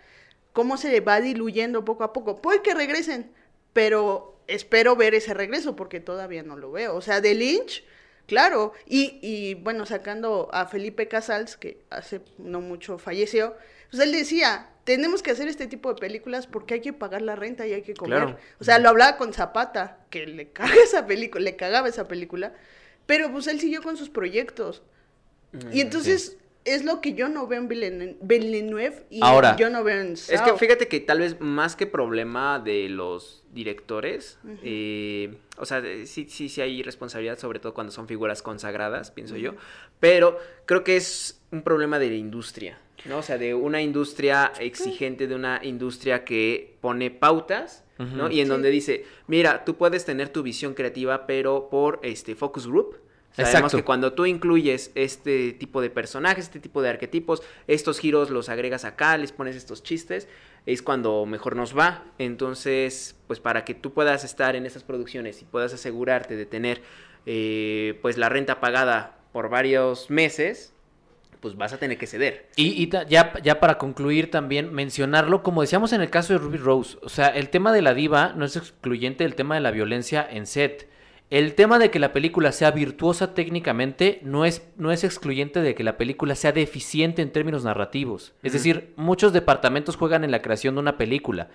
cómo se va diluyendo poco a poco. Puede que regresen, pero espero ver ese regreso porque todavía no lo veo. O sea, de Lynch, claro. Y, y bueno, sacando a Felipe Casals, que hace no mucho falleció, pues él decía, tenemos que hacer este tipo de películas porque hay que pagar la renta y hay que comer. Claro. O sea, lo hablaba con Zapata, que le caga esa película, le cagaba esa película, pero pues él siguió con sus proyectos. Mm, Y entonces es lo que yo no veo en Villen- Villeneuve y Ahora, yo no veo en Es que Sao. fíjate que tal vez más que problema de los directores, eh, o sea, sí, sí, sí hay responsabilidad, sobre todo cuando son figuras consagradas, pienso yo, pero creo que es un problema de la industria, ¿no? O sea, de una industria exigente, de una industria que pone pautas, ¿no? Y en Sí. donde dice, mira, tú puedes tener tu visión creativa, pero por este focus group. Sabemos Exacto. que cuando tú incluyes este tipo de personajes, este tipo de arquetipos, estos giros los agregas acá, les pones estos chistes, es cuando mejor nos va. Entonces, pues para que tú puedas estar en estas producciones y puedas asegurarte de tener eh, pues la renta pagada por varios meses, pues vas a tener que ceder. Y, y ta- ya, ya para concluir también, mencionarlo, como decíamos en el caso de Ruby Rose, o sea, el tema de la diva no es excluyente del tema de la violencia en set. el tema de que la película sea virtuosa técnicamente no es, no es excluyente de que la película sea deficiente en términos narrativos. Es decir, muchos departamentos juegan en la creación de una película.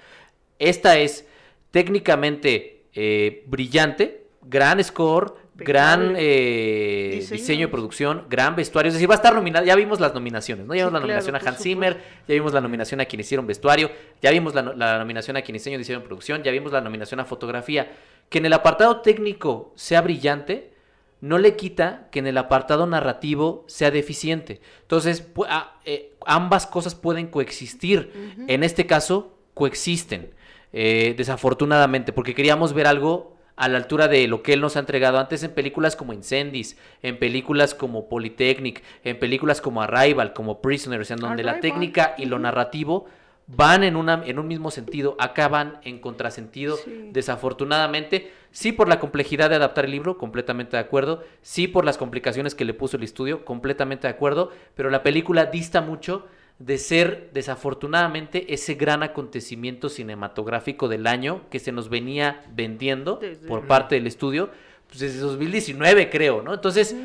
Esta es técnicamente eh, brillante, gran score, gran eh, Diseño. diseño. de producción, gran vestuario. Es decir, va a estar nominada. Ya vimos las nominaciones, ¿no? Ya Sí, vimos la claro, nominación a Hans Zimmer, ya vimos la nominación a quien hicieron vestuario, ya vimos la, no- la nominación a quien hicieron diseño de producción, ya vimos la nominación a fotografía. Que en el apartado técnico sea brillante, no le quita que en el apartado narrativo sea deficiente. Entonces, pu- a- eh, ambas cosas pueden coexistir. En este caso, coexisten, eh, desafortunadamente, porque queríamos ver algo a la altura de lo que él nos ha entregado antes en películas como Incendies, en películas como Polytechnic, en películas como Arrival, como Prisoners, en donde la técnica y lo narrativo van en, una, en un mismo sentido, acá van en contrasentido, Sí. desafortunadamente. Sí por la complejidad de adaptar el libro, completamente de acuerdo. Sí por las complicaciones que le puso el estudio, completamente de acuerdo. Pero la película dista mucho de ser, desafortunadamente, ese gran acontecimiento cinematográfico del año que se nos venía vendiendo por parte del estudio, pues desde 2019 creo, ¿no? Entonces,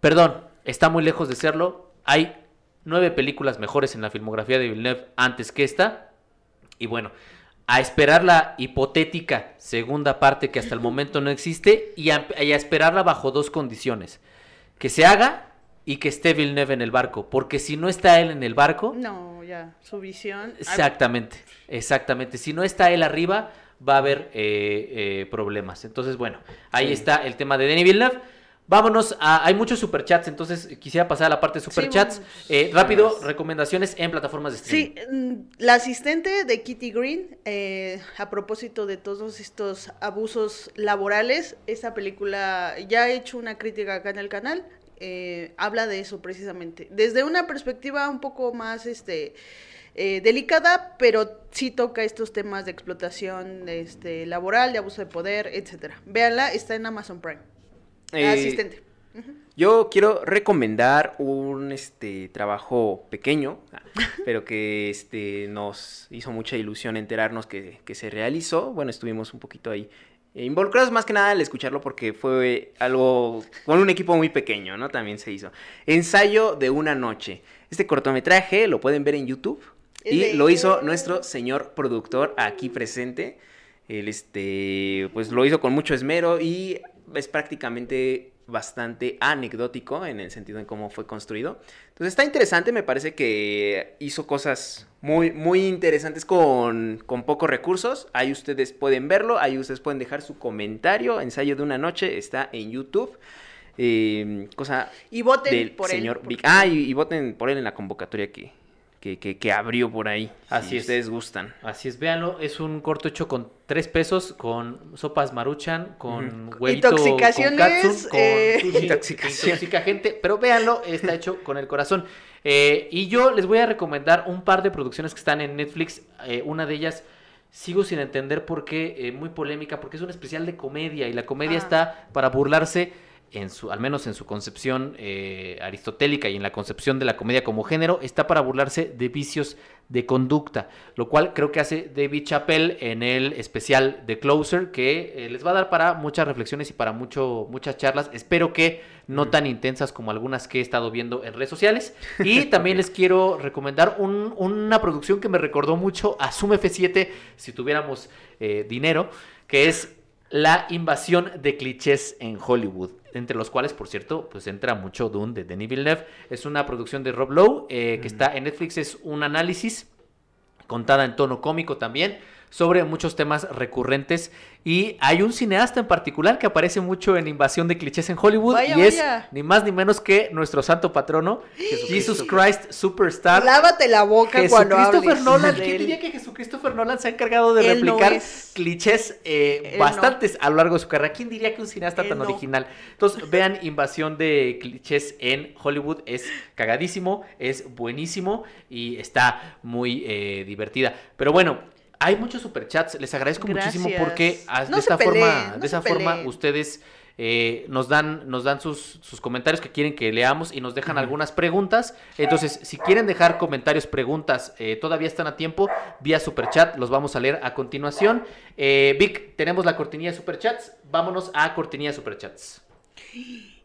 perdón, está muy lejos de serlo. Hay nueve películas mejores en la filmografía de Villeneuve antes que esta. Y bueno, a esperar la hipotética segunda parte que hasta el momento no existe y a, y a esperarla bajo dos condiciones. Que se haga y que esté Villeneuve en el barco. Porque si no está él en el barco, No, ya, su visión. Exactamente, exactamente. Si no está él arriba, va a haber eh, eh, problemas. Entonces, bueno, ahí Sí. está el tema de Denis Villeneuve. Vámonos a. Hay muchos superchats, entonces quisiera pasar a la parte de superchats. bueno, Eh, rápido, recomendaciones en plataformas de streaming. Sí, mm, la asistente de Kitty Green, eh, a propósito de todos estos abusos laborales, esta película ya he hecho una crítica acá en el canal, eh, habla de eso precisamente, desde una perspectiva un poco más este eh, delicada, pero sí toca estos temas de explotación este, laboral, de abuso de poder, etcétera. Véanla, está en Amazon Prime. Eh, asistente. Yo quiero recomendar un este trabajo pequeño, pero que este nos hizo mucha ilusión enterarnos que, que se realizó. Bueno, estuvimos un poquito ahí involucrados más que nada al escucharlo porque fue algo con un equipo muy pequeño, ¿no? También se hizo. Ensayo de una noche. Este cortometraje lo pueden ver en YouTube y lo hizo nuestro señor productor aquí presente. Él este pues lo hizo con mucho esmero y es prácticamente bastante anecdótico en el sentido en cómo fue construido. Entonces está interesante, me parece que hizo cosas muy, muy interesantes con, con pocos recursos. Ahí ustedes pueden verlo, ahí ustedes pueden dejar su comentario. Ensayo de una noche está en YouTube. Eh, cosa Y voten del por señor él. porque-. Ah, y, y voten por él en la convocatoria que, que, que- que abrió por ahí. Así si es. ustedes gustan. Así es, véanlo. Es un corto hecho con tres pesos, con sopas maruchan, con huevito con katsun, con eh, sushi, Intoxicación. intoxica gente. Pero véanlo, está hecho con el corazón. Eh, y yo les voy a recomendar un par de producciones que están en Netflix. Eh, una de ellas sigo sin entender por qué, eh, muy polémica, porque es un especial de comedia y la comedia Ah. está para burlarse. En su, al menos en su concepción eh, aristotélica y en la concepción de la comedia como género, está para burlarse de vicios de conducta, lo cual creo que hace David Chappelle en el especial de Closer, que eh, les va a dar para muchas reflexiones y para mucho, muchas charlas. Espero que no tan intensas como algunas que he estado viendo en redes sociales. Y también les quiero recomendar un- una producción que me recordó mucho a Zoom F7, si tuviéramos eh, dinero, que es la invasión de clichés en Hollywood, entre los cuales, por cierto, pues entra mucho Dune de Denis Villeneuve. Es una producción de Rob Lowe eh, que está en Netflix, es un análisis contada en tono cómico también sobre muchos temas recurrentes y hay un cineasta en particular que aparece mucho en Invasión de clichés en Hollywood Vaya, y es ni más ni menos que nuestro santo patrono Jesus Christ Superstar Lávate la boca cuando hables. Nolan, de ¿quién diría que Jesucristopher Nolan se ha encargado de Él replicar clichés eh, bastantes a lo largo de su carrera? ¿Quién diría que un cineasta Él tan no. original? Entonces, vean Invasión de clichés en Hollywood, es cagadísimo, es buenísimo y está muy eh, divertida. Pero bueno, hay muchos superchats, les agradezco muchísimo porque No de esta peleen, forma, no de esa forma ustedes eh, nos dan, nos dan sus, sus, comentarios que quieren que leamos y nos dejan algunas preguntas. Entonces, si quieren dejar comentarios, preguntas, eh, todavía están a tiempo vía Superchat, los vamos a leer a continuación. Eh, Vic, tenemos la cortinilla de Superchats, vámonos a cortinilla de Superchats.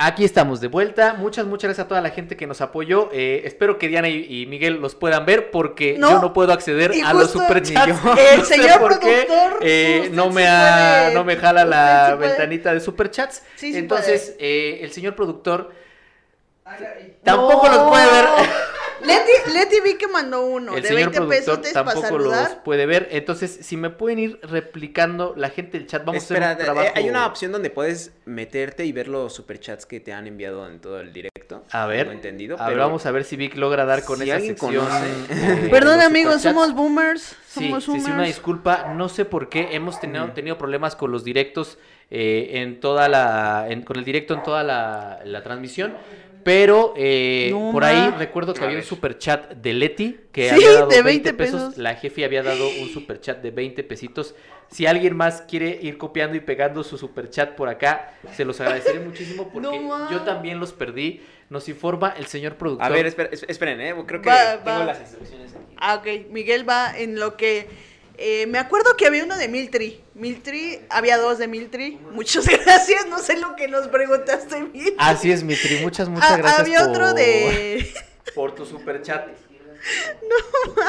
Aquí estamos de vuelta. Muchas, muchas gracias a toda la gente que nos apoyó. Eh, espero que Diana y, Miguel los puedan ver porque yo no puedo acceder a los superchats. El señor productor eh, no, me no me jala la ventanita de superchats. Entonces, eh, el señor productor tampoco los puede ver. Leti, Leti vi que mandó uno el de señor 20 pesos tampoco los puede ver. Entonces, si me pueden ir replicando la gente del chat, vamos a hacer un trabajo. Eh, hay una opción donde puedes meterte y ver los superchats que te han enviado en todo el directo. A ver, entendido, a ver, vamos a ver si Vic logra dar con esa sección. Perdón, amigos, somos boomers. Somos sí, boomers. Sí, una disculpa. No sé por qué hemos tenido, tenido problemas con los directos eh, en toda la, con el directo en toda la, la transmisión. Pero eh, por ahí recuerdo que había un super chat de Leti que había dado de 20, pesos. La jefe había dado un super chat de 20 pesitos. Si alguien más quiere ir copiando y pegando su super chat por acá, se los agradeceré muchísimo porque yo también los perdí. Nos informa el señor productor. A ver, esperen, ¿eh? creo que tengo las instrucciones aquí. Ah, ok. Miguel va en lo que eh, me acuerdo que había uno de Miltri. Miltri, había dos de Miltri. Muchas gracias, no sé lo que nos preguntaste, Miltri. Así es, Miltri, muchas, muchas ah, gracias. Había otro de. Por tu super chat. No,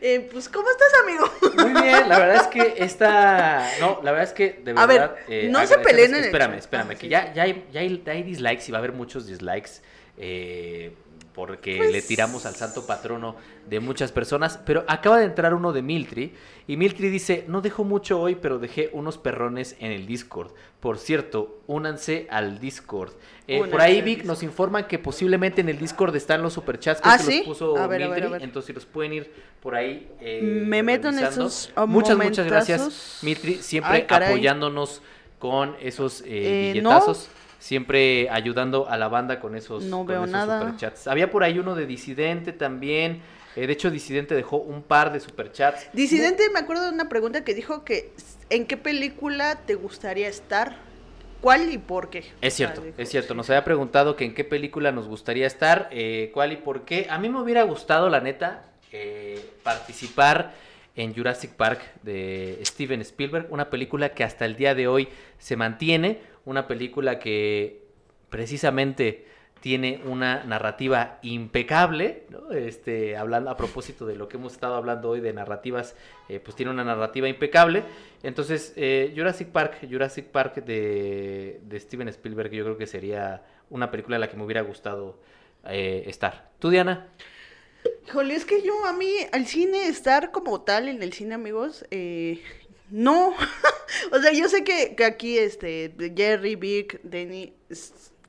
eh, pues, ¿cómo estás, amigo? Muy bien, la verdad es que esta. No, la verdad es que, de verdad. A ver, eh, no se peleen en Espérame, espérame, ah, que ya, ya, hay, ya hay dislikes y va a haber muchos dislikes. Eh porque le pues tiramos al santo patrono de muchas personas, pero acaba de entrar uno de Miltri y Miltri dice, no dejo mucho hoy, pero dejé unos perrones en el Discord. Por cierto, únanse al Discord. Eh, por ahí Vic nos informan que posiblemente en el Discord están los superchats que ¿Ah, los puso Miltri, entonces si los pueden ir por ahí. Eh, Me meto en esos Muchas, muchas gracias Miltri, siempre apoyándonos con esos eh, billetazos siempre ayudando a la banda con esos, no veo nada. superchats. Había por ahí uno de Disidente también. Eh, de hecho, Disidente dejó un par de superchats. Disidente, me acuerdo de una pregunta que dijo que ¿en qué película te gustaría estar? ¿Cuál y por qué? Es cierto, es cierto. Nos había preguntado que en qué película nos gustaría estar, eh, cuál y por qué. A mí me hubiera gustado, la neta, eh, participar en Jurassic Park de Steven Spielberg, una película que hasta el día de hoy se mantiene, una película que precisamente tiene una narrativa impecable, este, hablando a propósito de lo que hemos estado hablando hoy de narrativas, eh, pues tiene una narrativa impecable. Entonces, eh, Jurassic Park, Jurassic Park de, de, Steven Spielberg, yo creo que sería una película en la que me hubiera gustado eh, estar. ¿Tú, Diana? Híjole, es que yo a mí, al cine, estar como tal en el cine, amigos, eh, no. o sea, yo sé que, aquí, este, Jerry, Vic, Denny,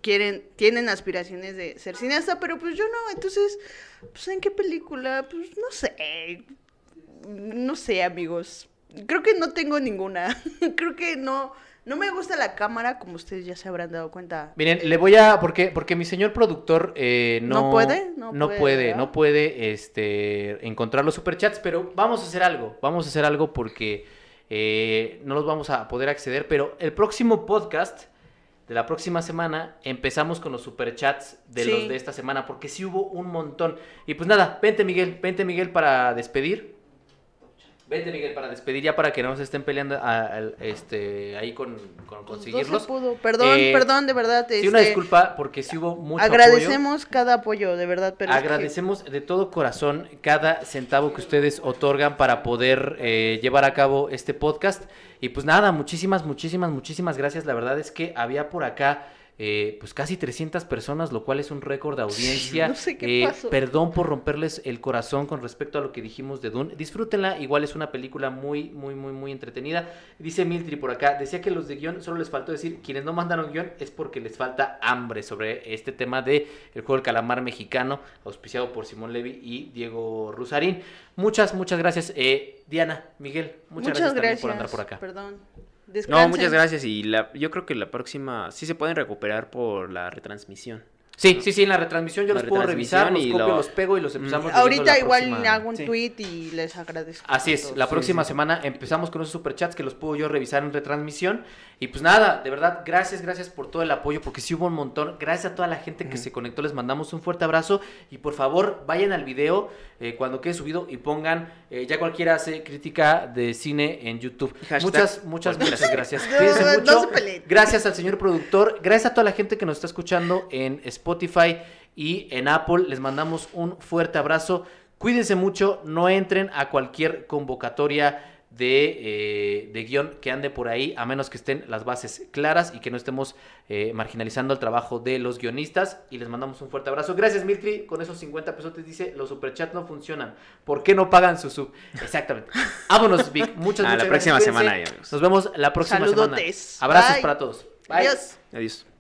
quieren, tienen aspiraciones de ser cineasta, pero pues yo no, entonces, pues ¿en qué película? Pues no sé, no sé, amigos. Creo que no tengo ninguna. Creo que no, no me gusta la cámara, como ustedes ya se habrán dado cuenta. Miren, le voy a. Porque, porque mi señor productor eh, no, no, puede. No, puede, no puede este, encontrar los superchats, pero vamos a hacer algo. Vamos a hacer algo porque eh, no los vamos a poder acceder. Pero el próximo podcast de la próxima semana empezamos con los superchats de los de esta semana, porque sí hubo un montón. Y pues nada, vente Miguel, vente Miguel para despedir. Vente, Miguel, para despedir ya para que no se estén peleando este, ahí con, con pues conseguirlos. Perdón, eh, perdón, de verdad. Sí, una este, disculpa porque sí hubo mucho Agradecemos cada apoyo, de verdad. Pero Agradecemos de todo corazón cada centavo que ustedes otorgan para poder eh, llevar a cabo este podcast. Y pues nada, muchísimas, muchísimas, muchísimas gracias. La verdad es que había por acá eh, pues casi 300 personas, lo cual es un récord de audiencia. No sé qué Eh, pasó. Perdón por romperles el corazón con respecto a lo que dijimos de Dune. Disfrútenla, igual es una película muy, muy, muy, muy entretenida. Dice Miltri por acá, decía que los de guion solo les faltó decir, quienes no mandaron guion es porque les falta hambre sobre este tema de el juego del calamar mexicano, auspiciado por Simón Levy y Diego Rusarín. Muchas, muchas gracias. Eh, Diana, Miguel, muchas, gracias, también por andar por acá. Perdón. No, muchas gracias. Y la, yo creo que la próxima sí se pueden recuperar por la retransmisión. Sí, sí, sí, en la retransmisión yo La los puedo revisar, los copio, lo- los pego y los empezamos Mm. Ahorita igual próxima- hago un Sí. tweet y les agradezco. Así es, la próxima sí. semana empezamos con esos superchats que los puedo yo revisar en retransmisión. Y pues nada, de verdad, gracias, gracias por todo el apoyo, porque sí hubo un montón. Gracias a toda la gente que se conectó, les mandamos un fuerte abrazo. Y por favor, vayan al video eh, cuando quede subido y pongan, eh, ya cualquiera hace crítica de cine en YouTube. Hashtag muchas, muchas, muchas gracias. No, Cuídense no mucho. Gracias al señor productor, gracias a toda la gente que nos está escuchando en Spotify y en Apple. Les mandamos un fuerte abrazo. Cuídense mucho, no entren a cualquier convocatoria de, eh, de guion que ande por ahí, a menos que estén las bases claras y que no estemos eh, marginalizando el trabajo de los guionistas. Y les mandamos un fuerte abrazo. Gracias, Miltri. Con esos 50 pesos te dice, los superchats no funcionan. ¿Por qué no pagan su sub? Exactamente. Vámonos, Vic. Muchas, A la muchas próxima gracias. semana, amigos. Nos vemos la próxima Saludotes. semana. Abrazos Bye. para todos. Bye. Adiós. Adiós.